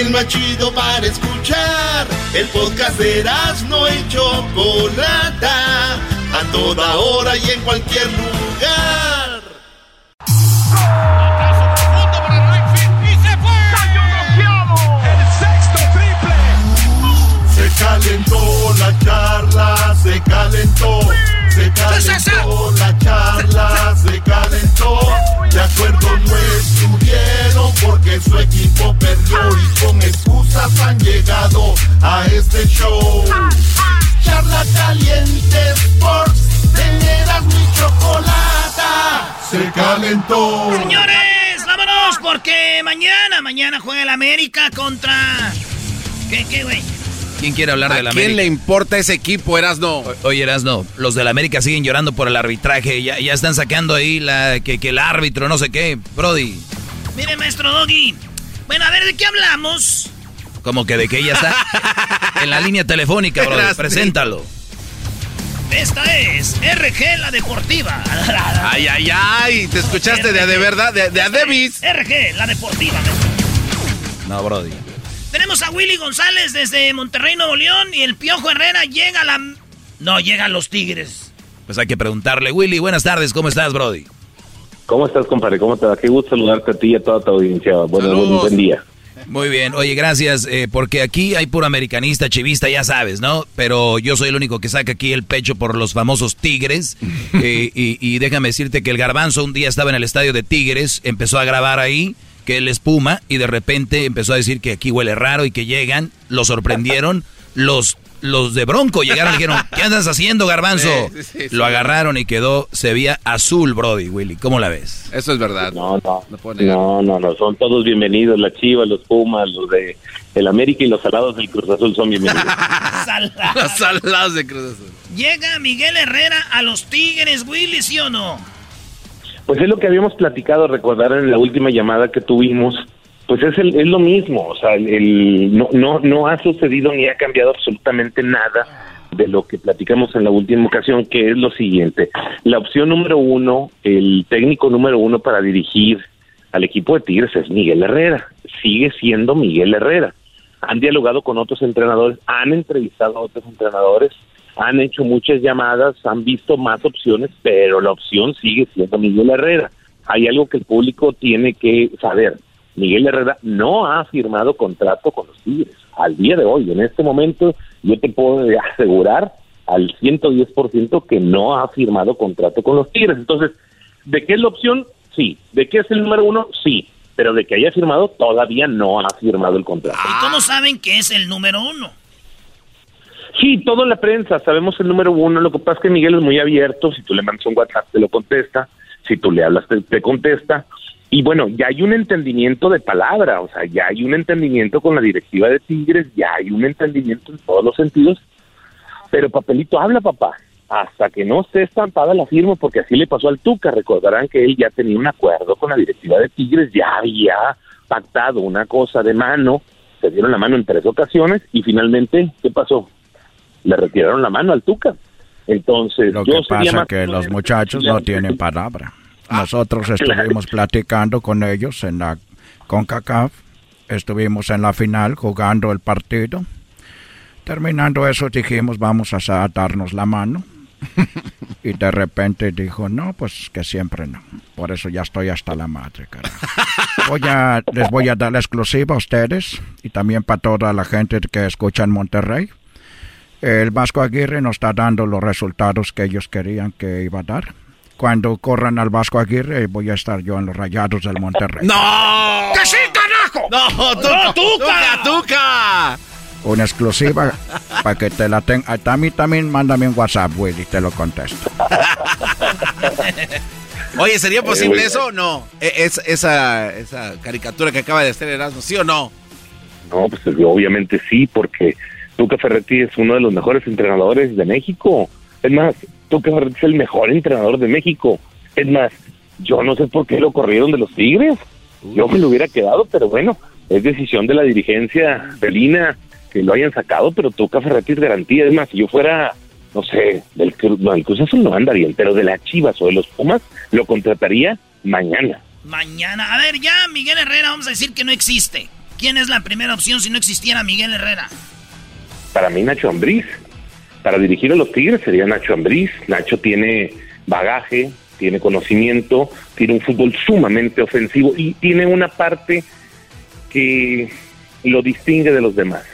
el más chido para escuchar. El podcast de Erasmo y Chocolata, a toda hora y en cualquier lugar. Aplauso profundo para y se fue. ¡Cayó ¡El sexto triple! Se calentó la charla, se calentó. Se calentó la charla, se calentó. De acuerdo no estuvieron porque su equipo perdió y con excusas han llegado a este show. Charla caliente Sports, teneras mi chocolata, se calentó. Señores, vámonos porque mañana, mañana juega el América contra... ¿Qué, qué, güey? ¿Quién quiere hablar ¿A del quién América? le importa ese equipo, Erasno? O- Oye, Erasno, los del América siguen llorando por el arbitraje. Ya, ya están sacando ahí la, que, que el árbitro, no sé qué. Brody, Mire, maestro Doggy. Bueno, a ver, ¿de qué hablamos? como que de que ya está en la línea telefónica, Brody. Erasno. Preséntalo. Esta es RG La Deportiva. Ay, ay, ay. ¿Te escuchaste de a de verdad? De, de a Devis. RG La Deportiva. No, Brody. Tenemos a Willy González desde Monterrey, Nuevo León. Y el Piojo Herrera llega a la... No, llega a los Tigres. Pues hay que preguntarle. Willy, buenas tardes. ¿Cómo estás, Brody? ¿Cómo estás, compadre? ¿Cómo te va? Qué gusto saludarte a ti y a toda tu audiencia. Bueno, buen, buen día. Muy bien, oye, gracias, eh, porque aquí hay puro americanista, chivista, ya sabes, ¿no? Pero yo soy el único que saca aquí el pecho por los famosos Tigres. eh, y, y déjame decirte que el garbanzo un día estaba en el estadio de Tigres, empezó a grabar ahí, que él espuma, y de repente empezó a decir que aquí huele raro y que llegan, lo sorprendieron, los, los de Bronco llegaron y dijeron, ¿qué andas haciendo, garbanzo? Sí, sí, sí. Lo agarraron y quedó, se veía azul, Brody, Willy, ¿cómo la ves? Eso es verdad. No, no. No, no, no. Son todos bienvenidos. La Chivas, los Pumas, los de el América y los salados del Cruz Azul son bienvenidos. Los salados de Cruz Azul. Llega Miguel Herrera a los Tigres, Willy, ¿sí o no? Pues es lo que habíamos platicado, recordar en la última llamada que tuvimos, pues es, el, es lo mismo, o sea, el, no, no, no ha sucedido ni ha cambiado absolutamente nada de lo que platicamos en la última ocasión, que es lo siguiente. La opción número uno, el técnico número uno para dirigir al equipo de Tigres es Miguel Herrera, sigue siendo Miguel Herrera. Han dialogado con otros entrenadores, han entrevistado a otros entrenadores, han hecho muchas llamadas, han visto más opciones, pero la opción sigue siendo Miguel Herrera. Hay algo que el público tiene que saber. Miguel Herrera no ha firmado contrato con los Tigres. Al día de hoy, en este momento, yo te puedo asegurar al 110% que no ha firmado contrato con los Tigres. Entonces, ¿de qué es la opción? Sí. ¿De qué es el número uno? Sí. Pero de que haya firmado, todavía no ha firmado el contrato. ¿Y cómo saben que es el número uno? Sí, todo en la prensa, sabemos el número uno, lo que pasa es que Miguel es muy abierto, si tú le mandas un WhatsApp te lo contesta, si tú le hablas te, te contesta, y bueno, ya hay un entendimiento de palabra, o sea, ya hay un entendimiento con la directiva de Tigres, ya hay un entendimiento en todos los sentidos, pero papelito habla, papá, hasta que no esté estampada la firma, porque así le pasó al Tuca, recordarán que él ya tenía un acuerdo con la directiva de Tigres, ya había pactado una cosa de mano, se dieron la mano en tres ocasiones, y finalmente, ¿qué pasó? Le retiraron la mano al Tuca. Entonces, Lo yo que pasa más que los muchachos no tienen palabra. Nosotros estuvimos platicando con ellos en la CONCACAF, estuvimos en la final jugando el partido. Terminando eso dijimos vamos a darnos la mano. Y de repente dijo, no, pues que siempre no. Por eso ya estoy hasta la madre, carajo. Voy a, les voy a dar la exclusiva a ustedes y también para toda la gente que escucha en Monterrey. El Vasco Aguirre nos está dando los resultados que ellos querían que iba a dar. Cuando corran al Vasco Aguirre, voy a estar yo en los rayados del Monterrey. ¡No! ¡Que sí, carajo! ¡No, Tuca! ¡Tuca, Tuca! Una exclusiva para que te la tenga. A mí también mándame un WhatsApp, Willy, te lo contesto. Oye, ¿sería posible eso o no? E- Es, esa, esa caricatura que acaba de hacer Erasmo, ¿sí o no? No, pues obviamente sí, porque Tuca Ferretti es uno de los mejores entrenadores de México. Es más, Tuca Ferretti es el mejor entrenador de México. Es más, yo no sé por qué lo corrieron de los Tigres. Yo me lo hubiera quedado, pero bueno, es decisión de la dirigencia felina que lo hayan sacado, pero Tuca Ferretti es garantía. Es más, si yo fuera, no sé, del no, el Cruz Azul no anda bien, pero de las Chivas o de los Pumas, lo contrataría mañana. Mañana. A ver, ya Miguel Herrera, vamos a decir que no existe. ¿Quién es la primera opción si no existiera Miguel Herrera? Para mí Nacho Ambriz. Para dirigir a los Tigres sería Nacho Ambriz. Nacho tiene bagaje, tiene conocimiento, tiene un fútbol sumamente ofensivo y tiene una parte que lo distingue de los demás.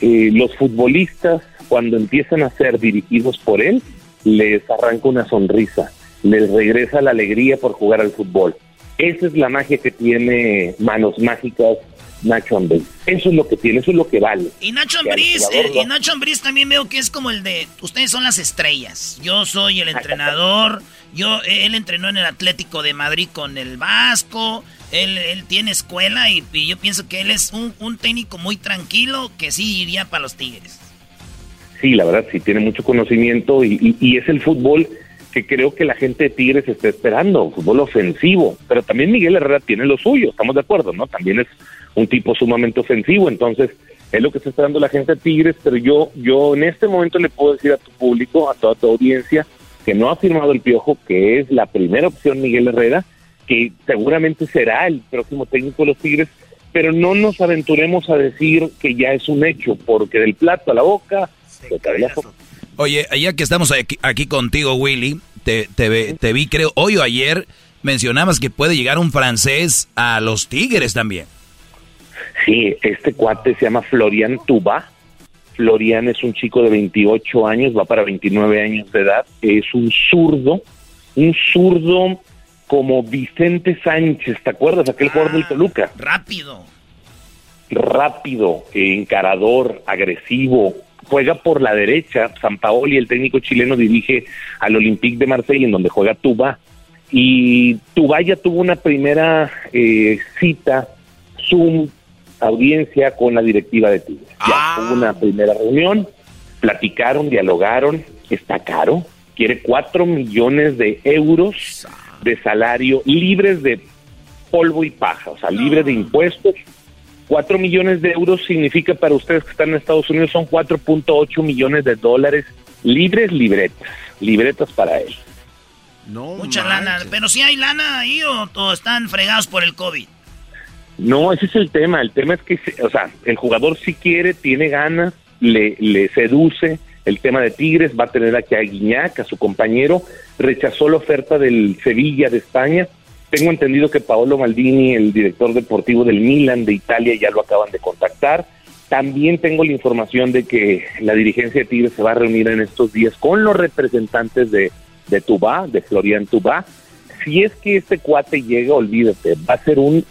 Eh, los futbolistas, cuando empiezan a ser dirigidos por él, les arranca una sonrisa, les regresa la alegría por jugar al fútbol. Esa es la magia que tiene Manos Mágicas Nacho Ambriz. Eso es lo que tiene, eso es lo que vale. Y Nacho Ambriz, eh, y Nacho Ambriz también veo que es como el de, ustedes son las estrellas, yo soy el entrenador, yo, eh, él entrenó en el Atlético de Madrid con el Vasco, él, él tiene escuela y, y yo pienso que él es un, un técnico muy tranquilo que sí iría para los Tigres. Sí, la verdad, sí tiene mucho conocimiento y, y- y es el fútbol que creo que la gente de Tigres está esperando, fútbol ofensivo. Pero también Miguel Herrera tiene lo suyo, estamos de acuerdo, ¿no? También es un tipo sumamente ofensivo, entonces es lo que está esperando la gente de Tigres, pero yo, yo en este momento le puedo decir a tu público, a toda tu audiencia, que no ha firmado el Piojo, que es la primera opción Miguel Herrera, que seguramente será el próximo técnico de los Tigres, pero no nos aventuremos a decir que ya es un hecho, porque del plato a la boca, se cae la sopa. Oye, ya que estamos aquí, aquí contigo, Willy, te, te, ve- te vi, creo, hoy o ayer mencionabas que puede llegar un francés a los Tigres también. Sí, este cuate se llama Florian Tuba. Florian es un chico de 28 años, va para 29 años de edad. Es un zurdo, un zurdo como Vicente Sánchez, ¿te acuerdas? Aquel jugador del Toluca. Rápido. Rápido, encarador, agresivo. Juega por la derecha. San Paoli, el técnico chileno, dirige al Olympique de Marsella, en donde juega Tuba. Y Tuba ya tuvo una primera eh, cita, Zoom, audiencia con la directiva de Tigres. Ya hubo una primera reunión, platicaron, dialogaron, está caro, quiere cuatro millones de euros de salario libres de polvo y paja, o sea, libre de impuestos. Cuatro millones de euros significa para ustedes que están en Estados Unidos son 4.8 millones de dólares libres, libretas, libretas para él. No Mucha lana, pero si hay lana ahí o, o están fregados por el COVID. No, ese es el tema. El tema es que, o sea, el jugador sí quiere, tiene ganas, le, le seduce el tema de Tigres, va a tener aquí a Guiñac, a su compañero, rechazó la oferta del Sevilla de España. Tengo entendido que Paolo Maldini, el director deportivo del Milan de Italia, ya lo acaban de contactar. También tengo la información de que la dirigencia de Tigres se va a reunir en estos días con los representantes de, de Tubá, de Florian Tubá. Si es que este cuate llega, olvídate, va a ser un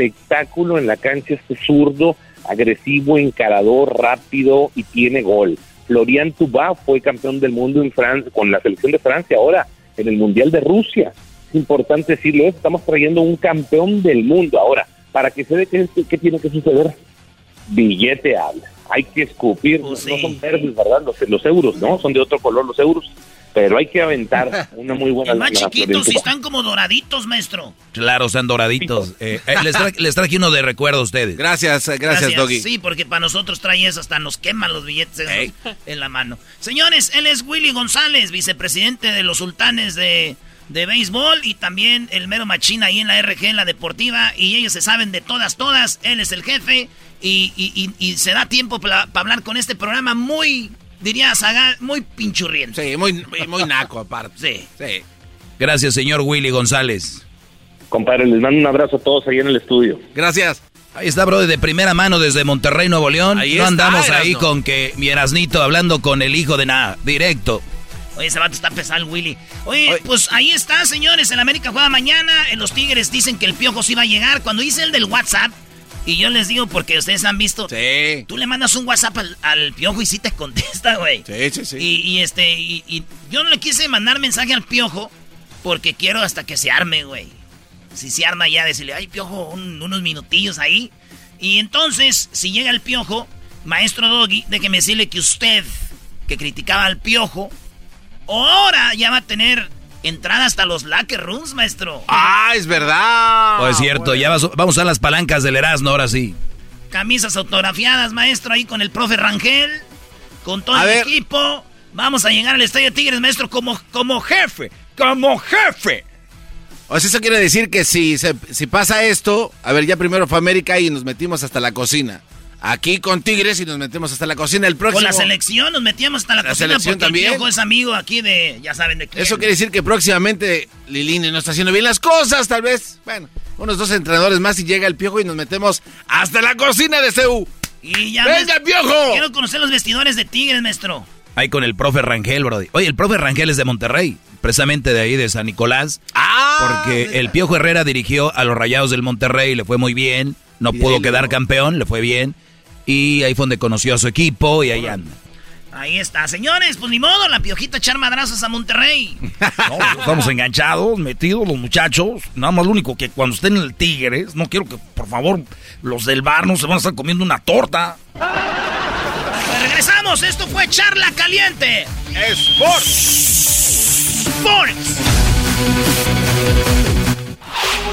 espectáculo en la cancha, este zurdo, agresivo, encarador, rápido y tiene gol. Florian Tubá fue campeón del mundo en Francia, con la selección de Francia ahora, en el Mundial de Rusia. Es importante decirlo, estamos trayendo un campeón del mundo ahora. Para que se dé qué, qué tiene que suceder, billete habla. Hay que escupir, no son verdes, ¿verdad? Los, los euros, ¿no? Son de otro color los euros, pero hay que aventar una muy buena Y más chiquitos y Tubá. están como doraditos, maestro. Claro, están doraditos. Eh, eh, les, tra- les traje uno de recuerdo a ustedes. Gracias, eh, gracias, Doggy. Sí, porque para nosotros trae eso, hasta nos queman los billetes esos en la mano. Señores, él es Willy González, vicepresidente de los sultanes de, de béisbol y también el mero machín ahí en la RG, en la deportiva. Y ellos se saben de todas, todas. Él es el jefe y, y- y- y se da tiempo para hablar con este programa muy, diría Saga, muy pinchurriente. Sí, muy, muy, muy naco aparte. Sí. Sí. Gracias, señor Willy González. Compadre, les mando un abrazo a todos ahí en el estudio. Gracias. Ahí está, bro, de primera mano desde Monterrey, Nuevo León. Ahí no está, andamos ahí con que mi Erasnito hablando con el hijo de nada, directo. Oye, ese vato está pesado, Willy. Oye, pues ahí está, señores. El América juega mañana. En los Tigres dicen que el piojo sí va a llegar. Cuando hice el del WhatsApp, y yo les digo porque ustedes han visto. Sí. Tú le mandas un WhatsApp al, al piojo y sí te contesta, güey. Sí, sí, sí. Y, y este, y, y yo no le quise mandar mensaje al piojo porque quiero hasta que se arme, güey. Si se arma ya, decirle, ay, piojo, un- unos minutillos ahí. Y entonces, si llega el piojo, maestro Doggy, déjeme decirle que usted, que criticaba al piojo, ahora ya va a tener entrada hasta los locker rooms, maestro. Ah, es verdad. Oh, es cierto, ya vas- vamos a las palancas del Erasmo ahora sí. Camisas autografiadas, maestro, ahí con el profe Rangel, con todo A el ver. equipo. Vamos a llegar al Estadio de Tigres, maestro, como, como jefe, como jefe. O sea, eso quiere decir que si, se- si pasa esto, a ver, ya primero fue América y nos metimos hasta la cocina. Aquí con Tigres y nos metemos hasta la cocina. El próximo. Con la selección nos metíamos hasta la, La cocina selección porque también. el viejo es amigo aquí de, ya saben de quién. Eso quiere decir que próximamente Lilini no está haciendo bien las cosas, tal vez. Bueno, unos dos entrenadores más y llega el piojo y nos metemos hasta la cocina de CEU. Y ya ¡Venga, maestro, piojo! Quiero conocer los vestidores de Tigres, maestro. Ahí con el profe Rangel, brody. Oye, el profe Rangel es de Monterrey, precisamente de ahí, de San Nicolás. Ah, porque el Piojo Herrera dirigió a los Rayados del Monterrey, le fue muy bien. no pudo quedar campeón, le fue bien. Y ahí fue donde conoció a su equipo y ahí anda. Ahí está, señores, pues ni modo, la piojita echar madrazos a Monterrey. No, pues, estamos enganchados, metidos los muchachos. Nada más lo único que cuando estén en el Tigres, no quiero que, por favor, los del bar no se van a estar comiendo una torta. Pues regresamos, esto fue Charla Caliente. Sports. Sports.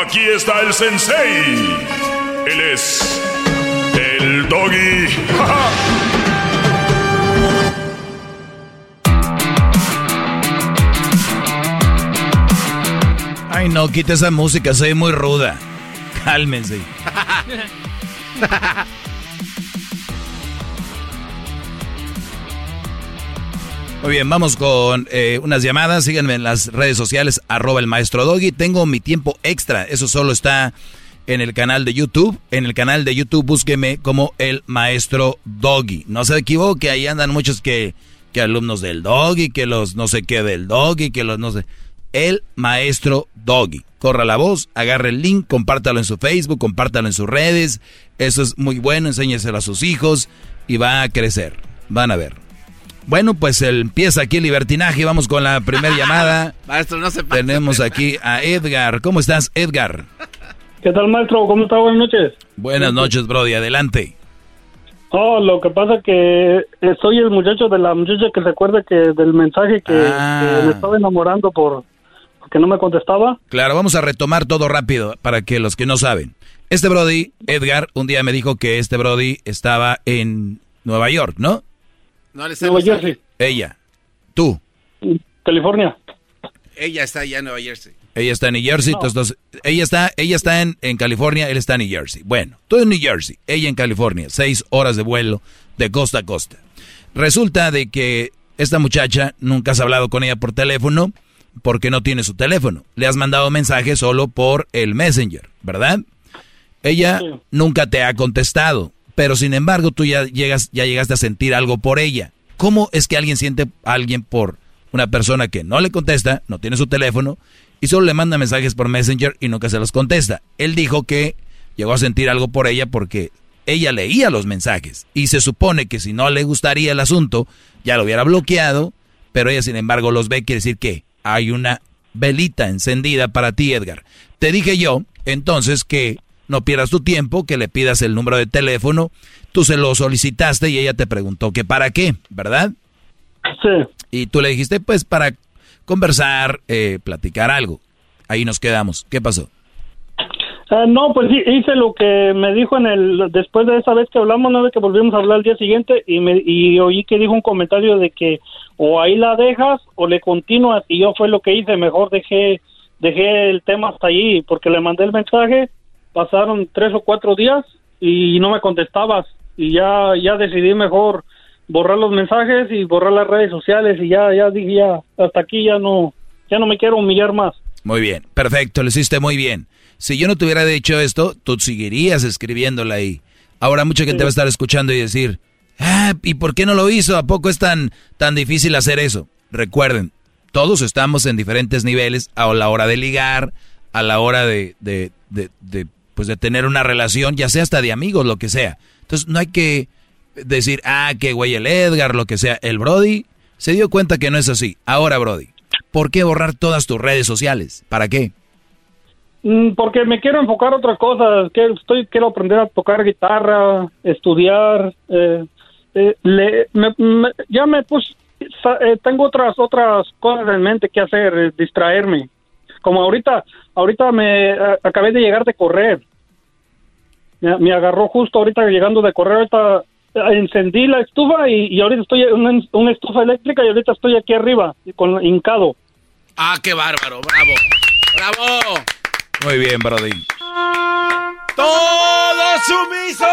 Aquí está el sensei. Él es el doggy. Ay, no, quita esa música, soy muy ruda. Cálmense. Muy bien, vamos con eh, unas llamadas. Síganme en las redes sociales, arroba el maestro Doggy. Tengo mi tiempo extra. Eso solo está en el canal de YouTube. En el canal de YouTube búsqueme como el maestro Doggy. No se equivoque, ahí andan muchos que, que alumnos del Doggy, que los no sé qué del Doggy, que los no sé. El maestro Doggy. Corra la voz, agarre el link, compártalo en su Facebook, compártalo en sus redes. Eso es muy bueno, enséñeselo a sus hijos y va a crecer. Van a ver. Bueno, pues empieza aquí el libertinaje. Vamos con la primera llamada. Maestro, no se pase. Tenemos aquí a Edgar. ¿Cómo estás, Edgar? ¿Qué tal, maestro? ¿Cómo está? Buenas noches. Buenas noches, Brody. Adelante. Oh, lo que pasa que soy el muchacho de la muchacha que se acuerda que del mensaje que, Ah. que me estaba enamorando por porque no me contestaba. Claro, vamos a retomar todo rápido para que los que no saben. Este Brody, Edgar, un día me dijo que este Brody estaba en Nueva York, ¿no? No le sé Nueva. Jersey, Ella. Tú. California. Ella está allá en Nueva Jersey. Ella está en New Jersey, No. entonces, ella está, ella está en, en California, él está en New Jersey. Bueno, tú en New Jersey, ella en California, seis horas de vuelo de costa a costa. Resulta de que esta muchacha nunca has hablado con ella por teléfono porque no tiene su teléfono. Le has mandado mensajes solo por el Messenger, ¿verdad? Ella nunca te ha contestado, pero sin embargo tú ya llegas, ya llegaste a sentir algo por ella. ¿Cómo es que alguien siente a alguien por una persona que no le contesta, no tiene su teléfono y solo le manda mensajes por Messenger y nunca se los contesta? Él dijo que llegó a sentir algo por ella porque ella leía los mensajes y se supone que si no le gustaría el asunto ya lo hubiera bloqueado, pero ella sin embargo los ve, quiere decir que hay una velita encendida para ti, Edgar. Te dije yo, entonces, que no pierdas tu tiempo, que le pidas el número de teléfono. Tú se lo solicitaste y ella te preguntó que para qué, ¿verdad? Sí. Y tú le dijiste, pues, para conversar, eh, platicar algo. Ahí nos quedamos. ¿Qué pasó? Ah, no, pues sí, hice lo que me dijo en el después de esa vez que hablamos, no de que volvimos a hablar al día siguiente y me y oí que dijo un comentario de que o ahí la dejas o le continúas y yo fue lo que hice, mejor dejé dejé el tema hasta ahí porque le mandé el mensaje, pasaron tres o cuatro días y no me contestabas y ya ya decidí mejor borrar los mensajes y borrar las redes sociales y ya ya dije ya hasta aquí ya no ya no me quiero humillar más. Muy bien, perfecto, lo hiciste muy bien. Si yo no te hubiera dicho esto, tú seguirías escribiéndola ahí. Ahora mucha gente va a estar escuchando y decir, ah, ¿y por qué no lo hizo? ¿A poco es tan, tan difícil hacer eso? Recuerden, todos estamos en diferentes niveles a la hora de ligar, a la hora de, de, de, de, pues de tener una relación, ya sea hasta de amigos, lo que sea. Entonces no hay que decir, ah, que güey el Edgar, lo que sea. El Brody se dio cuenta que no es así. Ahora, Brody, ¿por qué borrar todas tus redes sociales? ¿Para qué? Mm, Porque me quiero enfocar a otras cosas. Que estoy, quiero aprender a tocar guitarra, estudiar. eh, eh, le- me- ya me puse, eh, tengo otras otras cosas en mente que hacer, eh, distraerme. Como ahorita, ahorita me eh, acabé de llegar de correr. Me, me agarró justo ahorita llegando de correr. Ahorita eh, encendí la estufa y, y ahorita estoy en una, una estufa eléctrica y ahorita estoy aquí arriba con hincado. Ah, qué bárbaro, bravo. Bravo. Muy bien, Brody. Todos sumisos!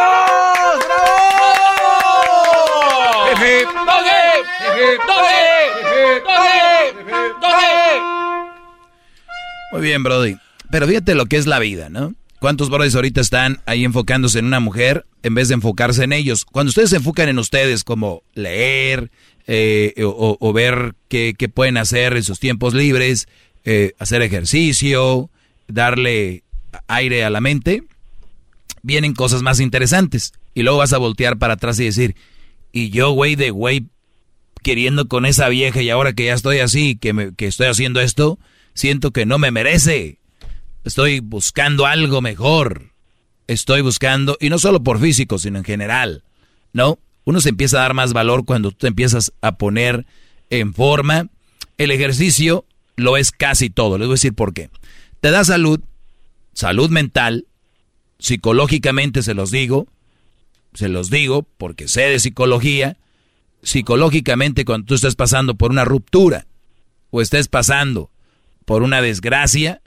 Muy bien, Brody. Pero fíjate lo que es la vida, ¿no? ¿Cuántos brothers ahorita están ahí enfocándose en una mujer en vez de enfocarse en ellos? Cuando ustedes se enfocan en ustedes, como leer eh, o, ver qué, qué pueden hacer en sus tiempos libres, eh, hacer ejercicio, darle aire a la mente, vienen cosas más interesantes. Y luego vas a voltear para atrás y decir, y yo, güey, de güey, queriendo con esa vieja y ahora que ya estoy así, que, me, que estoy haciendo esto, siento que no me merece. Estoy buscando algo mejor. Estoy buscando, y no solo por físico, sino en general, ¿no? Uno se empieza a dar más valor cuando tú te empiezas a poner en forma. El ejercicio lo es casi todo. Les voy a decir por qué. Te da salud, salud mental, psicológicamente se los digo, se los digo porque sé de psicología, psicológicamente cuando tú estés pasando por una ruptura o estés pasando por una desgracia,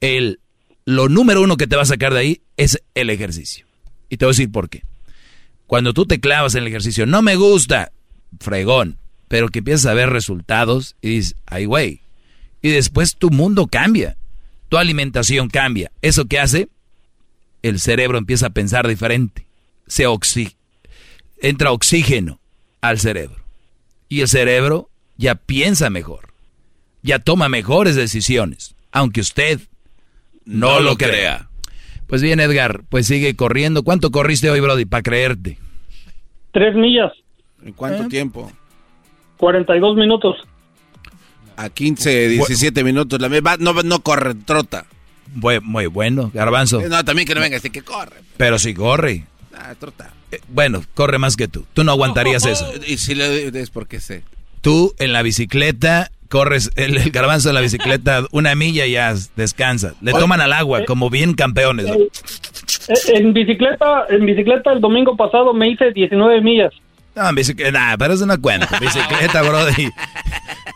el, lo número uno que te va a sacar de ahí es el ejercicio. Y te voy a decir por qué. Cuando tú te clavas en el ejercicio, no me gusta, fregón, pero que empiezas a ver resultados y dices, ay güey. Y después tu mundo cambia, tu alimentación cambia. ¿Eso qué hace? El cerebro empieza a pensar diferente. Se oxi entra oxígeno al cerebro. Y el cerebro ya piensa mejor. Ya toma mejores decisiones. Aunque usted no, No lo lo crea. crea. Pues bien, Edgar, pues sigue corriendo. ¿Cuánto corriste hoy, Brody, para creerte? Tres millas, ¿En cuánto tiempo? 42 minutos. A 15, 17 minutos. La no, no corre, trota. Muy, muy bueno, Garbanzo. No, también que no venga, así que corre. Pero si corre. Ah, trota. Eh, Bueno, corre más que tú. Tú no aguantarías eso. Y si le es porque sé. Tú en la bicicleta corres, el, el garbanzo en la bicicleta una milla y ya descansa. Le toman al agua como bien campeones. ¿no? Eh, En bicicleta, en bicicleta el domingo pasado me hice 19 millas. No, en bicicleta, nah, pero eso no cuenta. Bicicleta, brody.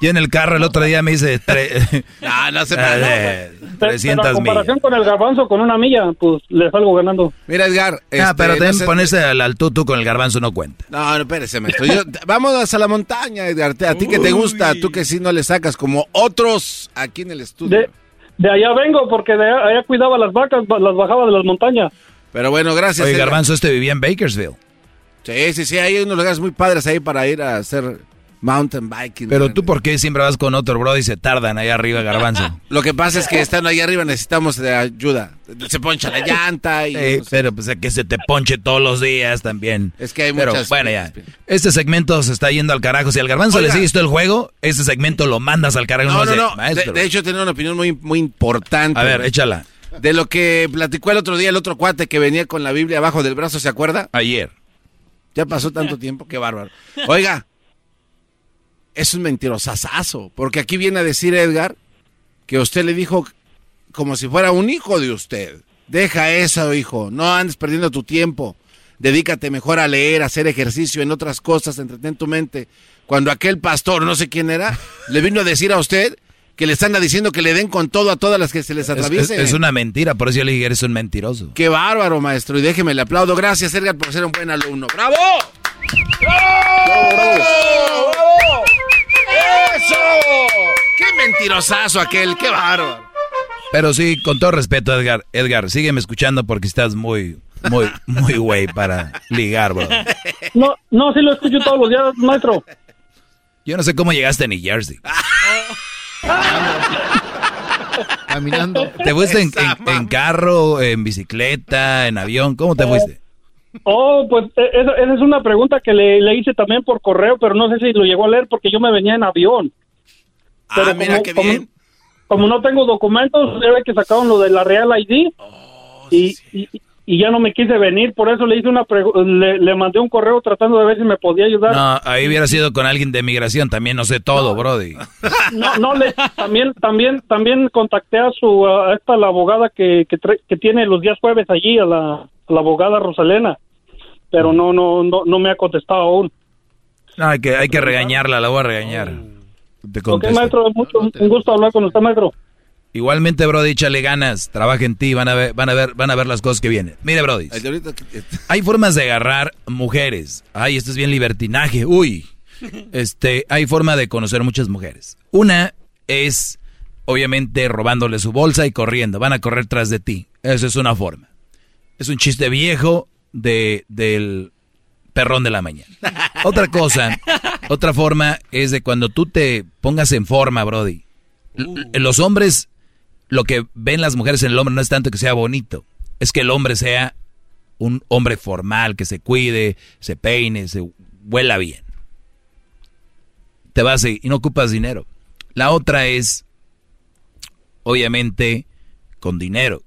Yo en el carro el otro día me hice tre- No, no se eh, Pero, pero 300 a millas. comparación con el garbanzo con una milla, pues le salgo ganando. Mira, Edgar. Ah, este, pero no también sé- ponerse al, al tutu con el garbanzo no cuenta. No, no, espérese, maestro. Yo- vámonos a la montaña, Edgar. A ti que te gusta, tú que sí no le sacas, como otros aquí en el estudio. De, de allá vengo porque de allá, allá cuidaba las vacas, las bajaba de las montañas. Pero bueno, gracias. Oye, Edgar. garbanzo, este vivía en Bakersfield. Sí, sí, sí, hay unos lugares muy padres ahí para ir a hacer mountain biking. Pero tú, ¿por qué siempre vas con otro brody y se tardan ahí arriba, garbanzo? Lo que pasa es que estando ahí arriba necesitamos de ayuda. Se poncha la llanta y... Eh, pero pues que se te ponche todos los días también. Es que hay Pero muchas... bueno, ya. Este segmento se está yendo al carajo. Si al garbanzo Oiga. le sigues todo el juego, este segmento lo mandas al carajo. No, no, no. De, hecho, tenía una opinión muy, muy importante. A ver, échala. De lo que platicó el otro día el otro cuate que venía con la Biblia abajo del brazo, ¿se acuerda? Ayer. Ya pasó tanto tiempo, qué bárbaro. Oiga, es un mentirosazazo, porque aquí viene a decir Edgar que usted le dijo como si fuera un hijo de usted. Deja eso, hijo, no andes perdiendo tu tiempo. Dedícate mejor a leer, a hacer ejercicio, en otras cosas, entretén tu mente. Cuando aquel pastor, no sé quién era, le vino a decir a usted que le están diciendo que le den con todo a todas las que se les Es, es- es una mentira, por eso yo le dije, eres un mentiroso. Qué bárbaro, maestro, y déjeme le aplaudo. Gracias, Edgar, por ser un buen alumno. ¡Bravo! ¡Eso! ¡Qué mentirosazo aquel! ¡Qué bárbaro! Pero sí, con todo respeto, Edgar, Edgar, sígueme escuchando porque estás muy, muy, muy güey para ligar, bro. No, no, sí lo escucho todos los días, maestro. Yo no sé cómo llegaste a New Jersey. Caminando. ¿Te fuiste en, en- en carro, en bicicleta, en avión? ¿Cómo te fuiste? Oh, pues eh, esa, esa es una pregunta que le, le hice también por correo, pero no sé si lo llegó a leer porque yo me venía en avión. Ah, mira qué bien. Como, no tengo documentos, ve que sacaron lo de la Real ID Oh, y, y, y ya no me quise venir, por eso le hice una le, le mandé un correo tratando de ver si me podía ayudar. No, ahí hubiera sido con alguien de migración, también no sé todo, brody. No, no le, también, también, también contacté a su, a esta la abogada que, que, tiene los días jueves allí, a la, la abogada Rosalena, pero no, no, no, no me ha contestado aún. No, hay que, hay que regañarla, la voy a regañar. Te Ok, maestro, mucho, un gusto hablar con usted, maestro. Igualmente, Brody, échale ganas, trabaja en ti, van a ver, van a ver, van a ver las cosas que vienen. Mire, Brody. Hay formas de agarrar mujeres. Ay, esto es bien libertinaje. Uy. Este, hay forma de conocer muchas mujeres. Una es, obviamente, robándole su bolsa y corriendo. Van a correr tras de ti. Esa es una forma. Es un chiste viejo de, del perrón de la mañana. Otra cosa, otra forma es de cuando tú te pongas en forma, Brody. L- Los hombres, lo que ven las mujeres en el hombre no es tanto que sea bonito, es que el hombre sea un hombre formal, que se cuide, se peine, se huela bien. Te vas y y no ocupas dinero. La otra es, obviamente, con dinero.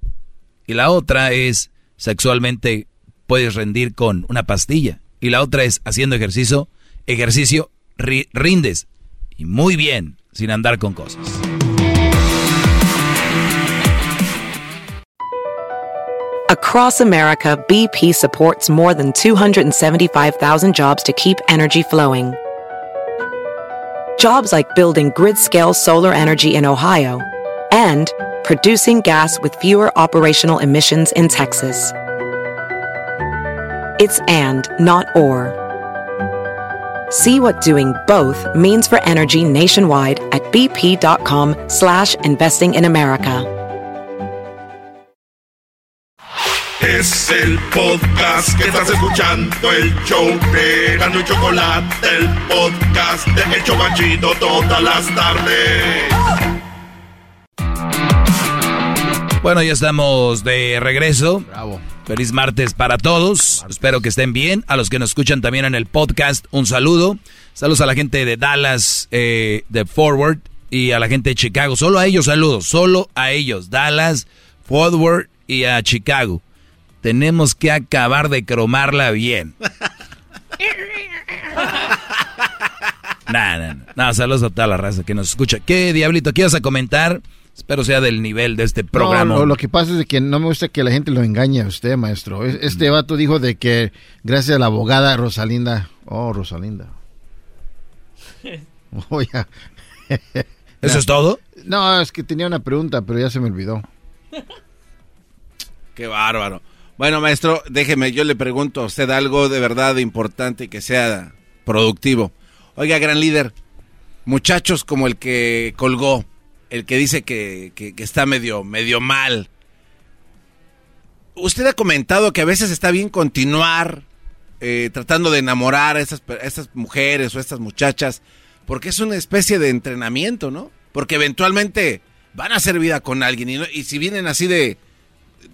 Y la otra es, sexualmente, puedes rendir con una pastilla. Y la otra es, haciendo ejercicio, ejercicio, ri- rindes. Y muy bien, sin andar con cosas. Across America, BP supports more than 275,000 jobs to keep energy flowing. Jobs like building grid scale solar energy in Ohio and producing gas with fewer operational emissions in Texas. It's and, not or. See what doing both means for energy nationwide at bp.com slash investing in America. Es el podcast que estás escuchando, el show de Gano y Chocolate, el podcast de El Chobachito todas las tardes. Bueno, ya estamos de regreso. Bravo. Feliz martes para todos. Espero que estén bien. A los que nos escuchan también en el podcast, un saludo. Saludos a la gente de Dallas, eh, de Forward y a la gente de Chicago. Solo a ellos saludos, solo a ellos. Dallas, Forward y a Chicago. Tenemos que acabar de cromarla bien. Nah, nah, nah. No, saludos a toda la raza que nos escucha. ¿Qué diablito quieres a comentar? Espero sea del nivel de este programa. No, lo, lo que pasa es de que no me gusta que la gente lo engañe a usted, maestro. Es- Este vato dijo de que gracias a la abogada Rosalinda. Oh, Rosalinda. Oh, ya. ¿Eso es todo? No, es que tenía una pregunta, pero ya se me olvidó. Qué bárbaro. Bueno, maestro, déjeme, yo le pregunto a usted algo de verdad importante y que sea productivo. Oiga, gran líder, muchachos como el que colgó, el que dice que, que- está medio, medio mal. Usted ha comentado que a veces está bien continuar eh, tratando de enamorar a estas mujeres o a estas muchachas, porque es una especie de entrenamiento, ¿no? Porque eventualmente van a hacer vida con alguien y, si vienen así de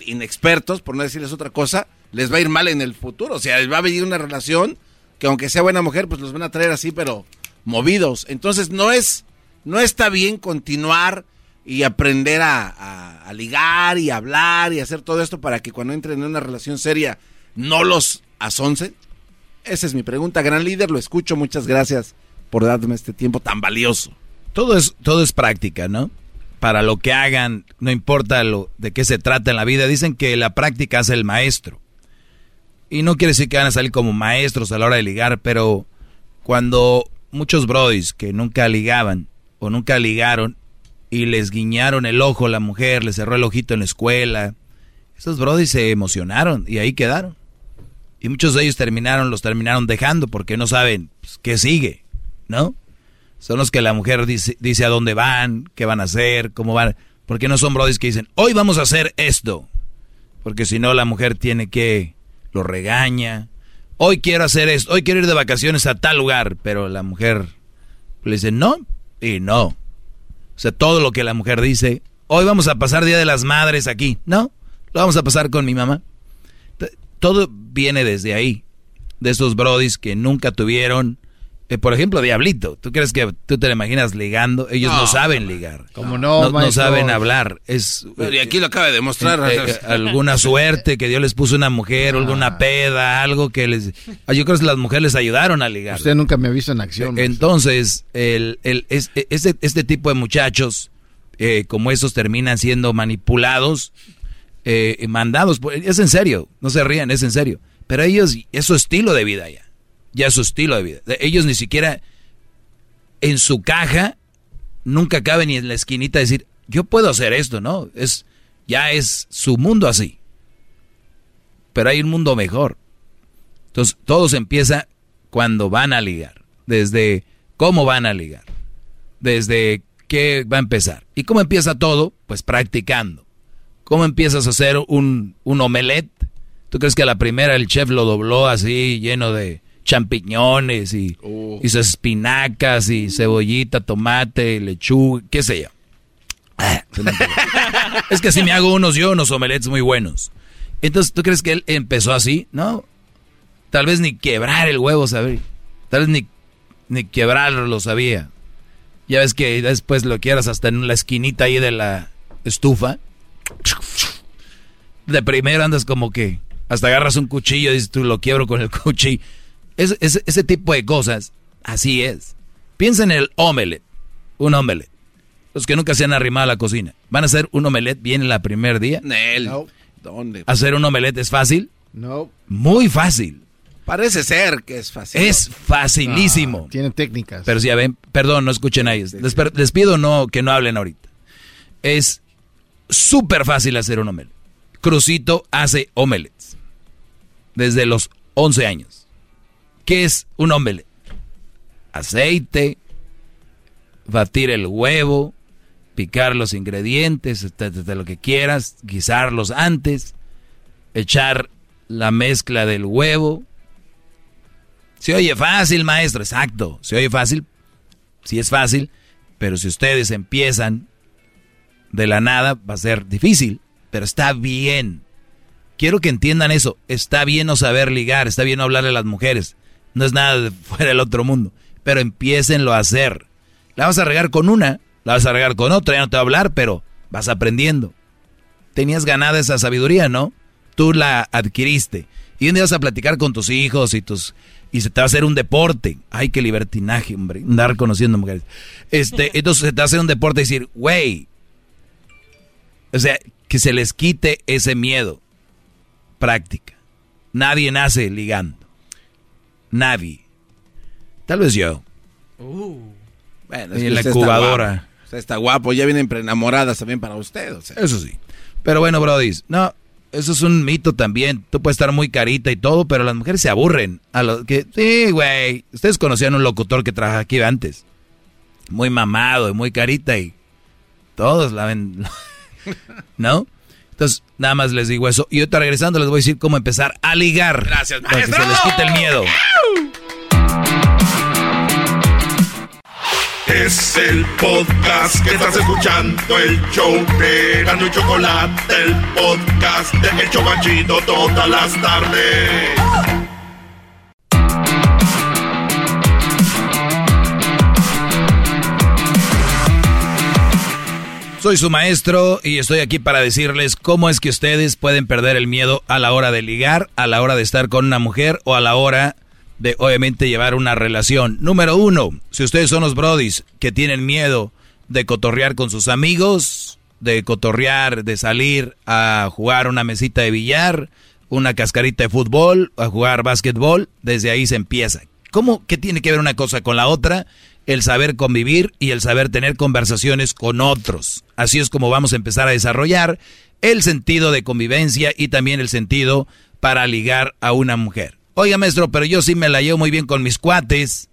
inexpertos, por no decirles otra cosa, les va a ir mal en el futuro. O sea, va a venir una relación que aunque sea buena mujer, pues los van a traer así, pero movidos. Entonces no es, no está bien continuar y aprender a, ligar y hablar y hacer todo esto para que cuando entren en una relación seria no los asoncen. Esa es mi pregunta, gran líder, lo escucho, muchas gracias por darme este tiempo tan valioso. Todo es, todo es práctica, ¿no? Para lo que hagan, no importa lo de qué se trata en la vida, dicen que la práctica hace el maestro. Y no quiere decir que van a salir como maestros a la hora de ligar, pero cuando muchos brodis que nunca ligaban o nunca ligaron y les guiñaron el ojo a la mujer, les cerró el ojito en la escuela, esos brodis se emocionaron y ahí quedaron. Y muchos de ellos terminaron, los terminaron dejando porque no saben pues, qué sigue, ¿no? Son los que la mujer dice, dice a dónde van, qué van a hacer, cómo van. Porque no son brodis que dicen, hoy vamos a hacer esto. Porque si no, la mujer tiene que, lo regaña. Hoy quiero hacer esto, hoy quiero ir de vacaciones a tal lugar. Pero la mujer le dice no y no. O sea, todo lo que la mujer dice, hoy vamos a pasar Día de las Madres aquí. No, lo vamos a pasar con mi mamá. Todo viene desde ahí. De esos brodis que nunca tuvieron eh, por ejemplo, Diablito, ¿tú crees que tú te lo imaginas ligando? Ellos no, No, saben ligar. ¿Cómo no, No, maestro? saben hablar. Es Pero y aquí lo acaba de demostrar. eh, eh, alguna suerte que Dios les puso una mujer, alguna peda, algo que les... Ah, Yo creo que las mujeres les ayudaron a ligar. Usted nunca me ha visto en acción. maestro. Entonces, el, el, es- este, este tipo de muchachos, eh, como esos, terminan siendo manipulados, eh, mandados. por- Es en serio, no se rían, es en serio. Pero ellos, es su estilo de vida ya. Ya su estilo de vida. Ellos ni siquiera en su caja nunca caben ni en la esquinita decir, yo puedo hacer esto, ¿no? Es, ya es su mundo así. Pero hay un mundo mejor. Entonces, todo se empieza cuando van a ligar. Desde cómo van a ligar. Desde qué va a empezar. ¿Y cómo empieza todo? Pues practicando. ¿Cómo empiezas a hacer un, un omelette? ¿Tú crees que a la primera el chef lo dobló así, lleno de champiñones y, y sus espinacas y cebollita, tomate, lechuga, qué sé yo? Ah, es que si me hago unos yo, unos omelettes muy buenos. Entonces, ¿tú crees que él empezó así? No. Tal vez ni quebrar el huevo sabía. Tal vez ni, ni quebrarlo lo sabía. Ya ves que después lo quieras hasta en la esquinita ahí de la estufa. De primero andas como que hasta agarras un cuchillo y dices tú lo quiebro con el cuchillo. Es, ese tipo de cosas, así es. Piensa en el omelette. Un omelette. Los que nunca se han arrimado a la cocina. ¿Van a hacer un omelette bien el primer día? No. ¿Dónde? ¿Hacer un omelette es fácil? No. Muy fácil. Parece ser que es fácil. Es facilísimo. Ah, tienen técnicas. Pero si ya ven, perdón, no escuchen a ellos. Les, les pido no, que no hablen ahorita. Es súper fácil hacer un omelette. Crucito hace omelets. Desde los 11 años. ¿Qué es un omelette? Aceite, batir el huevo, picar los ingredientes, de lo que quieras, guisarlos antes, echar la mezcla del huevo. Se oye fácil, maestro, exacto. Se oye fácil, sí es fácil, pero si ustedes empiezan de la nada, va a ser difícil, pero está bien. Quiero que entiendan eso. Está bien no saber ligar, está bien no hablarle a las mujeres. No es nada de fuera del otro mundo. Pero empiecenlo a hacer. La vas a regar con una, la vas a regar con otra, ya no te va a hablar, pero vas aprendiendo. Tenías ganada esa sabiduría, ¿no? Tú la adquiriste. Y un día vas a platicar con tus hijos y tus y se te va a hacer un deporte. Ay, qué libertinaje, hombre, andar conociendo mujeres. Este, entonces se te va a hacer un deporte y decir, güey, o sea, que se les quite ese miedo. Práctica. Nadie nace ligando. Nadie. Tal vez yo. Uh. Bueno, en la incubadora. Está guapo. está guapo, ya vienen preenamoradas también para usted. Eso sí. Pero bueno, Brody, no, eso es un mito también. Tú puedes estar muy carita y todo, pero las mujeres se aburren. A lo que, sí, güey. Ustedes conocían un locutor que trabaja aquí antes. Muy mamado y muy carita y todos la ven. ¿No? Entonces, nada más les digo eso. Y ahorita regresando les voy a decir cómo empezar a ligar. Gracias, Para que se les quite el miedo. Es el podcast que estás escuchando, el show de Gano y Chocolate, el podcast de El Chocachito todas las tardes. Soy su maestro y estoy aquí para decirles cómo es que ustedes pueden perder el miedo a la hora de ligar, a la hora de estar con una mujer o a la hora de obviamente llevar una relación. Número uno, si ustedes son los brodis que tienen miedo de cotorrear con sus amigos, de cotorrear, de salir a jugar una mesita de billar, una cascarita de fútbol, a jugar básquetbol, desde ahí se empieza. ¿Cómo? ¿Qué tiene que ver una cosa con la otra? El saber convivir y el saber tener conversaciones con otros. Así es como vamos a empezar a desarrollar el sentido de convivencia y también el sentido para ligar a una mujer. Oiga, maestro, pero yo sí me la llevo muy bien con mis cuates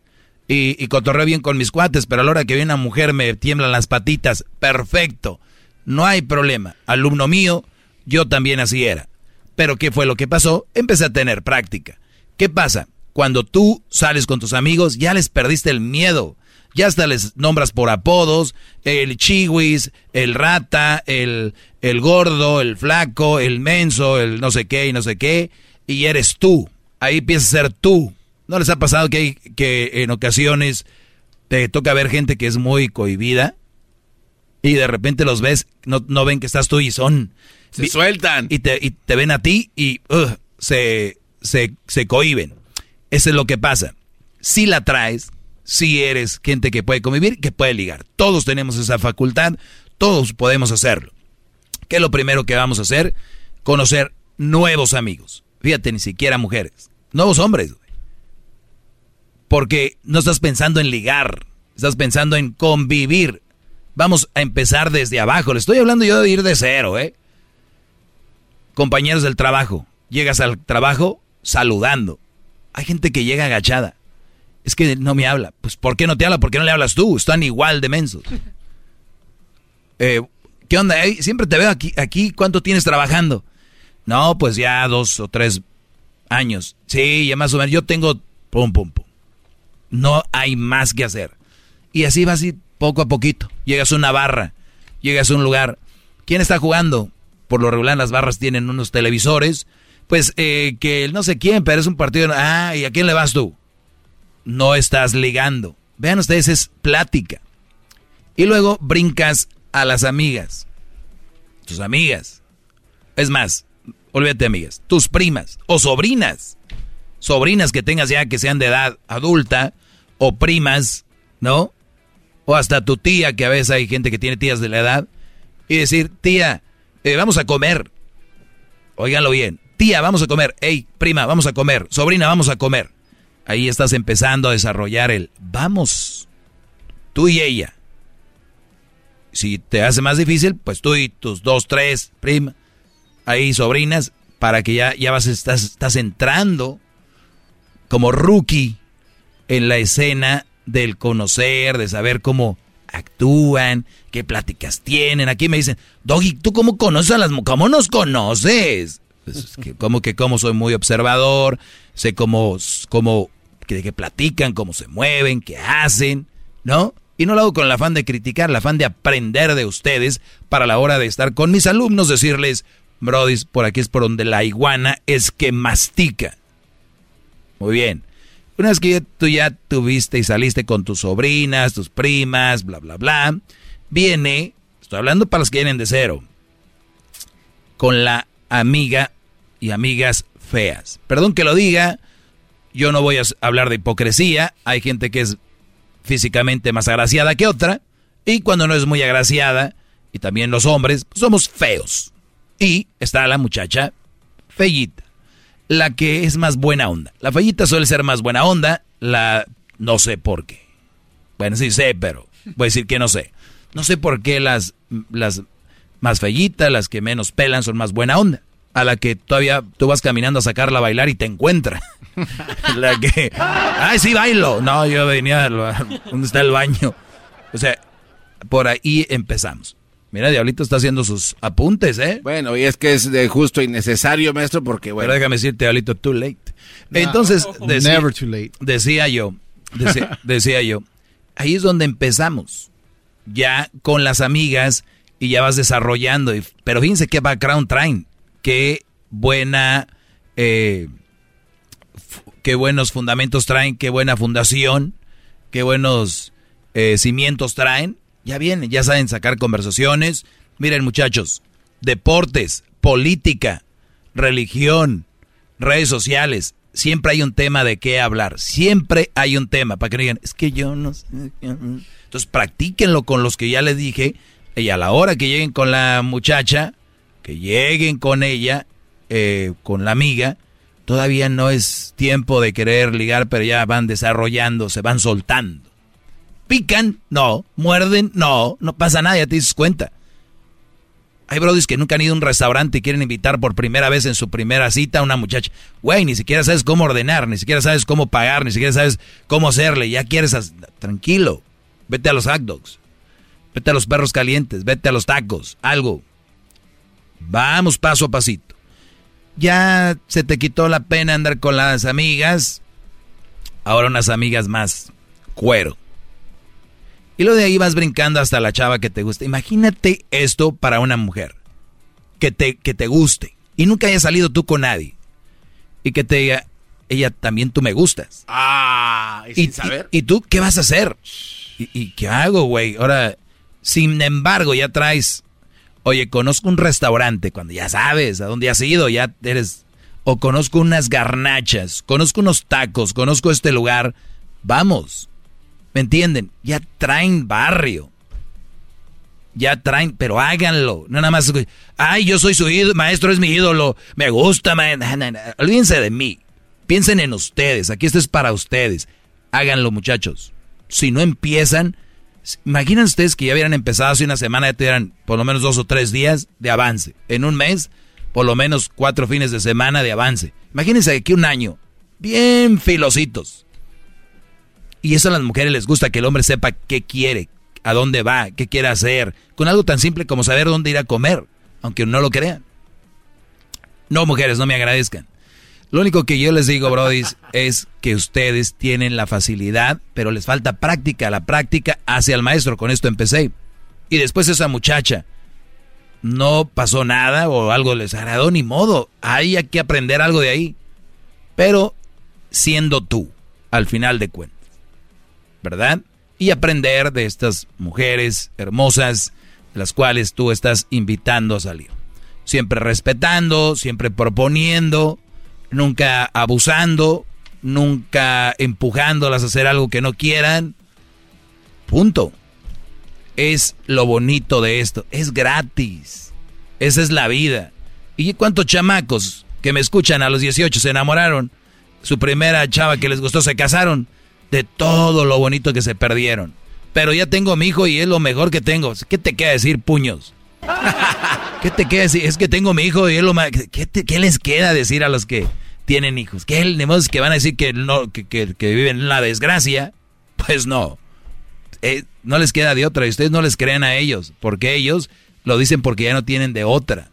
y, y cotorreo bien con mis cuates, pero a la hora que viene una mujer me tiemblan las patitas. Perfecto, no hay problema. Alumno mío, yo también así era. Pero ¿qué fue lo que pasó? Empecé a tener práctica. ¿Qué pasa? Cuando tú sales con tus amigos, ya les perdiste el miedo. Ya hasta les nombras por apodos, el chihuis, el rata, el, el gordo, el flaco, el menso, el no sé qué y no sé qué, y eres tú. Ahí empiezas a ser tú. ¿No les ha pasado que, que en ocasiones te toca ver gente que es muy cohibida y de repente los ves, no, no ven que estás tú y son... Se sueltan. Y te, y te ven a ti y uh, se, se, se cohiben. Eso es lo que pasa. Si la traes, si eres gente que puede convivir, que puede ligar. Todos tenemos esa facultad, todos podemos hacerlo. ¿Qué es lo primero que vamos a hacer? Conocer nuevos amigos. Fíjate, ni siquiera mujeres. Nuevos hombres. Porque no estás pensando en ligar, estás pensando en convivir. Vamos a empezar desde abajo. Le estoy hablando yo de ir de cero, ¿eh? Compañeros del trabajo. Llegas al trabajo saludando. Hay gente que llega agachada. Es que no me habla. Pues ¿por qué no te habla? ¿Por qué no le hablas tú? Están igual de mensos. Eh, ¿Qué onda? siempre te veo aquí, aquí. ¿Cuánto tienes trabajando? No, pues ya dos o tres años. Sí, ya más o menos. Yo tengo pum, pum, pum. No hay más que hacer. Y así va así poco a poquito. Llegas a una barra, llegas a un lugar. ¿Quién está jugando? Por lo regular las barras tienen unos televisores. Pues eh, que no sé quién, pero es un partido. Ah, ¿y a quién le vas tú? No estás ligando. Vean ustedes, es plática. Y luego brincas a las amigas. Tus amigas. Es más, olvídate amigas. Tus primas o sobrinas. Sobrinas que tengas ya que sean de edad adulta o primas, ¿no? O hasta tu tía, que a veces hay gente que tiene tías de la edad. Y decir, tía, eh, vamos a comer. Óiganlo bien. Tía, vamos a comer. Hey, prima, vamos a comer. Sobrina, vamos a comer. Ahí estás empezando a desarrollar el vamos. Tú y ella. Si te hace más difícil, pues tú y tus dos, tres, prima, ahí sobrinas, para que ya, ya vas, estás, estás entrando como rookie en la escena del conocer, de saber cómo actúan, qué pláticas tienen. Aquí me dicen, Doggy, ¿tú cómo conoces a las? ¿Cómo nos conoces? Pues que, como que como soy muy observador, sé cómo, cómo que, que platican, cómo se mueven, qué hacen, ¿no? Y no lo hago con el afán de criticar, el afán de aprender de ustedes para la hora de estar con mis alumnos, decirles, Brody, por aquí es por donde la iguana es que mastica. Muy bien. Una vez que tú ya tuviste y saliste con tus sobrinas, tus primas, bla, bla, bla, viene, estoy hablando para los que vienen de cero, con la amiga y amigas feas. Perdón que lo diga, yo no voy a hablar de hipocresía, hay gente que es físicamente más agraciada que otra, y cuando no es muy agraciada, y también los hombres, somos feos. Y está la muchacha fellita, la que es más buena onda. La fellita suele ser más buena onda, la no sé por qué. Bueno, sí sé, pero voy a decir que no sé. No sé por qué las, las más fellitas, las que menos pelan, son más buena onda. A la que todavía tú vas caminando a sacarla a bailar y te encuentra. la que, ay, sí, bailo. No, yo venía, ¿dónde está el baño? O sea, por ahí empezamos. Mira, Diablito está haciendo sus apuntes, ¿eh? Bueno, y es que es de justo y necesario, maestro, porque bueno. Pero déjame decirte, Diablito, too late. Entonces, decía, never too late. decía yo, decía, decía yo, ahí es donde empezamos. Ya con las amigas y ya vas desarrollando. Y, pero fíjense qué background traen. Qué buena, eh, qué buenos fundamentos traen, qué buena fundación, qué buenos eh, cimientos traen. Ya vienen, ya saben sacar conversaciones. Miren muchachos, deportes, política, religión, redes sociales. Siempre hay un tema de qué hablar. Siempre hay un tema. Para que no digan, es que yo no sé. Entonces practíquenlo con los que ya les dije. Y a la hora que lleguen con la muchacha, que lleguen con ella, eh, con la amiga, todavía no es tiempo de querer ligar, pero ya van desarrollando, se van soltando. Pican, no. Muerden, no. No pasa nada, ya te dices cuenta. Hay brodis que nunca han ido a un restaurante y quieren invitar por primera vez en su primera cita a una muchacha. Güey, ni siquiera sabes cómo ordenar, ni siquiera sabes cómo pagar, ni siquiera sabes cómo hacerle. Ya quieres... Tranquilo. Vete a los hot dogs. Vete a los perros calientes. Vete a los tacos. Algo. Vamos paso a pasito. Ya se te quitó la pena andar con las amigas. Ahora unas amigas más. Cuero. Y luego de ahí vas brincando hasta la chava que te gusta. Imagínate esto para una mujer. Que te, que te guste. Y nunca haya salido tú con nadie. Y que te diga, ella también tú me gustas. Ah, y, sin saber. Y, tú qué vas a hacer? ¿Y, y qué hago, güey? Ahora, sin embargo, ya traes, oye, conozco un restaurante, cuando ya sabes a dónde has ido, ya eres, o conozco unas garnachas, conozco unos tacos, conozco este lugar, vamos. ¿Me entienden? Ya traen barrio. Ya traen, pero háganlo. No nada más, ay, yo soy su ídolo, maestro es mi ídolo, me gusta. Olvídense de mí. Piensen en ustedes, aquí esto es para ustedes. Háganlo, muchachos. Si no empiezan, Imaginen ustedes que ya hubieran empezado hace una semana, ya tuvieran por lo menos dos o tres días de avance. En un mes, por lo menos cuatro fines de semana de avance. Imagínense aquí un año, bien filositos. Y eso a las mujeres les gusta, que el hombre sepa qué quiere, a dónde va, qué quiere hacer, con algo tan simple como saber dónde ir a comer, aunque no lo crean. No, mujeres, no me agradezcan. Lo único que yo les digo, Brody, es que ustedes tienen la facilidad, pero les falta práctica. La práctica hacia el maestro. Con esto empecé. Y después esa muchacha no pasó nada o algo les agradó, ni modo. Hay que aprender algo de ahí. Pero siendo tú, al final de cuentas. ¿Verdad? Y aprender de estas mujeres hermosas, las cuales tú estás invitando a salir. Siempre respetando, siempre proponiendo nunca abusando, nunca empujándolas a hacer algo que no quieran. Punto. Es lo bonito de esto. Es gratis. Esa es la vida. ¿Y cuántos chamacos que me escuchan a los 18 se enamoraron? Su primera chava que les gustó se casaron. De todo lo bonito que se perdieron. Pero ya tengo a mi hijo y es lo mejor que tengo. ¿Qué te queda decir, puños? ¿Qué te queda decir? Es que tengo mi hijo y es lo más... ¿Qué, ¿Qué, les queda decir a los que tienen hijos? ¿Qué es que van a decir que, no, que, que, viven en la desgracia? Pues no. Eh, no les queda de otra y ustedes no les creen a ellos, porque ellos lo dicen porque ya no tienen de otra.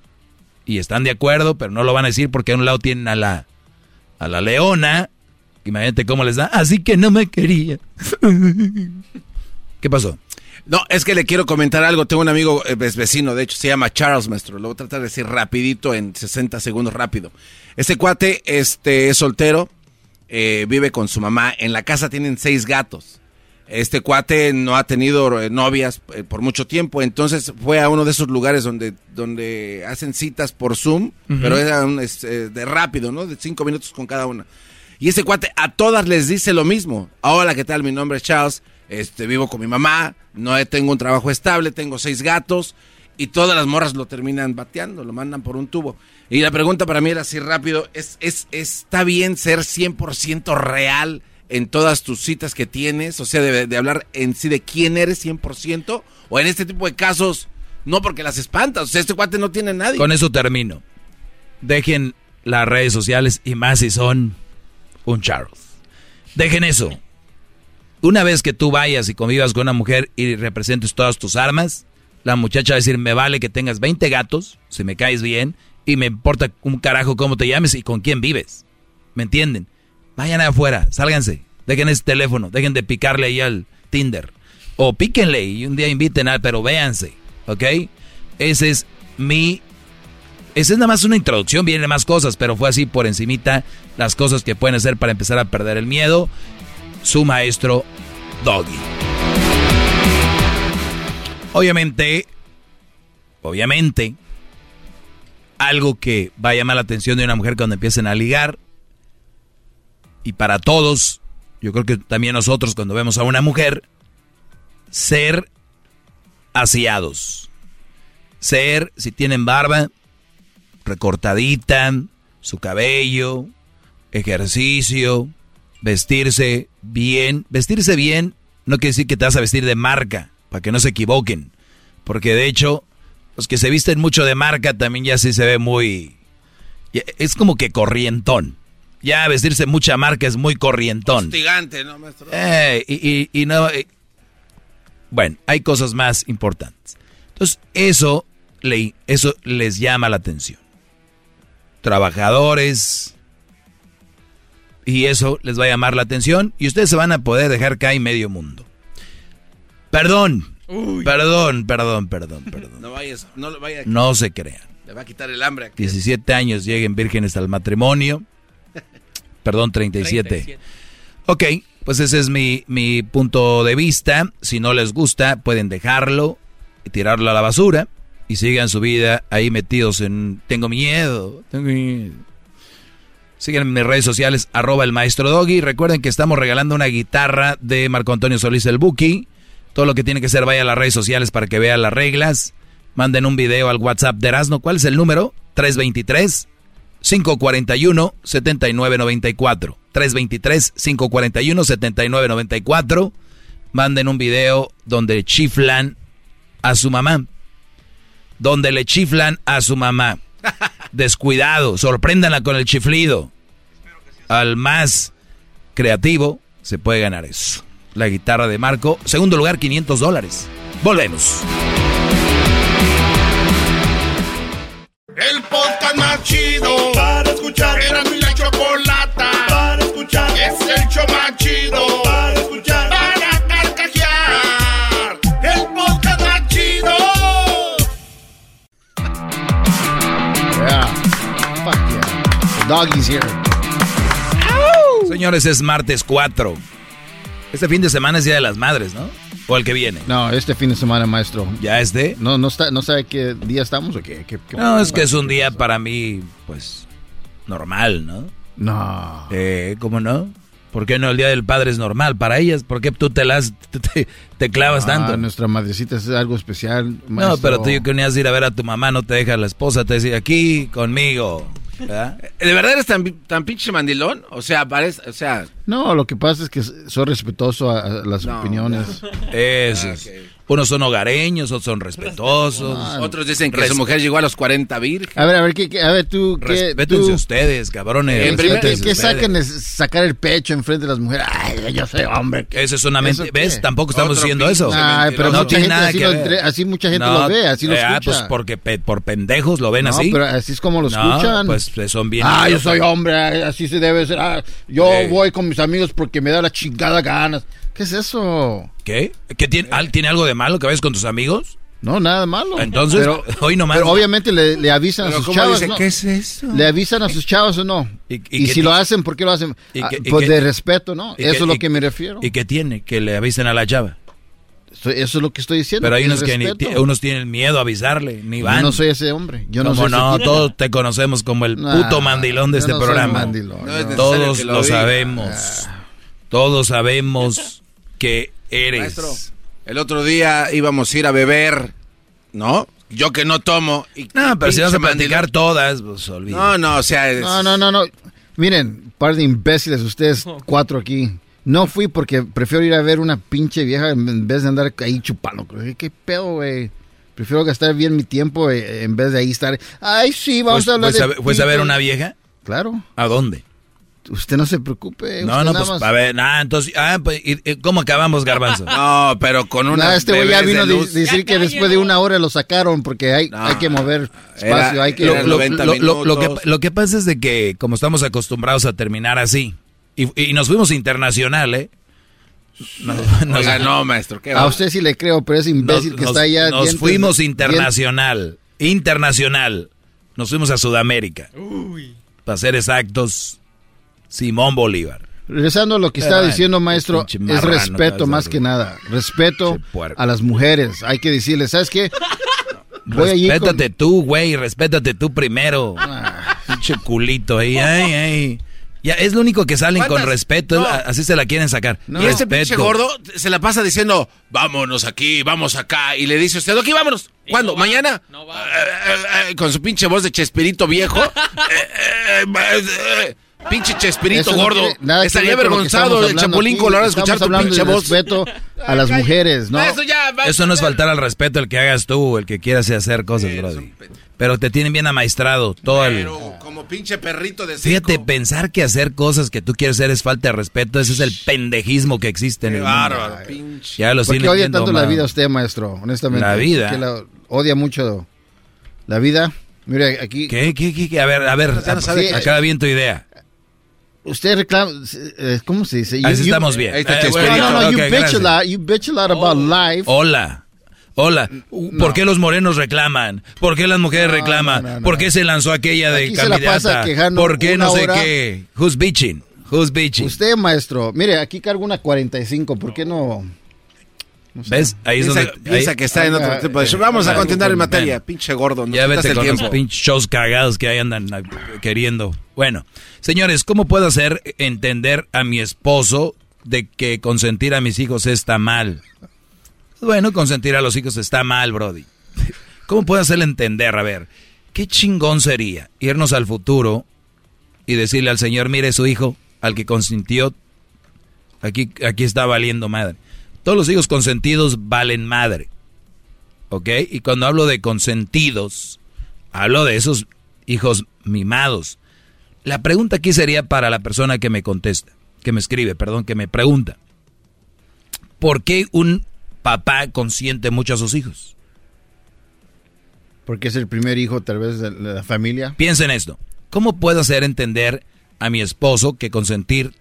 Y están de acuerdo, pero no lo van a decir porque a un lado tienen a la, a la leona. Imagínate cómo les da. Así que no me quería. ¿Qué pasó? No, es que le quiero comentar algo. Tengo un amigo eh, vecino, de hecho, se llama Charles, maestro. Lo voy a tratar de decir rapidito, en 60 segundos rápido. Este cuate este, es soltero, eh, vive con su mamá. En la casa tienen seis gatos. Este cuate no ha tenido eh, novias por mucho tiempo, entonces fue a uno de esos lugares donde, donde hacen citas por Zoom, pero era un, de rápido, ¿no? De cinco minutos con cada una. Y ese cuate a todas les dice lo mismo. Hola, ¿qué tal? Mi nombre es Charles este, vivo con mi mamá, no tengo un trabajo estable, tengo seis gatos y todas las morras lo terminan bateando, lo mandan por un tubo. Y la pregunta para mí era así rápido, ¿es, es, ¿está bien ser 100% real en todas tus citas que tienes? O sea, de, hablar en sí de quién eres 100% o en este tipo de casos, no porque las espantas, o sea, este cuate no tiene nadie. Con eso termino. Dejen las redes sociales y más si son un Charles. Dejen eso. Una vez que tú vayas y convivas con una mujer y representes todas tus armas, la muchacha va a decir, me vale que tengas 20 gatos, si me caes bien, y me importa un carajo cómo te llames y con quién vives. ¿Me entienden? Vayan afuera, sálganse, dejen ese teléfono, dejen de picarle ahí al Tinder. O píquenle y un día inviten a, pero véanse, ¿ok? Ese es mi... Esa es nada más una introducción, vienen más cosas, pero fue así por encimita las cosas que pueden hacer para empezar a perder el miedo su maestro Doggy. Obviamente, obviamente, algo que va a llamar la atención de una mujer cuando empiecen a ligar, y para todos, yo creo que también nosotros cuando vemos a una mujer, ser asiados. Ser, si tienen barba, recortadita, su cabello, ejercicio, vestirse bien. Vestirse bien no quiere decir que te vas a vestir de marca, para que no se equivoquen. Porque de hecho, los que se visten mucho de marca también ya sí se ve muy... Es como que corrientón. Ya vestirse mucha marca es muy corrientón. Hostigante, ¿no, maestro? Eh, y, y, no... Eh, bueno, hay cosas más importantes. Entonces, eso, eso les llama la atención. Trabajadores, y eso les va a llamar la atención y ustedes se van a poder dejar caer medio mundo. Perdón, perdón, perdón, perdón, perdón. No, vayas, no, vaya, no se crean. Le va a quitar el hambre. 17 años lleguen vírgenes al matrimonio. perdón, 37. 37. Ok, pues ese es mi, mi punto de vista. Si no les gusta, pueden dejarlo y tirarlo a la basura y sigan su vida ahí metidos en tengo miedo, tengo miedo. Sigan en mis redes sociales, arroba el maestro Doggy. Recuerden que estamos regalando una guitarra de Marco Antonio Solís el Buki. Todo lo que tiene que hacer, vaya a las redes sociales para que vean las reglas. Manden un video al WhatsApp de Erasmo. ¿Cuál es el número? 323-541-7994. 323-541-7994. manden un video donde chiflan a su mamá. Donde le chiflan a su mamá. Descuidado, sorpréndanla con el chiflido. Al más creativo se puede ganar eso. La guitarra de Marco. Segundo lugar, 500 dólares. Volvemos. El podcast más chido para escuchar. Era mi la chocolata para escuchar. Es el show doggy's here. Señores, es martes 4. Este fin de semana es Día de las Madres, ¿no? ¿O el que viene? No, este fin de semana, maestro. ¿Ya es de? No, no, está, no sabe qué día estamos o qué. qué- qué- No, es que es un día para mí, pues, normal, ¿no? No. Eh, ¿cómo no? ¿Por qué no el Día del Padre es normal? Para ellas, ¿por qué tú te las te, clavas Ah, tanto? Nuestra madrecita es algo especial. No, maestro. pero tú que unías ir a ver a tu mamá, no te deja la esposa, te dice aquí conmigo. ¿Verdad? ¿De verdad eres tan, tan pinche mandilón? O sea, parece, o sea... No, lo que pasa es que soy respetuoso a, a las opiniones. Eso. es. Unos son hogareños, otros son respetuosos. Otros dicen que su mujer llegó a los 40 virgen. A ver, a ver, ¿qué, qué- a ver tú, ¿qué, Respétense tú- ustedes, cabrones. ¿qué- qué, respétense qué sacan es sacar el pecho enfrente de las mujeres? Ay, yo soy hombre. Eso es una mente. ¿Eso ¿Ves? qué? Tampoco estamos Otro diciendo eso. Ay, pero no tiene nada así que ver. entre- así mucha gente lo ve, así lo eh, ah, escucha. pues porque pe- por pendejos lo ven No, así. pero así es como lo No, escuchan. pues eh, son bien. Ah, yo soy hombre, así se debe ser. Ah, yo Eh. voy con mis amigos porque me da la chingada ganas. ¿Qué es eso? ¿Qué? ¿Que tiene, al- ¿Tiene algo de malo que vayas con tus amigos? No, nada de malo. Entonces, Pero- hoy nomás. Pero obviamente le, le avisan a sus ¿cómo chavos. dice? ¿no? ¿Qué es eso? ¿Le avisan a sus chavos o no? ¿Y- Y, y qué si lo hacen, ¿por qué lo hacen? y Ah, pues qué- de respeto, ¿no? ¿Y Eso qué- es lo y- que me refiero. ¿Y qué tiene? Que le avisen a la chava. Eso es lo que estoy diciendo. Pero hay unos que ni, unos tienen miedo a avisarle, ni van. Yo no soy ese hombre. Yo no ¿Cómo soy ese no? tipo. Todos te conocemos como el Nah, puto mandilón de este no programa. mandilón, No es no. necesario Todos lo, sabemos. Todos sabemos que eres. Maestro, el otro día íbamos a ir a beber, ¿no? Yo que no tomo. Y No, pero si vas a platicar todas, pues olvídate. No, no, o sea... es- No, no, no, no. Miren, par de imbéciles ustedes cuatro aquí. No fui porque prefiero ir a ver una pinche vieja en vez de andar ahí chupando. ¿Qué pedo, güey? Prefiero gastar bien mi tiempo eh, en vez de ahí estar. Ay, sí, vamos ¿Fuiste- a hablar de. a fuiste a ver pito". una vieja? Claro. ¿A dónde? Usted no se preocupe. No, usted no, nada pues más- a ver, nada, entonces, ah, pues, ¿y- y ¿cómo acabamos, Garbanzo? No, pero con una. Nah, este güey ya vino a de- decir que después de una hora lo sacaron porque hay, hay que mover espacio, hay que... lo, lo- lo- lo- lo que, lo que pasa es de que como estamos acostumbrados a terminar así, y, y nos fuimos internacional, ¿eh? Nos, nos- Oiga, no, maestro, ¿qué va? A usted sí le creo, pero ese imbécil nos- que nos- está allá... Nos dientes- fuimos internacional, internacional. Nos fuimos a Sudamérica. Para ser exactos, Simón Bolívar. Regresando a lo que estaba bueno, diciendo, maestro, es respeto más que nada. Respeto a las mujeres. Hay que decirles, ¿sabes qué? Voy allí con- Respétate tú, güey, respétate tú primero. Ah. Pinche culito ahí, ay, ay. Ya, es lo único que salen con respeto, No. así se la quieren sacar. Y este pinche gordo se la pasa diciendo, vámonos aquí, vamos acá. Y le dice usted, aquí vámonos. ¿Cuándo? ¿Mañana? Eh, eh, eh, con su pinche voz de Chespirito viejo. Pinche Chespirito Eso no gordo. tiene nada que Estaría lo que avergonzado el Chapulín. Colorado escuchar tu pinche voz. respeto a las mujeres, ¿no? Eso ya Eso no es faltar al respeto el que hagas tú, el que quieras hacer cosas, brody. Pero te tienen bien amaestrado todo el... Pero como pinche perrito de Fíjate, circo. pensar que hacer cosas que tú quieres hacer es falta de respeto, ese es el pendejismo que existe en Qué el mundo. bárbaro, pinche. Ya los ¿Por qué odia tanto la vida usted, maestro? Honestamente. La vida. ¿Por qué la odia mucho la vida? Mire, aquí... ¿Qué, qué, qué? A ver, a ver, no sabe. acaba bien tu idea. Usted reclama... eh, ¿Cómo se dice? Así estamos bien. Ahí está Eh, bueno, no, no, you ok, bitch gracias. a lot. You bitch a lot about life. Hola. Hola. ¿Por qué los morenos reclaman? ¿Por qué las mujeres reclaman? ¿Por qué se lanzó aquella de Aquí se la pasa candidata? ¿Por qué no sé hora. qué? Who's bitching? Who's bitching? Usted, maestro. Mire, aquí cargo una 45. ¿Por qué no...? ¿Ves? Ahí es Piensa, donde... piensa ahí- que está en otro tipo de show. Vamos a continuar en materia. Pinche gordo. Ya vete el con tiempo. los pinches shows cagados que ahí andan ah, queriendo. Bueno, señores, ¿cómo puedo hacer entender a mi esposo de que consentir a mis hijos está mal? Bueno, consentir a los hijos está mal, Brody. ¿Cómo puedo hacerle entender? A ver, qué chingón sería irnos al futuro y decirle al Señor, mire su hijo, al que consintió, aquí, aquí está valiendo madre. Todos los hijos consentidos valen madre. ¿Ok? Y cuando hablo de consentidos, hablo de esos hijos mimados. La pregunta aquí sería para la persona que me contesta, que me escribe, perdón, que me pregunta. ¿Por qué un papá consiente mucho a sus hijos? Porque es el primer hijo tal vez de la familia. Piensen esto. ¿Cómo puedo hacer entender a mi esposo que consentir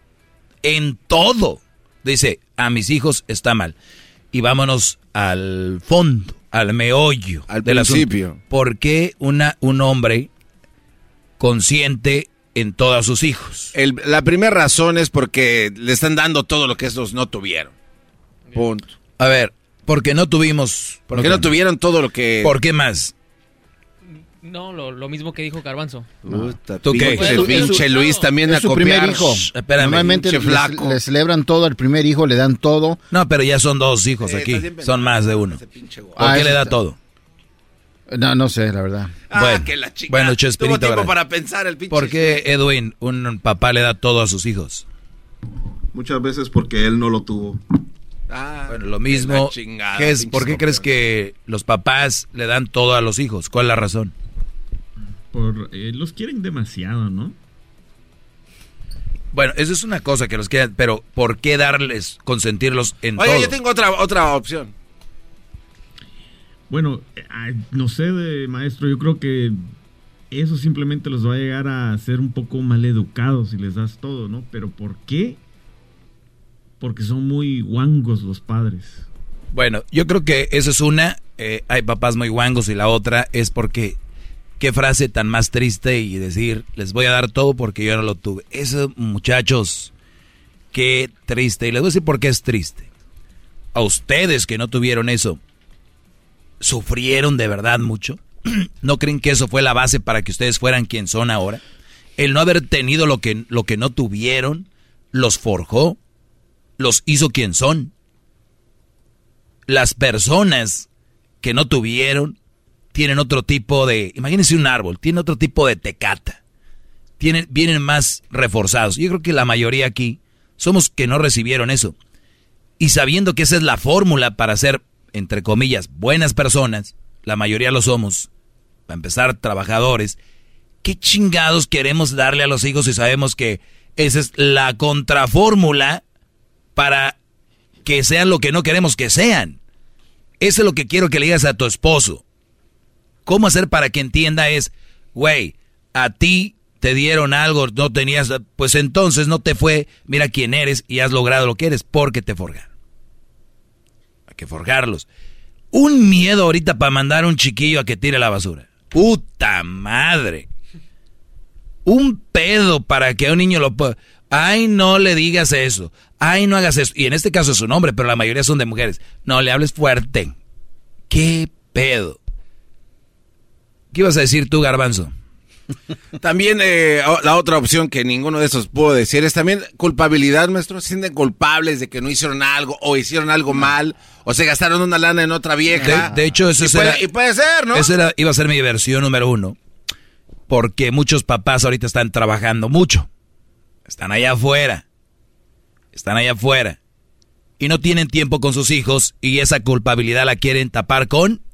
en todo? Dice, a mis hijos está mal. Y vámonos al fondo, al meollo Al del principio. asunto. ¿Por qué una, un hombre consiente en todos sus hijos? El- la primera razón es porque le están dando todo lo que esos no tuvieron. Punto. A ver, porque no tuvimos... Porque no tuvieron todo lo que... ¿Por qué más? No, lo, lo mismo que dijo Garbanzo. Puta, ¿Tú qué? pinche pinche Luis también es a su copiar. primer hijo. Shh, espérame, Normalmente le, flaco. le celebran todo al primer hijo, le dan todo. No, pero ya son dos hijos Eh, aquí. Son más de uno. ¿Por Ah, qué le da está- todo? No, no sé, la verdad. Ah, bueno, que la chica. bueno, Chespirito, Tuvo tiempo ¿verdad? para pensar el pinche. ¿Por qué, Edwin, un papá le da todo a sus hijos? Muchas veces porque él no lo tuvo. Ah, Bueno, lo mismo. chingada, ¿qué es, ¿Por qué crees que los papás le dan todo a los hijos? ¿Cuál es la razón? Por, eh, los quieren demasiado, ¿no? Bueno, eso es una cosa que los quieran, pero ¿por qué darles, consentirlos en Oye, todo? yo tengo otra, otra opción. Bueno, eh, no sé, de, maestro, yo creo que eso simplemente los va a llegar a ser un poco mal educados si les das todo, ¿no? Pero ¿por qué? Porque son muy guangos los padres. Bueno, yo creo que esa es una. eh, hay papás muy guangos y la otra es porque. Qué frase tan más triste y decir, les voy a dar todo porque yo no lo tuve. Eso, muchachos, qué triste. Y les voy a decir por qué es triste. A ustedes que no tuvieron eso, ¿sufrieron de verdad mucho? ¿No creen que eso fue la base para que ustedes fueran quien son ahora? El no haber tenido lo que, lo que no tuvieron, los forjó, los hizo quien son las personas que no tuvieron tienen otro tipo de, imagínense un árbol, tiene otro tipo de tecata. Tienen, vienen más reforzados. Yo creo que la mayoría aquí somos que no recibieron eso. Y sabiendo que esa es la fórmula para ser, entre comillas, buenas personas, la mayoría lo somos, para empezar, trabajadores, ¿qué chingados queremos darle a los hijos si sabemos que esa es la contrafórmula para que sean lo que no queremos que sean. Eso es lo que quiero que le digas a tu esposo. ¿Cómo hacer para que entienda es, güey, a ti te dieron algo, no tenías, pues entonces no te fue, mira quién eres y has logrado lo que eres porque te forjaron. Hay que forjarlos. Un miedo ahorita para mandar a un chiquillo a que tire la basura. Puta madre. Un pedo para que a un niño lo. Ay, no le digas eso. Ay, no hagas eso. Y en este caso es un hombre, pero la mayoría son de mujeres. No, le hables fuerte. ¿Qué pedo? ¿Qué ibas a decir tú, Garbanzo? También eh, la otra opción que ninguno de esos pudo decir es también culpabilidad, maestro. Se sienten culpables de que no hicieron algo o hicieron algo mal o se gastaron una lana en otra vieja. De, de hecho, eso y puede, y puede ser, ¿no? Esa era- iba a ser mi versión número uno. Porque muchos papás ahorita están trabajando mucho. Están allá afuera. Están allá afuera. Y no tienen tiempo con sus hijos y esa culpabilidad la quieren tapar con...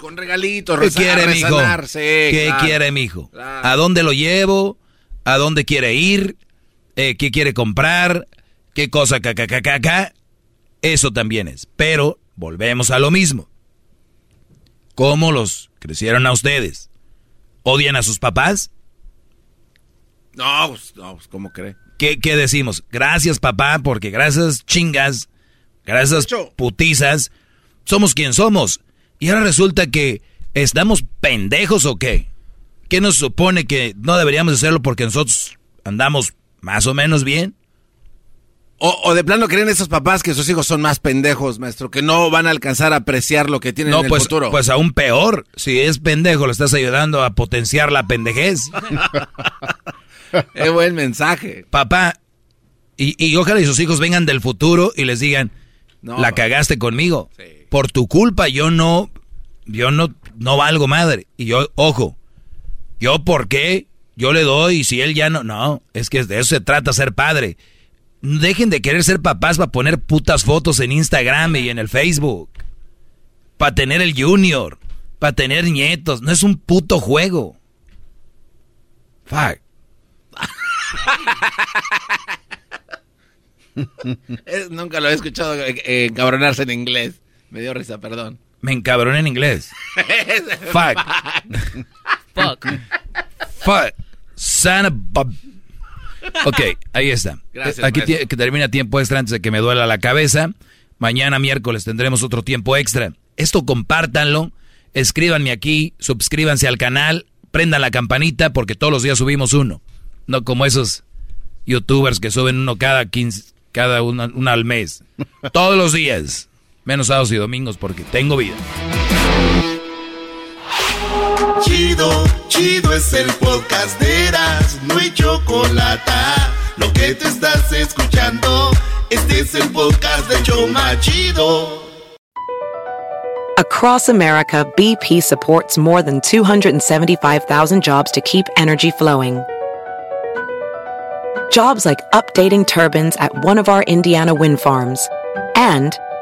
Con regalitos, ¿Qué reza- quiere, mijo? sí, ¿Qué claro. quiere, mijo? Claro. ¿A dónde lo llevo? ¿A dónde quiere ir? Eh, ¿Qué quiere comprar? ¿Qué cosa? Ca, ca, ca? Eso también es. Pero volvemos a lo mismo. ¿Cómo los crecieron a ustedes? ¿Odian a sus papás? No, pues, no, pues, ¿cómo cree? ¿Qué, qué decimos? Gracias, papá, porque gracias, chingas, gracias, putizas, somos quien somos. Y ahora resulta que estamos pendejos o qué? ¿Qué nos supone que no deberíamos hacerlo porque nosotros andamos más o menos bien? O, o de plano creen esos papás que sus hijos son más pendejos, maestro, que no van a alcanzar a apreciar lo que tienen No, en el pues, futuro. pues aún peor. Si es pendejo, le estás ayudando a potenciar la pendejez. Qué buen mensaje. Papá, y, y ojalá y sus hijos vengan del futuro y les digan, No, la cagaste conmigo. Por tu culpa yo no, yo no, no valgo madre. Y yo, ojo, yo por qué, yo le doy y si él ya no, no, es que de eso se trata ser padre. Dejen de querer ser papás para poner putas fotos en Instagram y en el Facebook. Para tener el junior. Para tener nietos. No es un puto juego. Fuck. nunca lo he escuchado eh, encabronarse en inglés. Me dio risa, perdón. Me encabroné en inglés. Fuck. Fuck. Fuck. Of Ok, ahí está. Gracias, Aquí maestro. tie- que termina tiempo extra antes de que me duela la cabeza. Mañana miércoles tendremos otro tiempo extra. Esto compártanlo, escríbanme aquí, suscríbanse al canal, prendan la campanita porque todos los días subimos uno. No como esos youtubers que suben uno cada 15, cada uno, uno al mes. Todos los días. Menos sábados y domingos porque tengo vida. Chido, chido es el podcast de Eras, no hay chocolate. Lo que te estás escuchando, este es el podcast de Choma Chido. Across America, BP supports more than 275,000 jobs to keep energy flowing. Jobs like updating turbines at one of our Indiana wind farms and